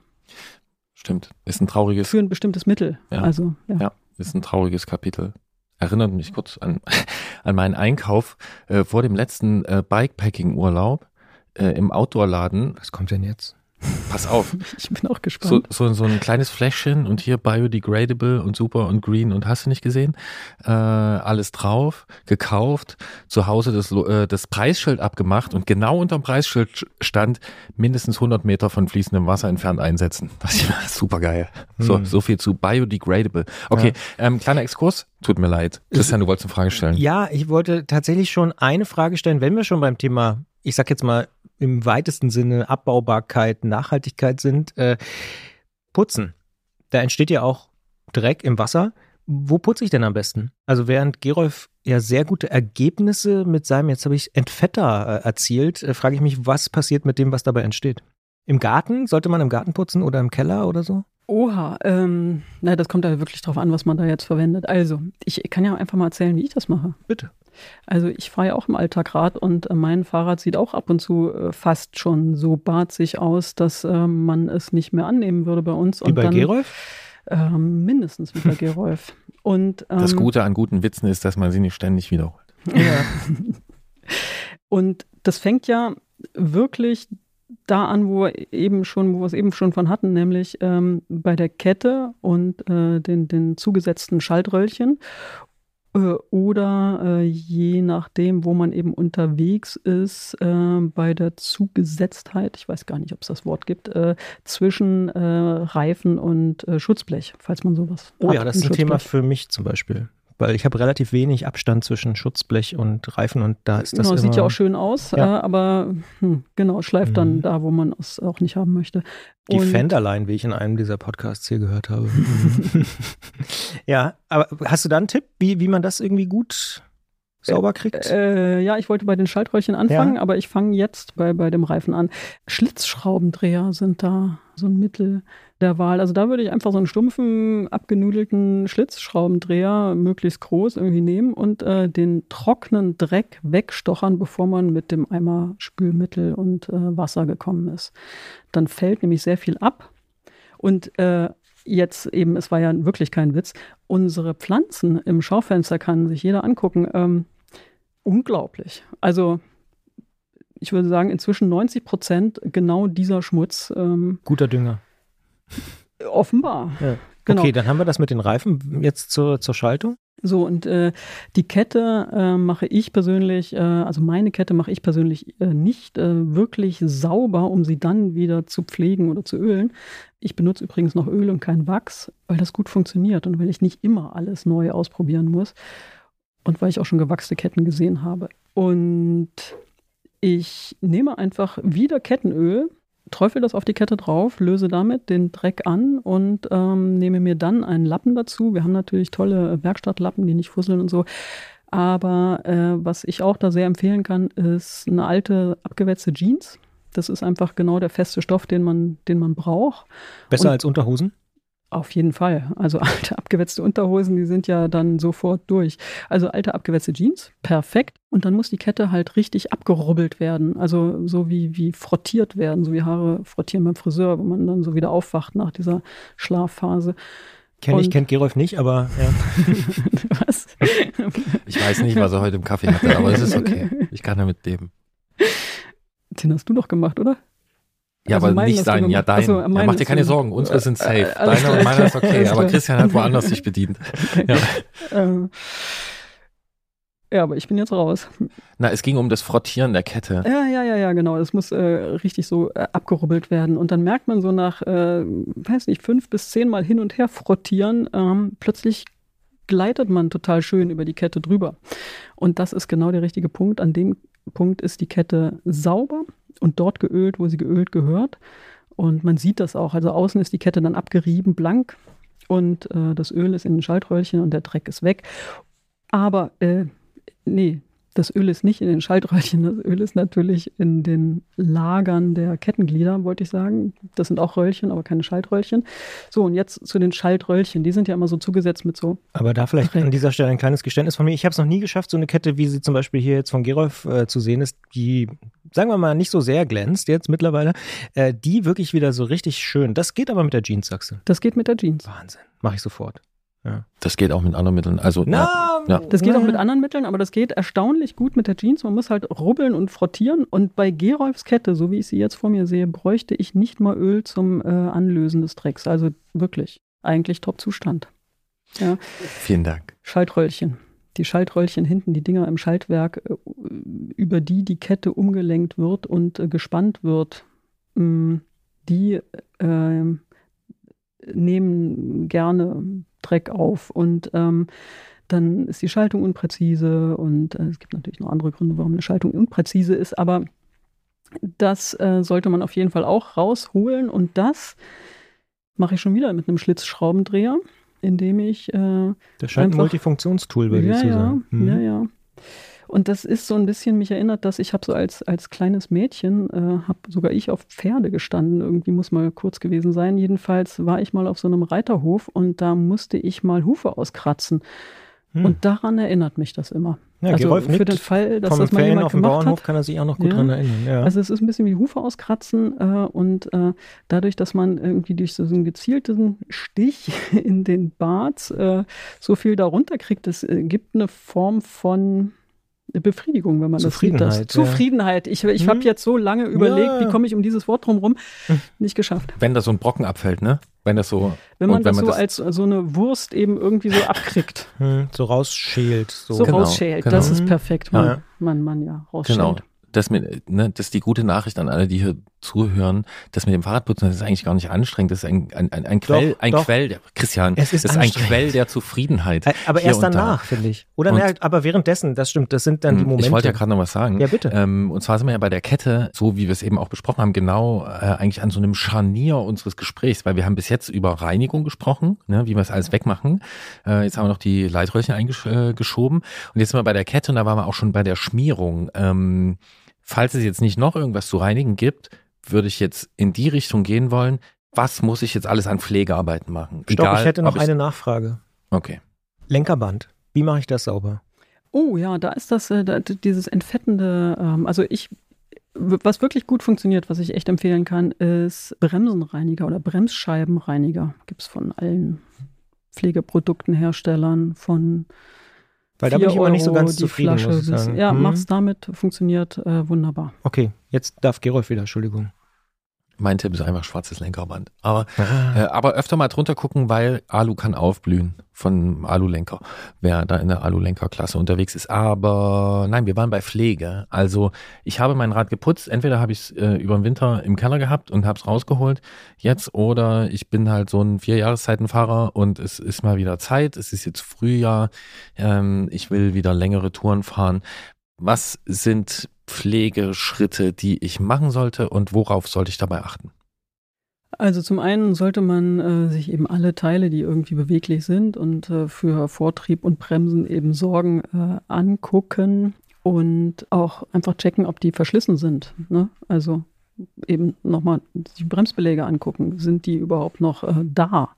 Stimmt. Ist ein trauriges, für ein bestimmtes Mittel. Ja. Also, ja. Ja. ist ein trauriges Kapitel. Erinnert mich kurz an, an meinen Einkauf äh, vor dem letzten äh, Bikepacking-Urlaub äh, im Outdoor-Laden. Was kommt denn jetzt? Pass auf, Ich bin auch so, gespannt. so, so ein kleines Fläschchen und hier biodegradable und super und green und hast du nicht gesehen. Äh, alles drauf, gekauft, zu Hause das, äh, das Preisschild abgemacht und genau unterm Preisschild stand mindestens 100 Meter von fließendem Wasser entfernt einsetzen. Das ist super geil. So, Hm. so viel zu biodegradable. Okay, ähm, kleiner Exkurs. Tut mir leid. Christian, du wolltest eine Frage stellen. Ja, ich wollte tatsächlich schon eine Frage stellen, wenn wir schon beim Thema, ich sag jetzt mal im weitesten Sinne Abbaubarkeit, Nachhaltigkeit sind. Äh, putzen. Da entsteht ja auch Dreck im Wasser. Wo putze ich denn am besten? Also während Gerolf ja sehr gute Ergebnisse mit seinem, jetzt habe ich Entfetter äh, erzielt, äh, frage ich mich, was passiert mit dem, was dabei entsteht? Im Garten? Sollte man im Garten putzen oder im Keller oder so? Oha, ähm, na, das kommt da wirklich drauf an, was man da jetzt verwendet. Also, ich kann ja einfach mal erzählen, wie ich das mache. Bitte. Also, ich fahre ja auch im Alltag Rad und äh, mein Fahrrad sieht auch ab und zu äh, fast schon so barzig aus, dass äh, man es nicht mehr annehmen würde bei uns. Wie und bei dann, Gerolf? Ähm, mindestens wie bei Gerolf. Und, ähm, Das Gute an guten Witzen ist, dass man sie nicht ständig wiederholt. Ja. Und das fängt ja wirklich da an, wo wir eben schon, wo wir es eben schon von hatten, nämlich ähm, bei der Kette und äh, den, den zugesetzten Schaltröllchen. Äh, oder äh, je nachdem, wo man eben unterwegs ist, äh, bei der Zugesetztheit, ich weiß gar nicht, ob es das Wort gibt, äh, zwischen Reifen und Schutzblech, falls man sowas Oh hat, ja, das ist ein. Thema für mich zum Beispiel. Weil ich habe relativ wenig Abstand zwischen Schutzblech und Reifen und da ist das Genau, sieht ja auch schön aus, Ja. äh, aber hm, genau, schleift dann Mhm. da, wo man es auch nicht haben möchte. Die Und- Fenderline, wie ich in einem dieser Podcasts hier gehört habe. ja, aber hast du da einen Tipp, wie, wie man das irgendwie gut sauber kriegt? Äh, ja, ich wollte bei den Schaltröllchen anfangen, Ja. aber ich fange jetzt bei, bei dem Reifen an. Schlitzschraubendreher sind da so ein Mittel der Wahl. Also da würde ich einfach so einen stumpfen, abgenudelten Schlitzschraubendreher, möglichst groß, irgendwie nehmen und äh, den trockenen Dreck wegstochern, bevor man mit dem Eimer Spülmittel und äh, Wasser gekommen ist. Dann fällt nämlich sehr viel ab. Und äh, jetzt eben, es war ja wirklich kein Witz, unsere Pflanzen im Schaufenster kann sich jeder angucken. Ähm, unglaublich. Also ich würde sagen, inzwischen 90 Prozent genau dieser Schmutz. Ähm, Guter Dünger. Offenbar. Ja. Genau. Okay, dann haben wir das mit den Reifen jetzt zur, zur Schaltung. So, und äh, die Kette äh, mache ich persönlich, äh, also meine Kette mache ich persönlich äh, nicht äh, wirklich sauber, um sie dann wieder zu pflegen oder zu ölen. Ich benutze übrigens noch Öl und kein Wachs, weil das gut funktioniert und weil ich nicht immer alles neu ausprobieren muss und weil ich auch schon gewachste Ketten gesehen habe. Und ich nehme einfach wieder Kettenöl, träufel das auf die Kette drauf, löse damit den Dreck an und ähm, nehme mir dann einen Lappen dazu. Wir haben natürlich tolle Werkstattlappen, die nicht fusseln und so. Aber äh, was ich auch da sehr empfehlen kann, ist eine alte abgewetzte Jeans. Das ist einfach genau der feste Stoff, den man, den man braucht. Besser Und- als Unterhosen. Auf jeden Fall. Also alte abgewetzte Unterhosen, die sind ja dann sofort durch. Also alte abgewetzte Jeans, perfekt. Und dann muss die Kette halt richtig abgerubbelt werden. Also so wie, wie frottiert werden, so wie Haare frottieren beim Friseur, wo man dann so wieder aufwacht nach dieser Schlafphase. Kenn ich, kennt Gerolf nicht, aber ja. Was? Ich weiß nicht, was er heute im Kaffee hatte, aber es ist okay. Ich kann damit leben. Den hast du doch gemacht, oder? Ja, Also aber nicht dein, ja dein. Ach so, ja, mach dir keine Sorgen, unsere sind safe. Äh, alles Deine und meiner ist okay, aber. Christian hat woanders sich bedient. Ja. Ähm, ja, aber ich bin jetzt raus. Na, es ging um das Frottieren der Kette. Ja, ja, ja, ja, genau. Das muss äh, richtig so äh, abgerubbelt werden. Und dann merkt man so nach, äh, weiß nicht, fünf bis zehn Mal hin und her frottieren, ähm, plötzlich gleitet man total schön über die Kette drüber. Und das ist genau der richtige Punkt. An dem Punkt ist die Kette sauber und dort geölt, wo sie geölt gehört. Und man sieht das auch. Also außen ist die Kette dann abgerieben, blank. Und äh, das Öl ist in den Schaltröllchen und der Dreck ist weg. Aber äh, nee, das Öl ist nicht in den Schaltröllchen, das Öl ist natürlich in den Lagern der Kettenglieder, wollte ich sagen. Das sind auch Röllchen, aber keine Schaltröllchen. So, und jetzt zu den Schaltröllchen. Die sind ja immer so zugesetzt mit so. Aber da vielleicht Dreck. an dieser Stelle ein kleines Geständnis von mir. Ich habe es noch nie geschafft, so eine Kette, wie sie zum Beispiel hier jetzt von Gerolf äh, zu sehen ist, die, sagen wir mal, nicht so sehr glänzt jetzt mittlerweile, äh, die wirklich wieder so richtig schön. Das geht aber mit der Jeans, du. Das geht mit der Jeans. Wahnsinn. Mache ich sofort. Das geht auch mit anderen Mitteln. Also, ja. Ja. Das geht auch mit anderen Mitteln, aber das geht erstaunlich gut mit der Jeans. Man muss halt rubbeln und frottieren. Und bei Gerolfs Kette, so wie ich sie jetzt vor mir sehe, bräuchte ich nicht mal Öl zum äh, Anlösen des Drecks. Also wirklich, eigentlich Top-Zustand. Ja. Vielen Dank. Schaltröllchen. Die Schaltröllchen hinten, die Dinger im Schaltwerk, äh, über die die Kette umgelenkt wird und äh, gespannt wird, mh, die äh, nehmen gerne Dreck auf und ähm, dann ist die Schaltung unpräzise und äh, es gibt natürlich noch andere Gründe, warum eine Schaltung unpräzise ist, aber das äh, sollte man auf jeden Fall auch rausholen und das mache ich schon wieder mit einem Schlitzschraubendreher, indem ich äh, Das scheint ein Einfach- Multifunktionstool bei dir ja, zu ja, sein. Mhm. ja, ja. Und das ist so ein bisschen, mich erinnert, dass ich habe so als, als kleines Mädchen, äh, habe sogar ich auf Pferde gestanden, irgendwie muss mal kurz gewesen sein. Jedenfalls war ich mal auf so einem Reiterhof und da musste ich mal Hufe auskratzen. Hm. Und daran erinnert mich das immer. Ja, also Gerolf für den Fall, dass das mal Ferien jemand auf dem gemacht Bauernhof hat. kann er sich auch noch gut Ja. dran erinnern. Ja. Also es ist ein bisschen wie Hufe auskratzen äh, und äh, dadurch, dass man irgendwie durch so einen gezielten Stich in den Bart äh, so viel darunter kriegt, es äh, gibt eine Form von Befriedigung, wenn man das sieht. Das. Zufriedenheit, ja. Zufriedenheit. Ich, ich Hm. habe jetzt so lange überlegt, Ja. wie komme ich um dieses Wort drumherum, Hm. nicht geschafft. Wenn da so ein Brocken abfällt, ne? Wenn das so. Wenn man und das so als so eine Wurst eben irgendwie so abkriegt, Hm, so rausschält. So. so, Genau, rausschält, genau. das ist perfekt. Man, Ja. man, man ja, rausschält. Genau. Das, mit, ne, das ist die gute Nachricht an alle, die hier zuhören. Das mit dem Fahrradputzen, das ist eigentlich gar nicht anstrengend. Das ist ein, ein, ein, ein Quell, Doch, ein doch. Quell, der, Christian, Es ist das ist ein. Quell der Zufriedenheit. Äh, Aber erst und da. danach, finde ich. Oder Und- na, aber währenddessen, das stimmt, das sind dann die Hm, Momente. Ich wollte ja gerade noch was sagen. Ja, bitte. Ähm, und zwar sind wir ja bei der Kette, so wie wir es eben auch besprochen haben, genau äh, eigentlich an so einem Scharnier unseres Gesprächs, weil wir haben bis jetzt über Reinigung gesprochen, ne, wie wir es alles wegmachen. Äh, jetzt haben wir noch die Leitröhrchen eingeschoben und jetzt sind wir bei der Kette und da waren wir auch schon bei der Schmierung. Ähm, falls es jetzt nicht noch irgendwas zu reinigen gibt, würde ich jetzt in die Richtung gehen wollen. Was muss ich jetzt alles an Pflegearbeiten machen? Stopp, ich hätte noch eine Nachfrage. Okay. Lenkerband. Wie mache ich das sauber? Oh ja, da ist das, äh, da, dieses entfettende, ähm, also ich, was wirklich gut funktioniert, was ich echt empfehlen kann, ist Bremsenreiniger oder Bremsscheibenreiniger. Gibt es von allen Pflegeproduktenherstellern, von Weil da bin 4 ich immer nicht so Euro ganz die zufrieden, Flasche muss ich sagen. Ja, Hm. mach's damit, funktioniert äh, wunderbar. Okay, jetzt darf Gerolf wieder, Entschuldigung. Mein Tipp ist einfach schwarzes Lenkerband. Aber Äh, aber öfter mal drunter gucken, weil Alu kann aufblühen von Alulenker, wer da in der Alulenkerklasse unterwegs ist. Aber nein, wir waren bei Pflege. Also ich habe mein Rad geputzt. Entweder habe ich es äh, über den Winter im Keller gehabt und habe es rausgeholt jetzt oder ich bin halt so ein Vierjahreszeitenfahrer und es ist mal wieder Zeit. Es ist jetzt Frühjahr. Ähm, ich will wieder längere Touren fahren. Was sind Pflegeschritte, die ich machen sollte und worauf sollte ich dabei achten? Also zum einen sollte man äh, sich eben alle Teile, die irgendwie beweglich sind und äh, für Vortrieb und Bremsen eben sorgen, äh, angucken und auch einfach checken, ob die verschlissen sind. Ne? Also eben nochmal die Bremsbeläge angucken. Sind die überhaupt noch äh, da?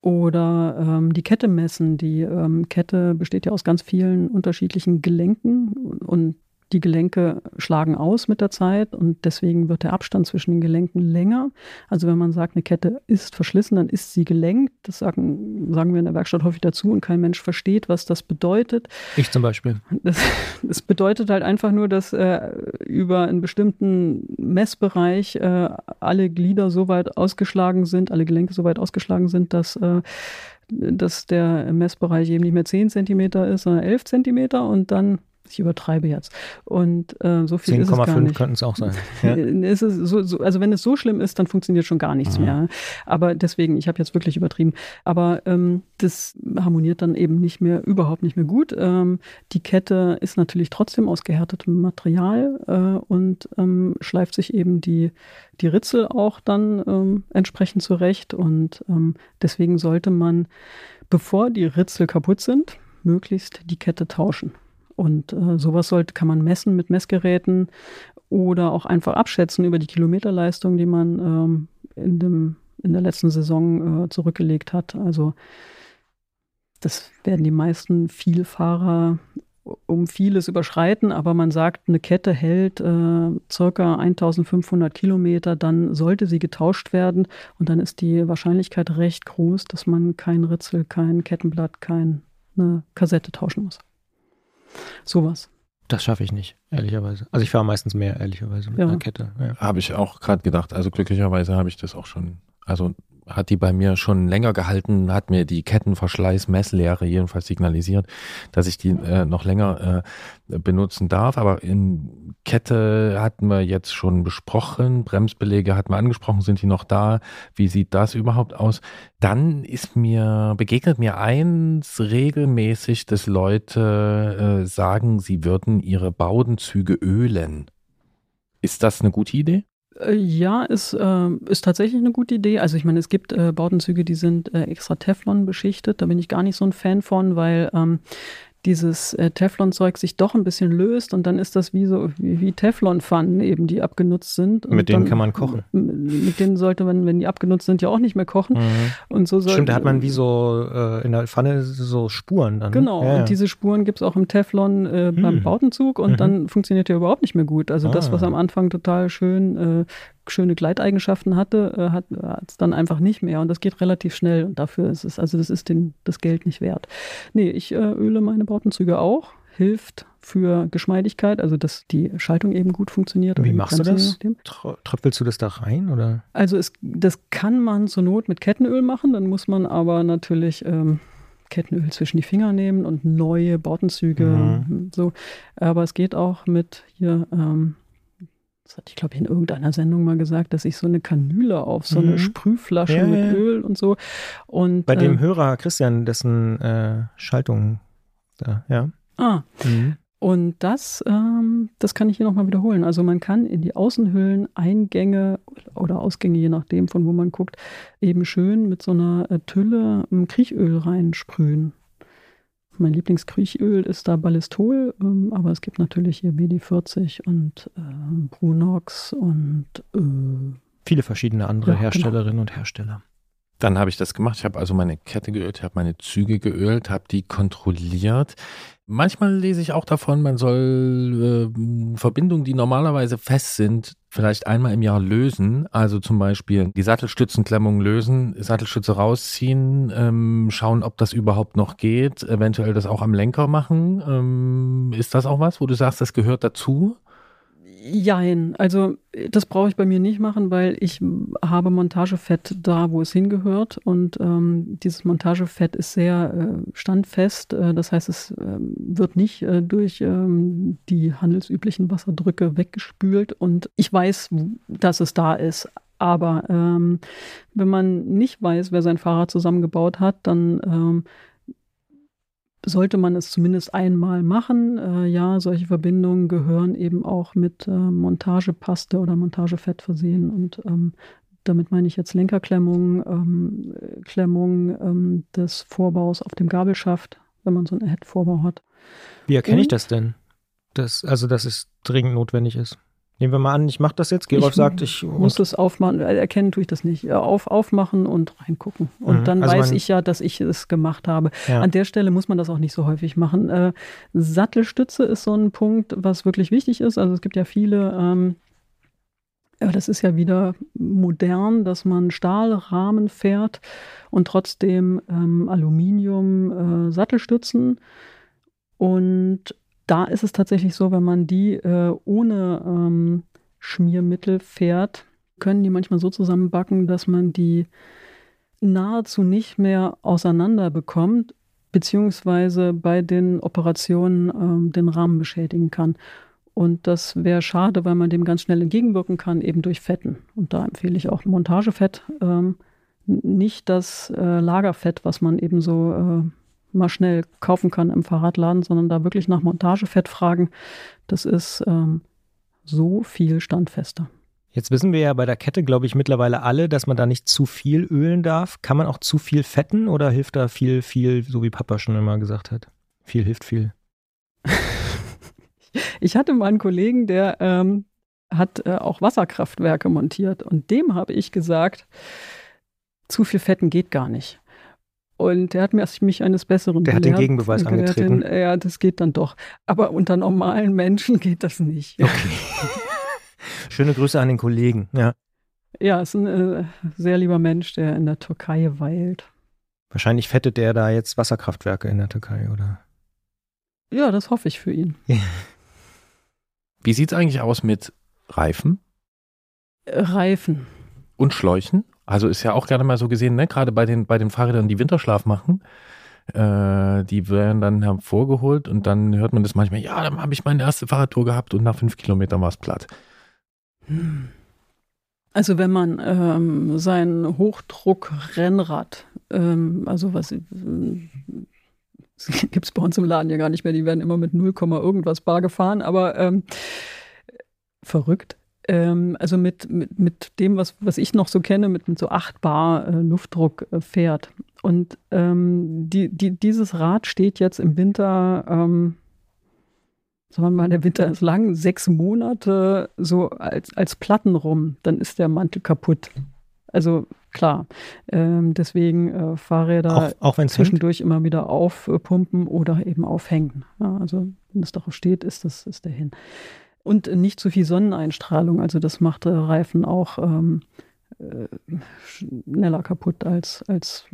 Oder ähm, die Kette messen. Die ähm, Kette besteht ja aus ganz vielen unterschiedlichen Gelenken und die Gelenke schlagen aus mit der Zeit und deswegen wird der Abstand zwischen den Gelenken länger. Also wenn man sagt, eine Kette ist verschlissen, dann ist sie gelenkt. Das sagen, sagen wir in der Werkstatt häufig dazu und kein Mensch versteht, was das bedeutet. Ich zum Beispiel. Das, das bedeutet halt einfach nur, dass äh, über einen bestimmten Messbereich äh, alle Glieder so weit ausgeschlagen sind, alle Gelenke so weit ausgeschlagen sind, dass, äh, dass der Messbereich eben nicht mehr 10 Zentimeter ist, sondern 11 Zentimeter und dann, ich übertreibe jetzt, und äh, so viel ist es gar 10,5 nicht. könnten es auch sein. Ja. Es so, so, also wenn es so schlimm ist, dann funktioniert schon gar nichts Mhm. mehr. Aber deswegen, ich habe jetzt wirklich übertrieben. Aber ähm, das harmoniert dann eben nicht mehr, überhaupt nicht mehr gut. Ähm, die Kette ist natürlich trotzdem aus gehärtetem Material äh, und ähm, schleift sich eben die, die Ritzel auch dann ähm, entsprechend zurecht. Und ähm, deswegen sollte man, bevor die Ritzel kaputt sind, möglichst die Kette tauschen. Und äh, sowas sollte, kann man messen mit Messgeräten oder auch einfach abschätzen über die Kilometerleistung, die man ähm, in, dem, in der letzten Saison äh, zurückgelegt hat. Also das werden die meisten Vielfahrer um vieles überschreiten, aber man sagt, eine Kette hält äh, circa 1500 Kilometer, dann sollte sie getauscht werden und dann ist die Wahrscheinlichkeit recht groß, dass man kein Ritzel, kein Kettenblatt, keine Kassette tauschen muss. Sowas. Das schaffe ich nicht, ehrlicherweise. Also ich fahre meistens mehr, ehrlicherweise, mit Ja. einer Kette. Ja. Habe ich auch gerade gedacht. Also glücklicherweise habe ich das auch schon. Also hat die bei mir schon länger gehalten, hat mir die Kettenverschleiß-Messlehre jedenfalls signalisiert, dass ich die äh, noch länger äh, benutzen darf. Aber in Kette hatten wir jetzt schon besprochen, Bremsbeläge hatten wir angesprochen, sind die noch da? Wie sieht das überhaupt aus? Dann ist mir, begegnet mir eins regelmäßig, dass Leute äh, sagen, sie würden ihre Baudenzüge ölen. Ist das eine gute Idee? Äh, Ja, ist, äh, ist tatsächlich eine gute Idee. Also ich meine, es gibt äh, Bautenzüge, die sind äh, extra Teflon beschichtet. Da bin ich gar nicht so ein Fan von, weil ähm, dieses äh, Teflonzeug sich doch ein bisschen löst und dann ist das wie so wie, wie Teflonpfannen eben, die abgenutzt sind. Und Mit denen dann, kann man kochen. Mit denen sollte man, wenn die abgenutzt sind, ja auch nicht mehr kochen. Mhm. Und so soll, Stimmt, da hat man wie so äh, in der Pfanne so Spuren dann. ne? Genau, Ja, ja. und diese Spuren gibt's auch im Teflon äh, beim Hm. Bautenzug und Mhm. dann funktioniert der überhaupt nicht mehr gut. Also das, Ah. was am Anfang total schön äh, schöne Gleiteigenschaften hatte, äh, hat es dann einfach nicht mehr und das geht relativ schnell und dafür ist es, also das ist den, das Geld nicht wert. Nee, ich äh, öle meine Bautenzüge auch, hilft für Geschmeidigkeit, also dass die Schaltung eben gut funktioniert. Wie die machst du das? Tröpfelst du das da rein oder? Also es, das kann man zur Not mit Kettenöl machen, dann muss man aber natürlich ähm, Kettenöl zwischen die Finger nehmen und neue Bautenzüge Mhm. so. Aber es geht auch mit hier, ähm, das hatte ich glaube ich in irgendeiner Sendung mal gesagt, dass ich so eine Kanüle auf so Mhm. eine Sprühflasche Ja, mit ja. Öl und so. Und Bei dem ähm, Hörer Christian, dessen äh, Schaltung da, ja. ah, Mhm. Und das, ähm, das kann ich hier nochmal wiederholen. Also man kann in die Außenhüllen Eingänge oder Ausgänge, je nachdem, von wo man guckt, eben schön mit so einer äh, Tülle ähm, Kriechöl reinsprühen. Mein Lieblingskriechöl ist da Ballistol, ähm, aber es gibt natürlich hier BD40 und ähm, Brunox und äh, Viele verschiedene andere Ja, genau. Herstellerinnen und Hersteller. Dann habe ich das gemacht. Ich habe also meine Kette geölt, ich habe meine Züge geölt, habe die kontrolliert. Manchmal lese ich auch davon, man soll äh, Verbindungen, die normalerweise fest sind, vielleicht einmal im Jahr lösen. Also zum Beispiel die Sattelstützenklemmung lösen, Sattelstütze rausziehen, ähm, schauen, ob das überhaupt noch geht, eventuell das auch am Lenker machen. Ähm, ist das auch was, wo du sagst, das gehört dazu? Jein, also äh, das brauche ich bei mir nicht machen, weil ich habe Montagefett da, wo es hingehört und ähm, dieses Montagefett ist sehr äh, standfest. Äh, das heißt, es ähm, wird nicht äh, durch ähm, die handelsüblichen Wasserdrücke weggespült und ich weiß, dass es da ist. Aber ähm, wenn man nicht weiß, wer sein Fahrrad zusammengebaut hat, dann ähm, sollte man es zumindest einmal machen. Äh, ja, solche Verbindungen gehören eben auch mit äh, Montagepaste oder Montagefett versehen. Und ähm, damit meine ich jetzt Lenkerklemmung, ähm, Klemmung ähm, des Vorbaus auf dem Gabelschaft, wenn man so einen Head-Vorbau hat. Wie erkenne ich Und? das denn? Das, also, dass es dringend notwendig ist. Nehmen wir mal an, ich mache das jetzt. Gerolf Ich sagt, ich muss es aufmachen, erkennen tue ich das nicht. Auf, aufmachen und reingucken. Und Mhm. dann Also weiß ich ja, dass ich es gemacht habe. Ja. An der Stelle muss man das auch nicht so häufig machen. Äh, Sattelstütze ist so ein Punkt, was wirklich wichtig ist. Also es gibt ja viele, ähm, ja, das ist ja wieder modern, dass man Stahlrahmen fährt und trotzdem ähm, Aluminium äh, Sattelstützen. Und da ist es tatsächlich so, wenn man die äh, ohne ähm, Schmiermittel fährt, können die manchmal so zusammenbacken, dass man die nahezu nicht mehr auseinander bekommt, beziehungsweise bei den Operationen ähm, den Rahmen beschädigen kann. Und das wäre schade, weil man dem ganz schnell entgegenwirken kann, eben durch Fetten. Und da empfehle ich auch Montagefett, ähm, nicht das äh, Lagerfett, was man eben so äh, mal schnell kaufen kann im Fahrradladen, sondern da wirklich nach Montagefett fragen. Das ist ähm, so viel standfester. Jetzt wissen wir ja bei der Kette, glaube ich, mittlerweile alle, dass man da nicht zu viel ölen darf. Kann man auch zu viel fetten oder hilft da viel, viel, so wie Papa schon immer gesagt hat? Viel hilft viel. Ich hatte mal einen Kollegen, der ähm, hat äh, auch Wasserkraftwerke montiert und dem habe ich gesagt, zu viel Fetten geht gar nicht. Und der hat mir- mich eines Besseren Der hat den. Gegenbeweis hat angetreten. Den, ja, das geht dann doch. Aber unter normalen Menschen geht das nicht. Okay. Schöne Grüße an den Kollegen. Ja. Ja, ist ein äh, sehr lieber Mensch, der in der Türkei weilt. Wahrscheinlich fettet der da jetzt Wasserkraftwerke in der Türkei, oder? Ja, das hoffe ich für ihn. Wie sieht's eigentlich aus mit Reifen Äh, Reifen. und Schläuchen? Also ist ja auch gerne mal so gesehen, ne? gerade bei den, bei den Fahrrädern, die Winterschlaf machen. Äh, die werden dann hervorgeholt und dann hört man das manchmal, ja, dann habe ich meine erste Fahrradtour gehabt und nach fünf Kilometern war es platt. Also wenn man ähm, sein Hochdruck-Rennrad, ähm, also was äh, gibt es bei uns im Laden ja gar nicht mehr, die werden immer mit 0, irgendwas bar gefahren, aber ähm, verrückt. Ähm, also mit, mit, mit dem, was, was ich noch so kenne, mit, mit so 8 Bar äh, Luftdruck äh, fährt Und ähm, die, die, dieses Rad steht jetzt im Winter, ähm, sagen wir mal, der Winter ist lang, sechs Monate so als, als Platten rum, dann ist der Mantel kaputt. Also klar, ähm, deswegen äh, Fahrräder Auch, auch zwischendurch immer wieder aufpumpen oder eben aufhängen. Ja, also wenn es darauf steht, ist das ist der hin. Und nicht zu viel Sonneneinstrahlung, also das macht äh, Reifen auch ähm, äh, schneller kaputt als, als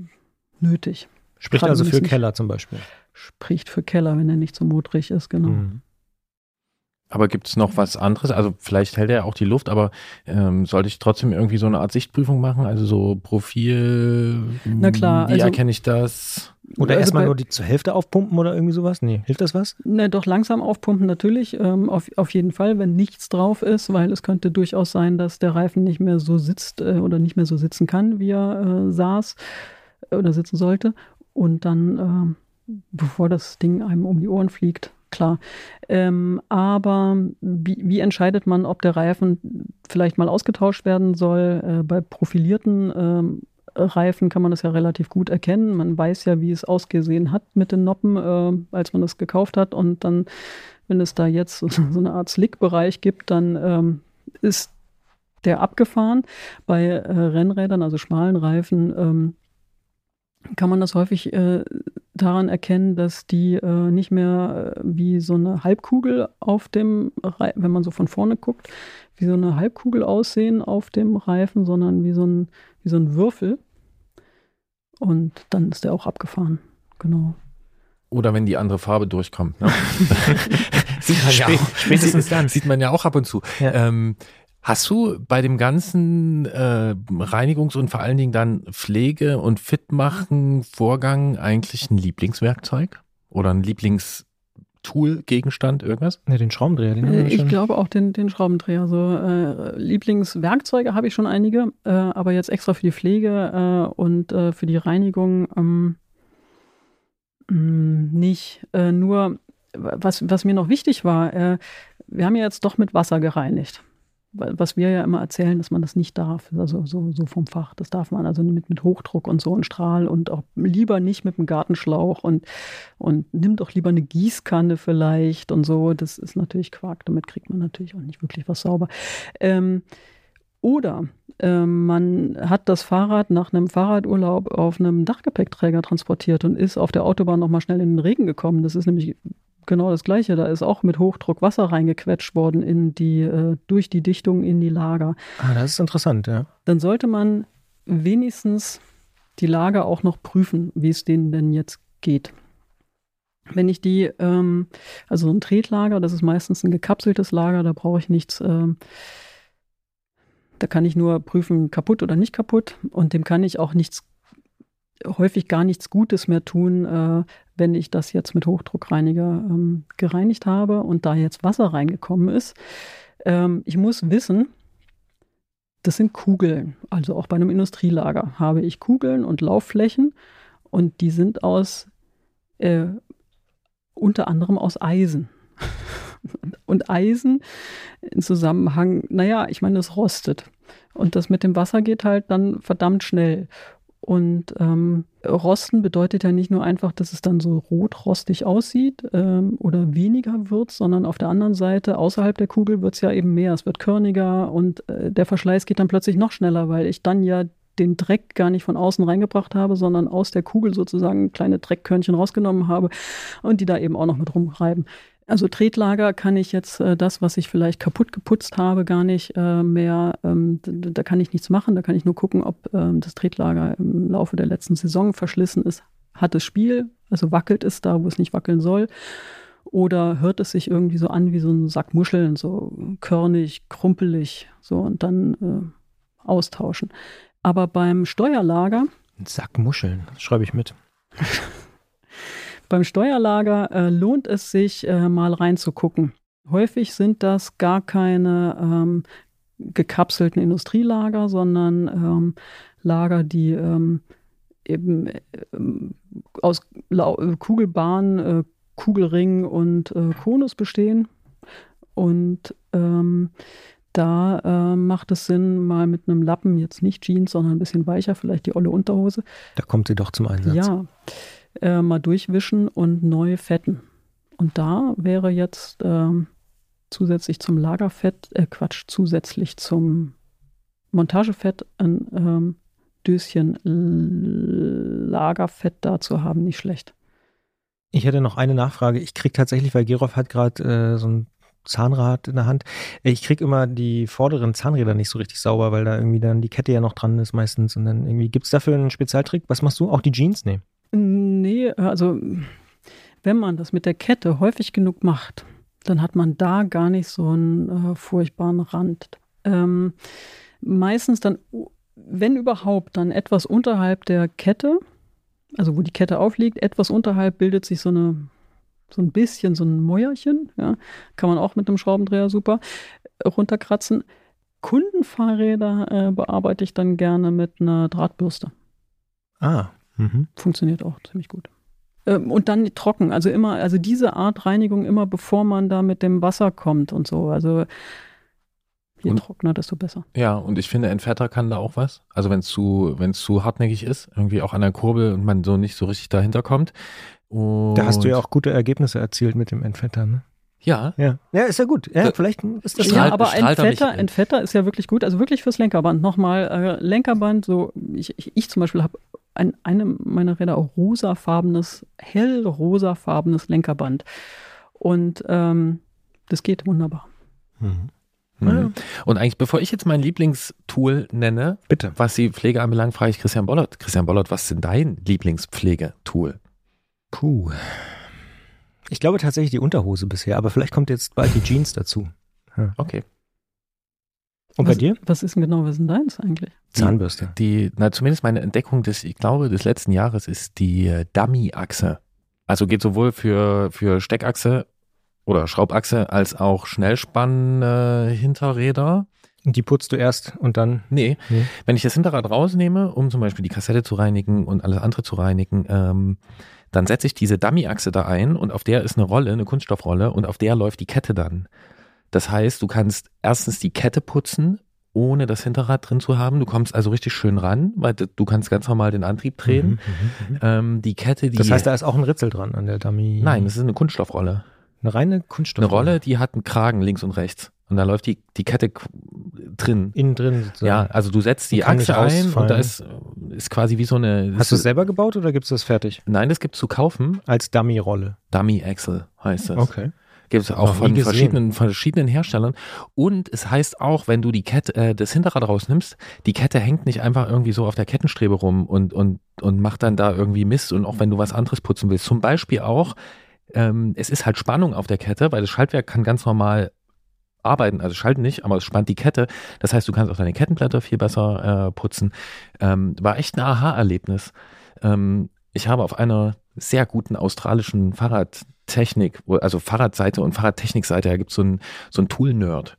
nötig. Spricht Gerade also für Keller zum Beispiel. Spricht für Keller, wenn er nicht so modrig ist, genau. Mhm. Aber gibt es noch was anderes? Also vielleicht hält er auch die Luft, aber ähm, sollte ich trotzdem irgendwie so eine Art Sichtprüfung machen? Also so Profil, Na klar, wie also- erkenne ich das? Oder Also erstmal nur die zur Hälfte aufpumpen oder irgendwie sowas? Nee, hilft das was? Ne, doch langsam aufpumpen natürlich, ähm, auf, auf jeden Fall, wenn nichts drauf ist, weil es könnte durchaus sein, dass der Reifen nicht mehr so sitzt äh, oder nicht mehr so sitzen kann, wie er äh, saß äh, oder sitzen sollte. Und dann, ähm, bevor das Ding einem um die Ohren fliegt, klar. Ähm, aber wie, wie entscheidet man, ob der Reifen vielleicht mal ausgetauscht werden soll? Äh, bei profilierten ähm, Reifen kann man das ja relativ gut erkennen. Man weiß ja, wie es ausgesehen hat mit den Noppen, äh, als man das gekauft hat. Und dann, wenn es da jetzt so eine Art Slick-Bereich gibt, dann ähm, ist der abgefahren. Bei äh, Rennrädern, also schmalen Reifen, ähm, kann man das häufig äh, daran erkennen, dass die äh, nicht mehr äh, wie so eine Halbkugel auf dem, Re wenn man so von vorne guckt, wie so eine Halbkugel aussehen auf dem Reifen, sondern wie so ein, wie so ein Würfel. Und dann ist der auch abgefahren. Genau. Oder wenn die andere Farbe durchkommt. Ne? sieht man ja auch, spätestens dann. Sieht man ja auch ab und zu. Ja. Ähm, hast du bei dem ganzen äh, Reinigungs- und vor allen Dingen dann Pflege- und Fitmachen-Vorgang eigentlich ein Lieblingswerkzeug? Oder ein Lieblingstool, Gegenstand, irgendwas? Ne, den Schraubendreher, den haben Äh, wir Ich schon. glaube auch den, den Schraubendreher. So äh, Lieblingswerkzeuge habe ich schon einige, äh, aber jetzt extra für die Pflege äh, und äh, für die Reinigung ähm, mh, nicht. Äh, nur was, was mir noch wichtig war, äh, wir haben ja jetzt doch mit Wasser gereinigt. Wa- Was wir ja immer erzählen, dass man das nicht darf, also so, so vom Fach. Das darf man also mit, mit Hochdruck und so und Strahl und auch lieber nicht mit dem Gartenschlauch und, und nimm doch lieber eine Gießkanne vielleicht und so. Das ist natürlich Quark, damit kriegt man natürlich auch nicht wirklich was sauber. Ähm, oder ähm, man hat das Fahrrad nach einem Fahrradurlaub auf einem Dachgepäckträger transportiert und ist auf der Autobahn nochmal schnell in den Regen gekommen. Das ist nämlich genau das Gleiche. Da ist auch mit Hochdruck Wasser reingequetscht worden in die, äh, durch die Dichtung in die Lager. Ah, das ist interessant, ja. Dann sollte man wenigstens die Lager auch noch prüfen, wie es denen denn jetzt geht. Wenn ich die, ähm, also ein Tretlager, das ist meistens ein gekapseltes Lager, da brauche ich nichts, ähm, da kann ich nur prüfen, kaputt oder nicht kaputt. Und dem kann ich auch nichts, häufig gar nichts Gutes mehr tun, äh, wenn ich das jetzt mit Hochdruckreiniger ähm, gereinigt habe und da jetzt Wasser reingekommen ist. Ähm, ich muss wissen, das sind Kugeln. Also auch bei einem Industrielager habe ich Kugeln und Laufflächen und die sind aus äh, unter anderem aus Eisen. Und Eisen im Zusammenhang, naja, ich meine, es rostet. Und das mit dem Wasser geht halt dann verdammt schnell. Und ähm, Rosten bedeutet ja nicht nur einfach, dass es dann so rotrostig aussieht ähm, oder weniger wird, sondern auf der anderen Seite, außerhalb der Kugel, wird es ja eben mehr. Es wird körniger und äh, der Verschleiß geht dann plötzlich noch schneller, weil ich dann ja den Dreck gar nicht von außen reingebracht habe, sondern aus der Kugel sozusagen kleine Dreckkörnchen rausgenommen habe und die da eben auch noch mit rumreiben. Also Tretlager kann ich jetzt äh, das, was ich vielleicht kaputt geputzt habe, gar nicht äh, mehr, ähm, da, kann ich nichts machen, da kann ich nur gucken, ob ähm, das Tretlager im Laufe der letzten Saison verschlissen ist. Hat es Spiel, also wackelt es da, wo es nicht wackeln soll, oder hört es sich irgendwie so an wie so ein Sack Muscheln, so körnig, krumpelig, so und dann äh, austauschen. Aber beim Steuerlager Ein Sack Muscheln, das schreibe ich mit. Beim Steuerlager äh, lohnt es sich, äh, mal reinzugucken. Häufig sind das gar keine ähm, gekapselten Industrielager, sondern ähm, Lager, die ähm, eben ähm, aus äh, Kugelbahn, äh, Kugelring und äh, Konus bestehen. Und ähm, da äh, macht es Sinn, mal mit einem Lappen, jetzt nicht Jeans, sondern ein bisschen weicher, vielleicht die olle Unterhose. Da kommt sie doch zum Einsatz. Ja, äh, mal durchwischen und neu fetten. Und da wäre jetzt ähm, zusätzlich zum Lagerfett, äh, Quatsch, zusätzlich zum Montagefett ein ähm, Döschen Lagerfett da zu haben, nicht schlecht. Ich hätte noch eine Nachfrage. Ich kriege tatsächlich, weil Gerolf hat gerade äh, so ein Zahnrad in der Hand. Ich kriege immer die vorderen Zahnräder nicht so richtig sauber, weil da irgendwie dann die Kette ja noch dran ist meistens. Und dann irgendwie, gibt es dafür einen Spezialtrick? Was machst du? Auch die Jeans? Nee. Nee, also wenn man das mit der Kette häufig genug macht, dann hat man da gar nicht so einen äh, furchtbaren Rand. Ähm, meistens dann, wenn überhaupt, dann etwas unterhalb der Kette, also wo die Kette aufliegt, etwas unterhalb bildet sich so eine so ein bisschen so ein Mäuerchen, ja, kann man auch mit einem Schraubendreher super runterkratzen. Kundenfahrräder äh, bearbeite ich dann gerne mit einer Drahtbürste. Ah. Mhm. Funktioniert auch ziemlich gut. Ähm, und dann trocken, also immer, also diese Art Reinigung immer bevor man da mit dem Wasser kommt und so. Also je Und- trockener, desto besser. Ja, und ich finde, Entfetter kann da auch was. Also wenn es zu, wenn es zu hartnäckig ist, irgendwie auch an der Kurbel und man so nicht so richtig dahinter kommt. Und Da hast du ja auch gute Ergebnisse erzielt mit dem Entfetter, ne? Ja, Ja. Ja, ist ja gut. Ja, Da- vielleicht ist das Strahlt- ja, aber er Entfetter. Entfetter ist ja wirklich gut. Also wirklich fürs Lenkerband. Nochmal, äh, Lenkerband, so, ich, ich, ich zum Beispiel habe an einem meiner Räder auch rosafarbenes, hellrosafarbenes Lenkerband. Und ähm, das geht wunderbar. Mhm. Mhm. Und eigentlich, bevor ich jetzt mein Lieblingstool nenne, Bitte. was die Pflege anbelangt, frage ich Christian Bollert. Christian Bollert, was denn dein Lieblingspflegetool? Puh. Ich glaube tatsächlich die Unterhose bisher, aber vielleicht kommt jetzt bald die Jeans dazu. Okay. Und bei was, dir? Was ist denn genau, was ist denn deins eigentlich? Zahnbürste. Die, na, zumindest meine Entdeckung des, ich glaube, des letzten Jahres ist die äh, Dummy-Achse. Also geht sowohl für, für Steckachse oder Schraubachse als auch Schnellspann-Hinterräder. Und die putzt du erst und dann. Nee, Nee. wenn ich das Hinterrad rausnehme, um zum Beispiel die Kassette zu reinigen und alles andere zu reinigen, ähm, dann setze ich diese Dummy-Achse da ein und auf der ist eine Rolle, eine Kunststoffrolle und auf der läuft die Kette dann. Das heißt, du kannst erstens die Kette putzen, ohne das Hinterrad drin zu haben. Du kommst also richtig schön ran, weil du kannst ganz normal den Antrieb drehen. Mhm, mhm, mhm. Ähm, die Kette, die. Das heißt, da ist auch ein Ritzel dran an der Dummy. Nein, das ist eine Kunststoffrolle. eine reine Kunststoff. Eine Rolle, die hat einen Kragen links und rechts. Und da läuft die, die Kette drin. Innen drin sozusagen. Ja, also du setzt die Achse ein und da ist, ist quasi wie so eine. Hast du es selber gebaut oder gibt es das fertig? Nein, das gibt zu kaufen. Als Dummy-Rolle. Dummy Axle heißt das. Okay. Gibt es auch von gesehen. verschiedenen, verschiedenen Herstellern. Und es heißt auch, wenn du die Kette, äh, das Hinterrad rausnimmst, die Kette hängt nicht einfach irgendwie so auf der Kettenstrebe rum und, und, und macht dann da irgendwie Mist. Und auch wenn du was anderes putzen willst. Zum Beispiel auch, ähm, es ist halt Spannung auf der Kette, weil das Schaltwerk kann ganz normal arbeiten, also schalten nicht, aber es spannt die Kette. Das heißt, du kannst auch deine Kettenblätter viel besser äh, putzen. Ähm, war echt ein Aha-Erlebnis. Ähm, ich habe auf einer sehr guten australischen Fahrradtechnik, also Fahrradseite und Fahrradtechnikseite, da gibt so es ein, so ein Tool-Nerd.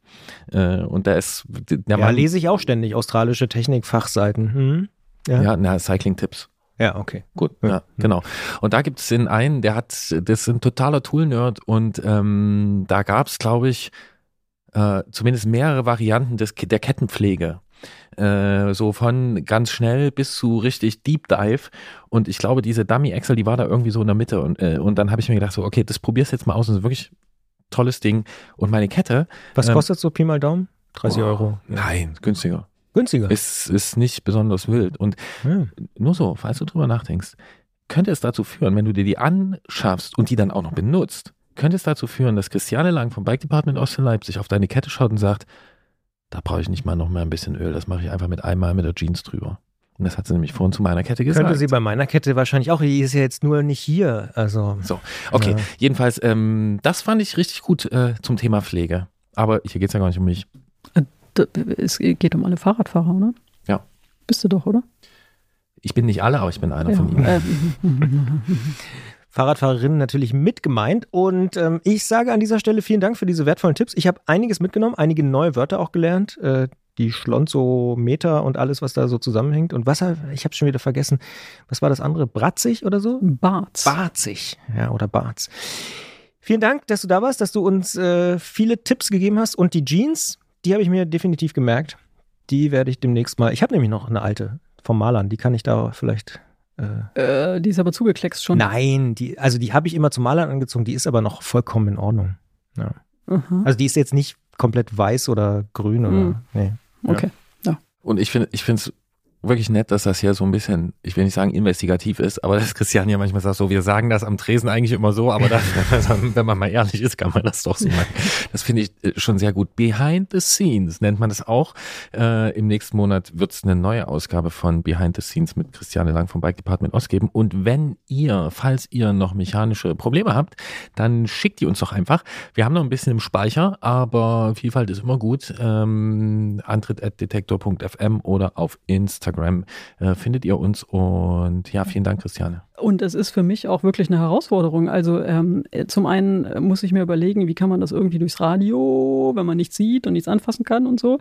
Äh, und da ist der Ja, lese ich auch ständig australische Technikfachseiten. Hm? Ja. ja, na, Cycling-Tipps. ja, okay. Gut, Ja. ja, genau. Und da gibt es den einen, der hat, das ist ein totaler Tool-Nerd und ähm, da gab es, glaube ich, äh, zumindest mehrere Varianten des, der Kettenpflege. Äh, so von ganz schnell bis zu richtig Deep Dive. Und ich glaube, diese Dummy Excel, die war da irgendwie so in der Mitte. Und, äh, und dann habe ich mir gedacht, so, okay, das probier's jetzt mal aus. Das ist wirklich tolles Ding. Und meine Kette. Was Ähm, kostet so Pi mal Daumen? 30 oh, Euro. Nein, günstiger. Günstiger. Ist, ist nicht besonders wild. Und ja. nur so, falls du drüber nachdenkst, könnte es dazu führen, wenn du dir die anschaffst und die dann auch noch benutzt, könnte es dazu führen, dass Christiane Lang vom Bike Department Ost in Leipzig auf deine Kette schaut und sagt, da brauche ich nicht mal noch mal ein bisschen Öl, das mache ich einfach mit einmal mit der Jeans drüber. Und das hat sie nämlich vorhin zu meiner Kette gesagt. Könnte sie bei meiner Kette wahrscheinlich auch. Die ist ja jetzt nur nicht hier. Also. so, okay. Ja. Jedenfalls, ähm, das fand ich richtig gut äh, zum Thema Pflege. Aber hier geht es ja gar nicht um mich. D- Es geht um alle Fahrradfahrer, oder? Ja. Bist du doch, oder? Ich bin nicht alle, aber ich bin einer von ihnen. Fahrradfahrerinnen natürlich mit gemeint. Und ähm, ich sage an dieser Stelle vielen Dank für diese wertvollen Tipps. Ich habe einiges mitgenommen, einige neue Wörter auch gelernt. Äh, die Schlonzometer und alles, was da so zusammenhängt. Und was, ich habe schon wieder vergessen, was war das andere? Bratzig oder so? Barts. Barzig, ja, oder Barz. Vielen Dank, dass du da warst, dass du uns äh, viele Tipps gegeben hast und die Jeans, die habe ich mir definitiv gemerkt. Die werde ich demnächst mal. Ich habe nämlich noch eine alte vom Malern, die kann ich da vielleicht. Äh, Äh, die ist aber zugekleckst schon. Nein, die, also die habe ich immer zum Malern angezogen, die ist aber noch vollkommen in Ordnung. Ja. Aha. Also die ist jetzt nicht komplett weiß oder grün oder. Mhm. Nee. Ja. Okay. Und ich finde, ich finde es wirklich nett, dass das hier so ein bisschen, ich will nicht sagen investigativ ist, aber dass Christian ja manchmal sagt, so, wir sagen das am Tresen eigentlich immer so, aber das, wenn man mal ehrlich ist, kann man das doch so machen. Das finde ich äh, schon sehr gut. Behind the Scenes nennt man das auch. Äh, Im nächsten Monat wird es eine neue Ausgabe von Behind the Scenes mit Christiane Lang vom Bike Department Ost geben. Und wenn ihr, falls ihr noch mechanische Probleme habt, dann schickt die uns doch einfach. Wir haben noch ein bisschen im Speicher, aber Vielfalt ist immer gut. Ähm, antritt.detektor.fm oder auf Instagram äh, findet ihr uns. Und ja, vielen Dank, Christiane. Und es ist für mich auch wirklich eine Herausforderung. Also ähm, äh, zum einen äh, muss ich mir überlegen, wie kann man das irgendwie durchs Radio, wenn man nichts sieht und nichts anfassen kann und so.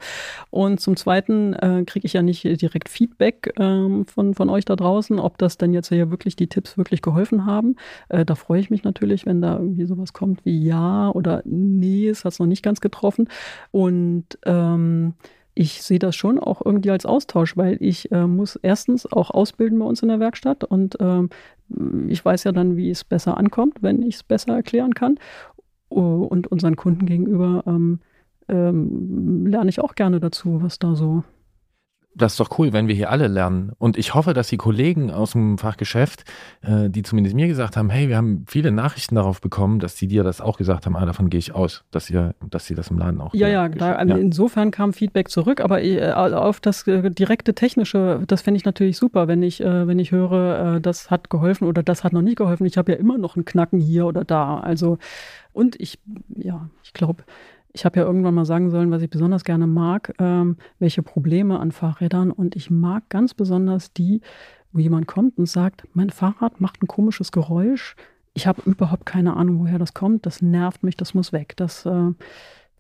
Und zum zweiten äh, kriege ich ja nicht direkt Feedback ähm, von, von euch da draußen, ob das dann jetzt ja wirklich die Tipps wirklich geholfen haben. Äh, da freue ich mich natürlich, wenn da irgendwie sowas kommt wie ja oder nee, es hat es noch nicht ganz getroffen. Und ähm, ich sehe das schon auch irgendwie als Austausch, weil ich äh, muss erstens auch ausbilden bei uns in der Werkstatt und ähm, ich weiß ja dann, wie es besser ankommt, wenn ich es besser erklären kann. Und unseren Kunden gegenüber ähm, ähm, lerne ich auch gerne dazu, was da so. Das ist doch cool, wenn wir hier alle lernen. Und ich hoffe, dass die Kollegen aus dem Fachgeschäft, äh, die zumindest mir gesagt haben, hey, wir haben viele Nachrichten darauf bekommen, dass die dir das auch gesagt haben, ah, davon gehe ich aus, dass ihr, dass sie das im Laden auch Ja, ja, da, also insofern kam Feedback zurück, aber äh, auf das äh, direkte technische, das fände ich natürlich super, wenn ich, äh, wenn ich höre, äh, das hat geholfen oder das hat noch nicht geholfen. Ich habe ja immer noch einen Knacken hier oder da. Also und ich, ja, ich glaube, ich habe ja irgendwann mal sagen sollen, was ich besonders gerne mag, ähm, welche Probleme an Fahrrädern. Und ich mag ganz besonders die, wo jemand kommt und sagt, mein Fahrrad macht ein komisches Geräusch. Ich habe überhaupt keine Ahnung, woher das kommt. Das nervt mich, das muss weg. Das äh,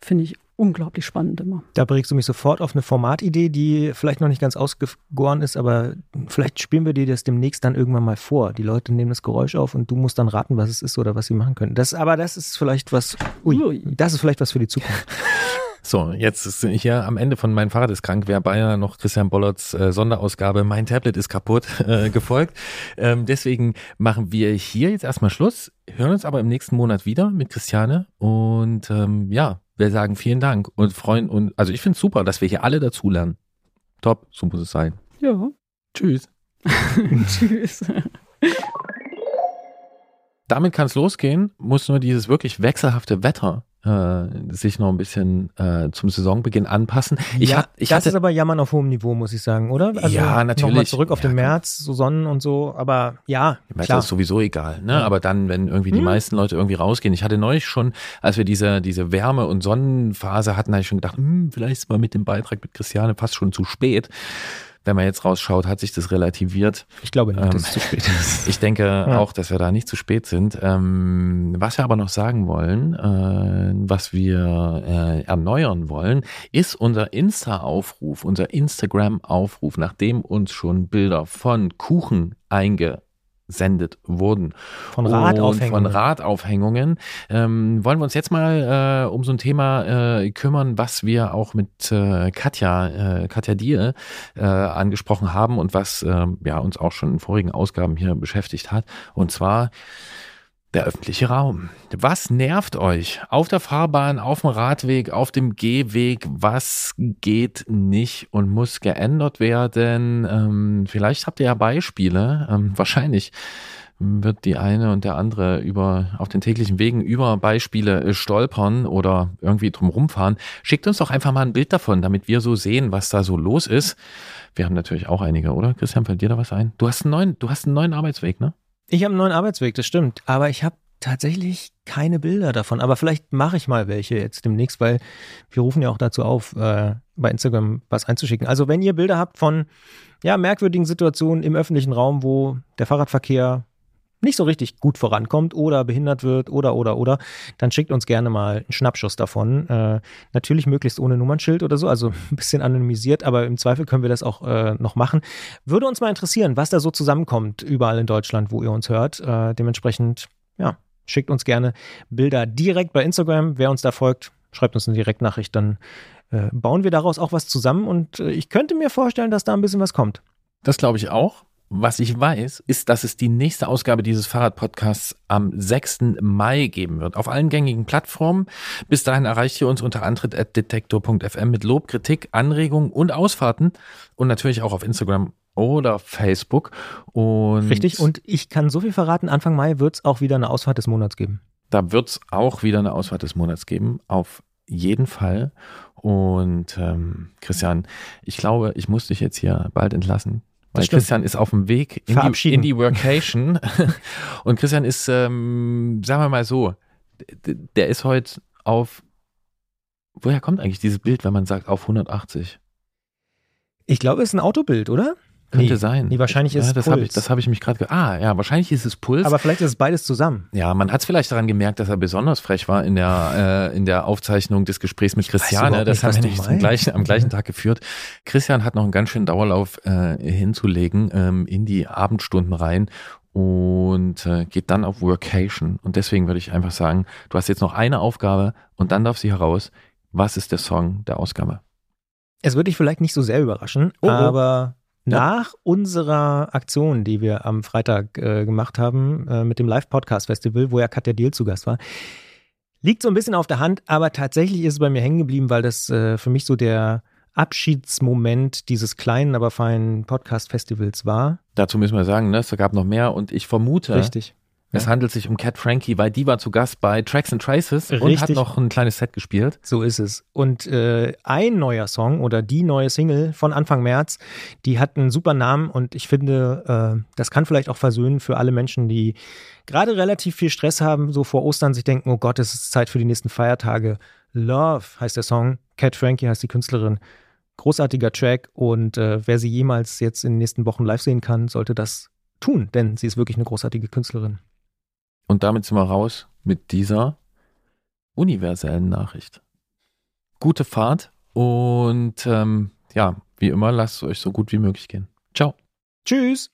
finde ich unglaublich spannend immer. Da bringst du mich sofort auf eine Formatidee, die vielleicht noch nicht ganz ausgegoren ist, aber vielleicht spielen wir dir das demnächst dann irgendwann mal vor. Die Leute nehmen das Geräusch auf und du musst dann raten, was es ist oder was sie machen können. Das, aber das ist vielleicht was, ui, Ui. das ist vielleicht was für die Zukunft. So, jetzt ist hier am Ende von Mein Fahrrad ist krank, wäre beinahe noch Christian Bollerts äh, Sonderausgabe Mein Tablet ist kaputt äh, gefolgt. Ähm, deswegen machen wir hier jetzt erstmal Schluss, hören uns aber im nächsten Monat wieder mit Christiane und ähm, ja, wir sagen vielen Dank und freuen uns, also ich finde es super, dass wir hier alle dazulernen. Top, so muss es sein. Ja. Tschüss. Tschüss. Damit kann es losgehen, muss nur dieses wirklich wechselhafte Wetter äh, sich noch ein bisschen äh, zum Saisonbeginn anpassen. Ich, ja, hat, ich das hatte, ist aber Jammern auf hohem Niveau, muss ich sagen, oder? Also Ja, natürlich. Nochmal zurück auf Ja, den. März, so Sonnen und so, aber ja, Ich meine, klar. ist sowieso egal, ne? Aber dann, wenn irgendwie die Hm. meisten Leute irgendwie rausgehen. Ich hatte neulich schon, als wir diese, diese Wärme- und Sonnenphase hatten, habe ich schon gedacht, hm, vielleicht ist mal mit dem Beitrag mit Christiane fast schon zu spät. Wenn man jetzt rausschaut, hat sich das relativiert. Ich glaube nicht, Ähm, dass es zu spät ist. Ich denke auch, dass wir da nicht zu spät sind. Ähm, was wir aber noch sagen wollen, äh, was wir äh, erneuern wollen, ist unser Insta-Aufruf, unser Instagram-Aufruf, nachdem uns schon Bilder von Kuchen eingesendet wurden. Von Radaufhängungen. Von Radaufhängungen. Ähm, wollen wir uns jetzt mal äh, um so ein Thema äh, kümmern, was wir auch mit äh, Katja, äh, Katja Dier äh, angesprochen haben und was äh, ja, uns auch schon in vorigen Ausgaben hier beschäftigt hat. Und zwar der öffentliche Raum. Was nervt euch auf der Fahrbahn, auf dem Radweg, auf dem Gehweg? Was geht nicht und muss geändert werden? Ähm, vielleicht habt ihr ja Beispiele. Ähm, wahrscheinlich wird die eine und der andere über auf den täglichen Wegen über Beispiele stolpern oder irgendwie drum rumfahren. Schickt uns doch einfach mal ein Bild davon, damit wir so sehen, was da so los ist. Wir haben natürlich auch einige, oder? Christian, fällt dir da was ein? Du hast einen neuen, du hast einen neuen Arbeitsweg, ne? Ich habe einen neuen Arbeitsweg, das stimmt. Aber ich habe tatsächlich keine Bilder davon. Aber vielleicht mache ich mal welche jetzt demnächst, weil wir rufen ja auch dazu auf, äh, bei Instagram was einzuschicken. Also wenn ihr Bilder habt von ja, merkwürdigen Situationen im öffentlichen Raum, wo der Fahrradverkehr nicht so richtig gut vorankommt oder behindert wird oder oder oder, dann schickt uns gerne mal einen Schnappschuss davon. Äh, natürlich möglichst ohne Nummernschild oder so, also ein bisschen anonymisiert, aber im Zweifel können wir das auch äh, noch machen. Würde uns mal interessieren, was da so zusammenkommt überall in Deutschland, wo ihr uns hört. Äh, dementsprechend, ja, schickt uns gerne Bilder direkt bei Instagram. Wer uns da folgt, schreibt uns eine Direktnachricht, dann äh, bauen wir daraus auch was zusammen und äh, ich könnte mir vorstellen, dass da ein bisschen was kommt. Das glaube ich auch. Was ich weiß, ist, dass es die nächste Ausgabe dieses Fahrradpodcasts am 6. Mai geben wird. Auf allen gängigen Plattformen. Bis dahin erreicht ihr uns unter antritt.detektor.fm mit Lob, Kritik, Anregungen und Ausfahrten. Und natürlich auch auf Instagram oder Facebook. Und Richtig. Und ich kann so viel verraten, Anfang Mai wird es auch wieder eine Ausfahrt des Monats geben. Da wird es auch wieder eine Ausfahrt des Monats geben. Auf jeden Fall. Und ähm, Christian, ich glaube, ich muss dich jetzt hier bald entlassen. Weil stimmt. Christian ist auf dem Weg in die, in die Workation. Und Christian ist, ähm, sagen wir mal so, der ist heute auf, woher kommt eigentlich dieses Bild, wenn man sagt auf 180? Ich glaube, es ist ein Autobild, oder? Könnte Nee. sein. Nee, wahrscheinlich ist ja, es das habe ich, Puls. das habe ich mich gerade, ge- ah, ja, wahrscheinlich ist es Puls. Aber vielleicht ist es beides zusammen. Ja, man hat es vielleicht daran gemerkt, dass er besonders frech war in der, äh, in der Aufzeichnung des Gesprächs mit Christiane. Das haben wir nicht am gleichen, am gleichen Tag geführt. Christian hat noch einen ganz schönen Dauerlauf äh, hinzulegen ähm, in die Abendstunden rein und äh, geht dann auf Workation. Und deswegen würde ich einfach sagen, du hast jetzt noch eine Aufgabe und dann darf sie heraus. Was ist der Song der Ausgabe? Es würde dich vielleicht nicht so sehr überraschen, Oh, oh. aber Ja. nach unserer Aktion, die wir am Freitag äh, gemacht haben, äh, mit dem Live-Podcast-Festival, wo ja Katja Diel zu Gast war, liegt so ein bisschen auf der Hand, aber tatsächlich ist es bei mir hängen geblieben, weil das äh, für mich so der Abschiedsmoment dieses kleinen, aber feinen Podcast-Festivals war. Dazu müssen wir sagen, ne, es gab noch mehr und ich vermute, Richtig. Es Ja. handelt sich um Cat Frankie, weil die war zu Gast bei Tracks and Traces und hat Richtig. noch ein kleines Set gespielt. So ist es. Und äh, ein neuer Song oder die neue Single von Anfang März, die hat einen super Namen und ich finde, äh, das kann vielleicht auch versöhnen für alle Menschen, die gerade relativ viel Stress haben, so vor Ostern sich denken, oh Gott, es ist Zeit für die nächsten Feiertage. Love heißt der Song, Cat Frankie heißt die Künstlerin. Großartiger Track und äh, wer sie jemals jetzt in den nächsten Wochen live sehen kann, sollte das tun, denn sie ist wirklich eine großartige Künstlerin. Und damit sind wir raus mit dieser universellen Nachricht. Gute Fahrt und ähm, ja, wie immer, lasst es euch so gut wie möglich gehen. Ciao. Tschüss!